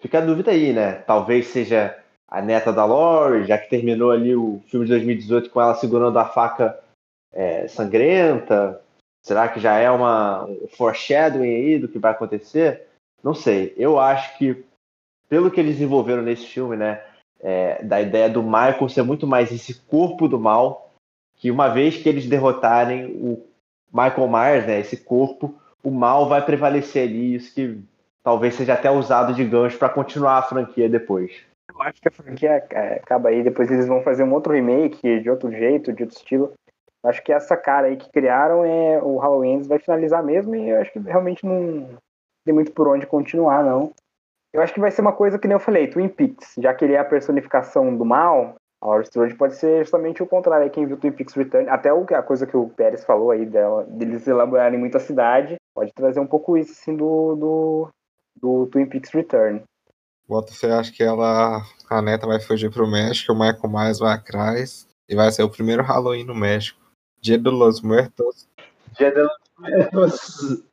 Fica a dúvida aí, né? Talvez seja a neta da Laurie, já que terminou ali o filme de 2018 com ela segurando a faca é, sangrenta. Será que já é uma um foreshadowing aí do que vai acontecer? Não sei. Eu acho que, pelo que eles desenvolveram nesse filme, né? é, da ideia do Michael ser muito mais esse corpo do mal, que uma vez que eles derrotarem o Michael Myers, né, esse corpo, o mal vai prevalecer ali, isso que talvez seja até usado de gancho para continuar a franquia depois. Eu acho que a franquia é, acaba aí, depois eles vão fazer um outro remake de outro jeito, de outro estilo. Acho que essa cara aí que criaram é o Halloween vai finalizar mesmo e eu acho que realmente não tem muito por onde continuar, não. Eu acho que vai ser uma coisa que nem eu falei, Twin Peaks, já que ele é a personificação do mal, a Strode pode ser justamente o contrário. Quem viu Twin Peaks Return, até a coisa que o Pérez falou aí dela, deles elaborarem muito a cidade, pode trazer um pouco isso assim do, do, do Twin Peaks Return. Bota fé, acho que ela, a neta vai fugir pro México, o Michael Myers vai atrás e vai ser o primeiro Halloween no México. Dia de los Muertos. Dia de los Muertos.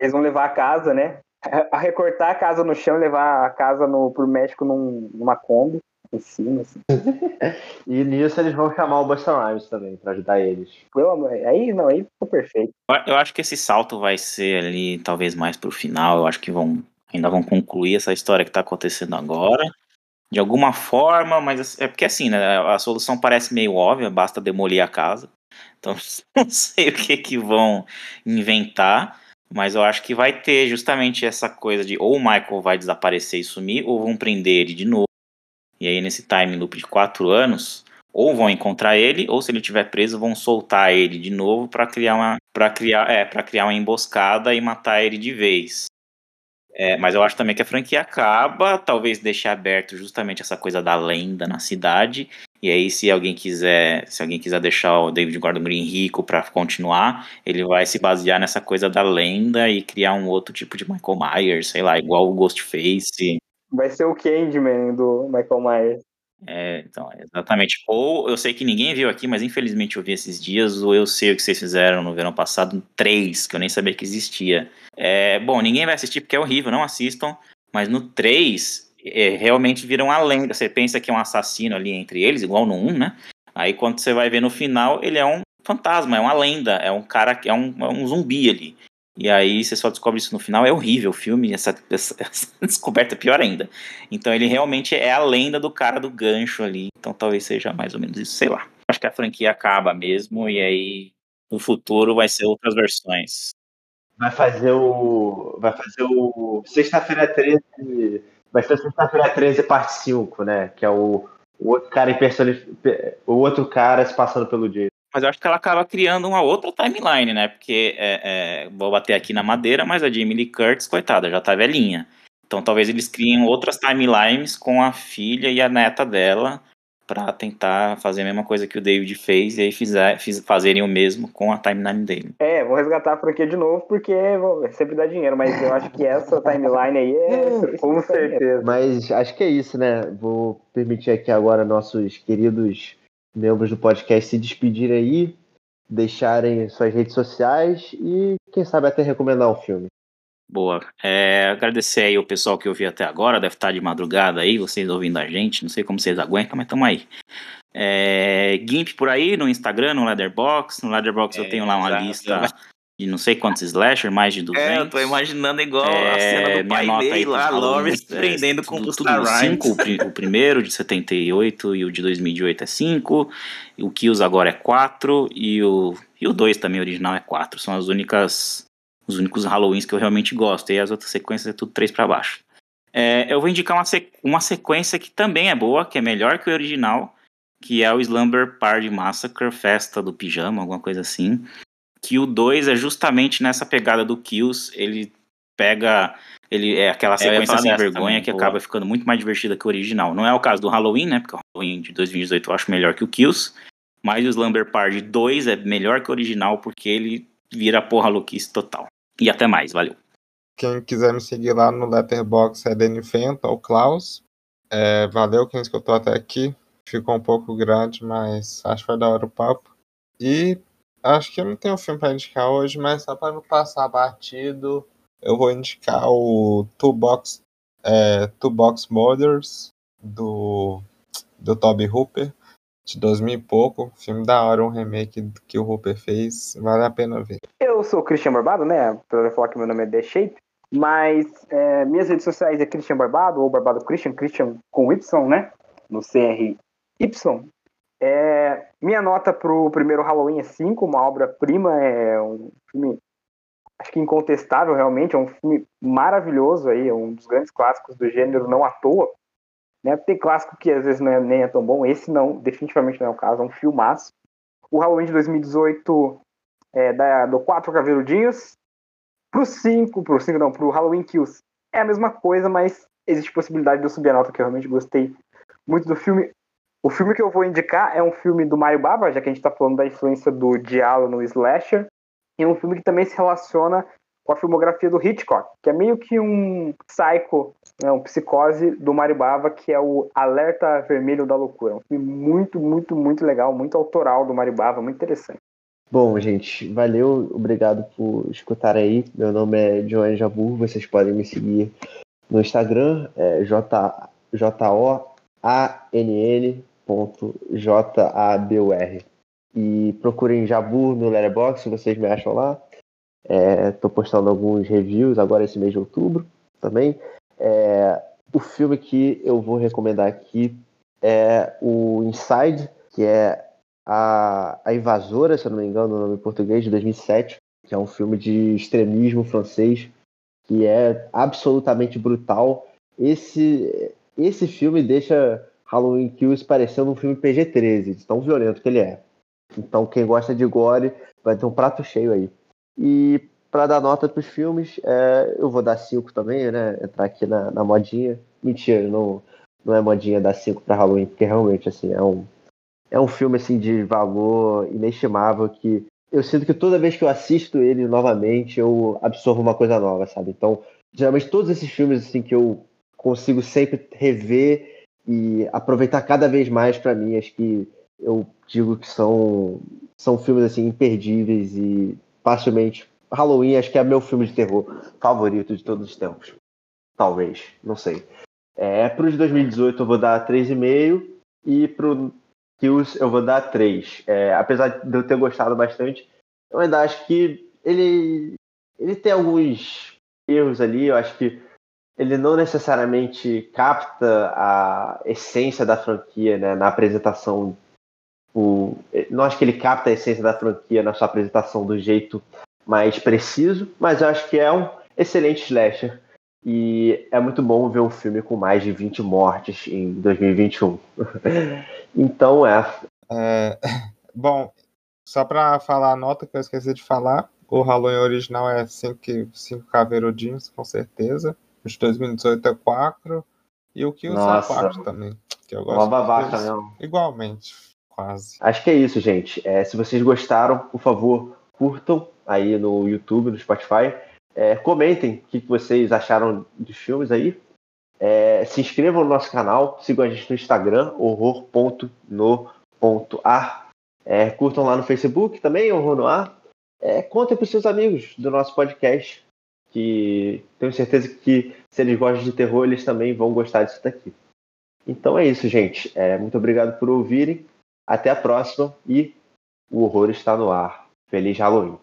Eles vão levar a casa, né? a recortar a casa no chão e levar a casa no, pro México num, numa Kombi em cima. Assim. e nisso eles vão chamar o Buster Rhymes também, pra ajudar eles. Pelo amor, aí não, aí ficou perfeito. Eu acho que esse salto vai ser ali, talvez mais pro final. Eu acho que vão ainda vão concluir essa história que tá acontecendo agora. De alguma forma, mas é porque assim, né? A solução parece meio óbvia, basta demolir a casa. Então, não sei o que que vão inventar. Mas eu acho que vai ter justamente essa coisa de ou o Michael vai desaparecer e sumir, ou vão prender ele de novo. E aí, nesse time loop de quatro anos, ou vão encontrar ele, ou se ele estiver preso, vão soltar ele de novo para criar uma para criar é para criar uma emboscada e matar ele de vez. É, mas eu acho também que a franquia acaba, talvez deixe aberto justamente essa coisa da lenda na cidade e aí, se alguém quiser, se alguém quiser deixar o David Gordon Green rico para continuar, ele vai se basear nessa coisa da lenda e criar um outro tipo de Michael Myers, sei lá, igual o Ghostface. Vai ser o Candyman do Michael Myers. É, então, exatamente. Ou eu sei que ninguém viu aqui, mas infelizmente eu vi esses dias, ou eu sei o que vocês fizeram no verão passado, 3, que eu nem sabia que existia. É, bom, ninguém vai assistir porque é horrível, não assistam. Mas no 3, é, realmente viram uma lenda. Você pensa que é um assassino ali entre eles, igual no 1, né? Aí quando você vai ver no final, ele é um fantasma, é uma lenda, é um cara que é um, é um zumbi ali. E aí você só descobre isso no final. É horrível o filme, essa, essa, essa descoberta é pior ainda. Então ele realmente é a lenda do cara do gancho ali. Então talvez seja mais ou menos isso, sei lá. Acho que a franquia acaba mesmo e aí no futuro vai ser outras versões. Vai fazer o. Vai fazer o. Sexta-feira 13. Vai ser sexta-feira 13, parte 5, né? Que é o, o outro cara impersonif... O outro cara se passando pelo Jason. Mas eu acho que ela acaba criando uma outra timeline, né? Porque é, é, vou bater aqui na madeira, mas a Jamie Lee Curtis, coitada, já tá velhinha. Então talvez eles criem outras timelines com a filha e a neta dela para tentar fazer a mesma coisa que o David fez e aí fizer, fiz, fazerem o mesmo com a timeline dele. É, vou resgatar a franquia de novo porque sempre dá dinheiro, mas eu acho que essa timeline aí é com certeza. Mas acho que é isso, né? Vou permitir aqui agora nossos queridos membros do podcast se despedirem aí, deixarem suas redes sociais e quem sabe até recomendar um filme. Boa. É, agradecer aí o pessoal que ouviu até agora, deve estar de madrugada aí, vocês ouvindo a gente, não sei como vocês aguentam, mas estamos aí. É, Gimp por aí, no Instagram, no Leatherbox. No Leatherbox é, eu tenho lá uma exato. lista de não sei quantos slasher, mais de 200. É, eu tô imaginando igual é, a cena do pai dele lá, Lawrence prendendo com tudo, tudo 5, o, o primeiro de 78 e o de 2008 é 5, o Kills agora é 4 e o e o 2 também original é 4. São as únicas os únicos Halloweens que eu realmente gosto. E as outras sequências é tudo 3 para baixo. É, eu vou indicar uma, sequ uma sequência que também é boa, que é melhor que o original, que é o Slumber Party Massacre, Festa do Pijama, alguma coisa assim. Que o 2 é justamente nessa pegada do Kills. Ele pega. Ele é aquela sequência sem vergonha também, que boa. acaba ficando muito mais divertida que o original. Não é o caso do Halloween, né? Porque o Halloween de 2018 eu acho melhor que o Kills. Mas o Slumber Party 2 é melhor que o original porque ele vira porra louquice total. E até mais, valeu. Quem quiser me seguir lá no Letterboxd é Danny Fenton ou Klaus. É, valeu quem escutou até aqui. Ficou um pouco grande, mas acho que foi da hora o papo. E acho que eu não tenho filme para indicar hoje, mas só para não passar batido, eu vou indicar o Two Box, é, Two Box Mothers do, do Toby Hooper de 2000 e pouco. Filme da hora, um remake que o Hooper fez. Vale a pena ver. Eu sou o Christian Barbado, né? Pra falar que meu nome é The Shape. Mas é, minhas redes sociais é Christian Barbado, ou Barbado Christian, Christian com Y, né? No CRY. É, minha nota pro primeiro Halloween é 5, uma obra-prima, é um filme, acho que incontestável realmente, é um filme maravilhoso aí, é um dos grandes clássicos do gênero, não à toa. Né? Tem clássico que às vezes não é, nem é tão bom, esse não, definitivamente não é o caso, é um filmaço. O Halloween de 2018 é da, do 4 Caveludinhos. Pro 5, pro 5 não, pro Halloween Kills é a mesma coisa, mas existe possibilidade de eu subir a nota, que eu realmente gostei muito do filme. O filme que eu vou indicar é um filme do Mario Baba, já que a gente tá falando da influência do Diallo no Slasher. E é um filme que também se relaciona com a filmografia do Hitchcock, que é meio que um psycho, né, um psicose do Maribava, que é o Alerta Vermelho da Loucura. Um filme muito, muito, muito legal, muito autoral do Maribava, muito interessante. Bom, gente, valeu, obrigado por escutar aí. Meu nome é Joanne Jabur, vocês podem me seguir no Instagram, é J-O-A-N-N.J-A-B-U-R. E procurem Jabur no Letterboxd, vocês me acham lá. Estou é, postando alguns reviews agora esse mês de outubro também. É, o filme que eu vou recomendar aqui é o Inside, que é a, a Invasora, se eu não me engano, o nome em português, de 2007, que é um filme de extremismo francês, que é absolutamente brutal. Esse, esse filme deixa Halloween Kills parecendo um filme PG-13, de tão violento que ele é. Então, quem gosta de gore vai ter um prato cheio aí. E para dar nota para os filmes, é, eu vou dar 5 também, né? Entrar aqui na, na modinha. Mentira, não, não é modinha dar 5 para Halloween, porque realmente assim, é um, é um filme assim de valor inestimável que eu sinto que toda vez que eu assisto ele novamente, eu absorvo uma coisa nova, sabe? Então, geralmente todos esses filmes assim que eu consigo sempre rever e aproveitar cada vez mais para mim, acho que eu digo que são são filmes assim imperdíveis e facilmente. Halloween acho que é meu filme de terror favorito de todos os tempos. Talvez, não sei. É, pro de 2018 eu vou dar 3,5 e pro Kills eu vou dar 3. É, apesar de eu ter gostado bastante, eu ainda acho que ele ele tem alguns erros ali, eu acho que ele não necessariamente capta a essência da franquia né, na apresentação. O, não acho que ele capta a essência da franquia na sua apresentação do jeito mais preciso, mas eu acho que é um excelente slasher. E é muito bom ver um filme com mais de 20 mortes em 2021. então é. é. Bom, só para falar a nota que eu esqueci de falar, o Halloween original é 5 caveirudinhos, com certeza. Os 2018 é 4. E o Kills é 4 também. Que eu gosto Uma babaca mesmo. Igualmente, quase. Acho que é isso, gente. É, se vocês gostaram, por favor, curtam aí no YouTube, no Spotify. É, comentem o que vocês acharam dos filmes aí. É, se inscrevam no nosso canal, sigam a gente no Instagram, horror.no.ar. É, curtam lá no Facebook também, Horror no Ar. É, contem para os seus amigos do nosso podcast, que tenho certeza que se eles gostam de terror, eles também vão gostar disso daqui. Então é isso, gente. É, muito obrigado por ouvirem. Até a próxima e o horror está no ar. Feliz Halloween!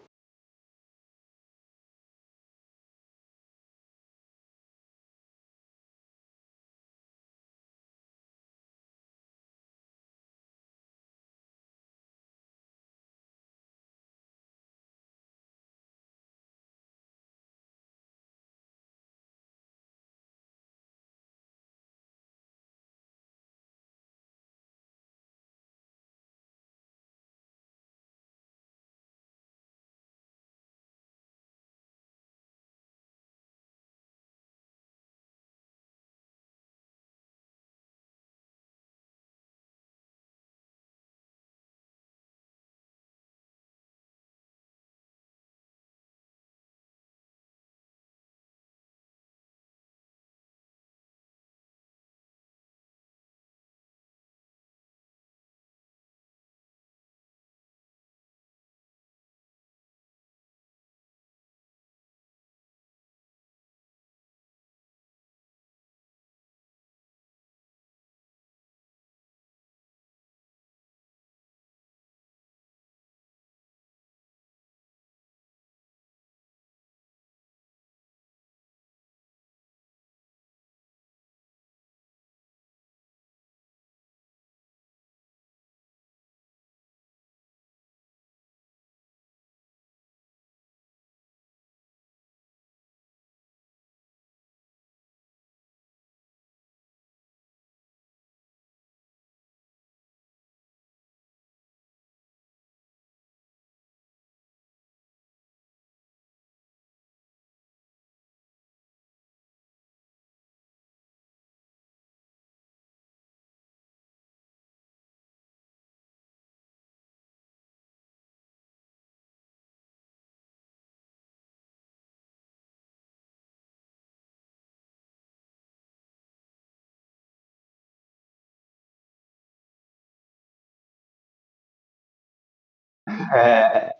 哎。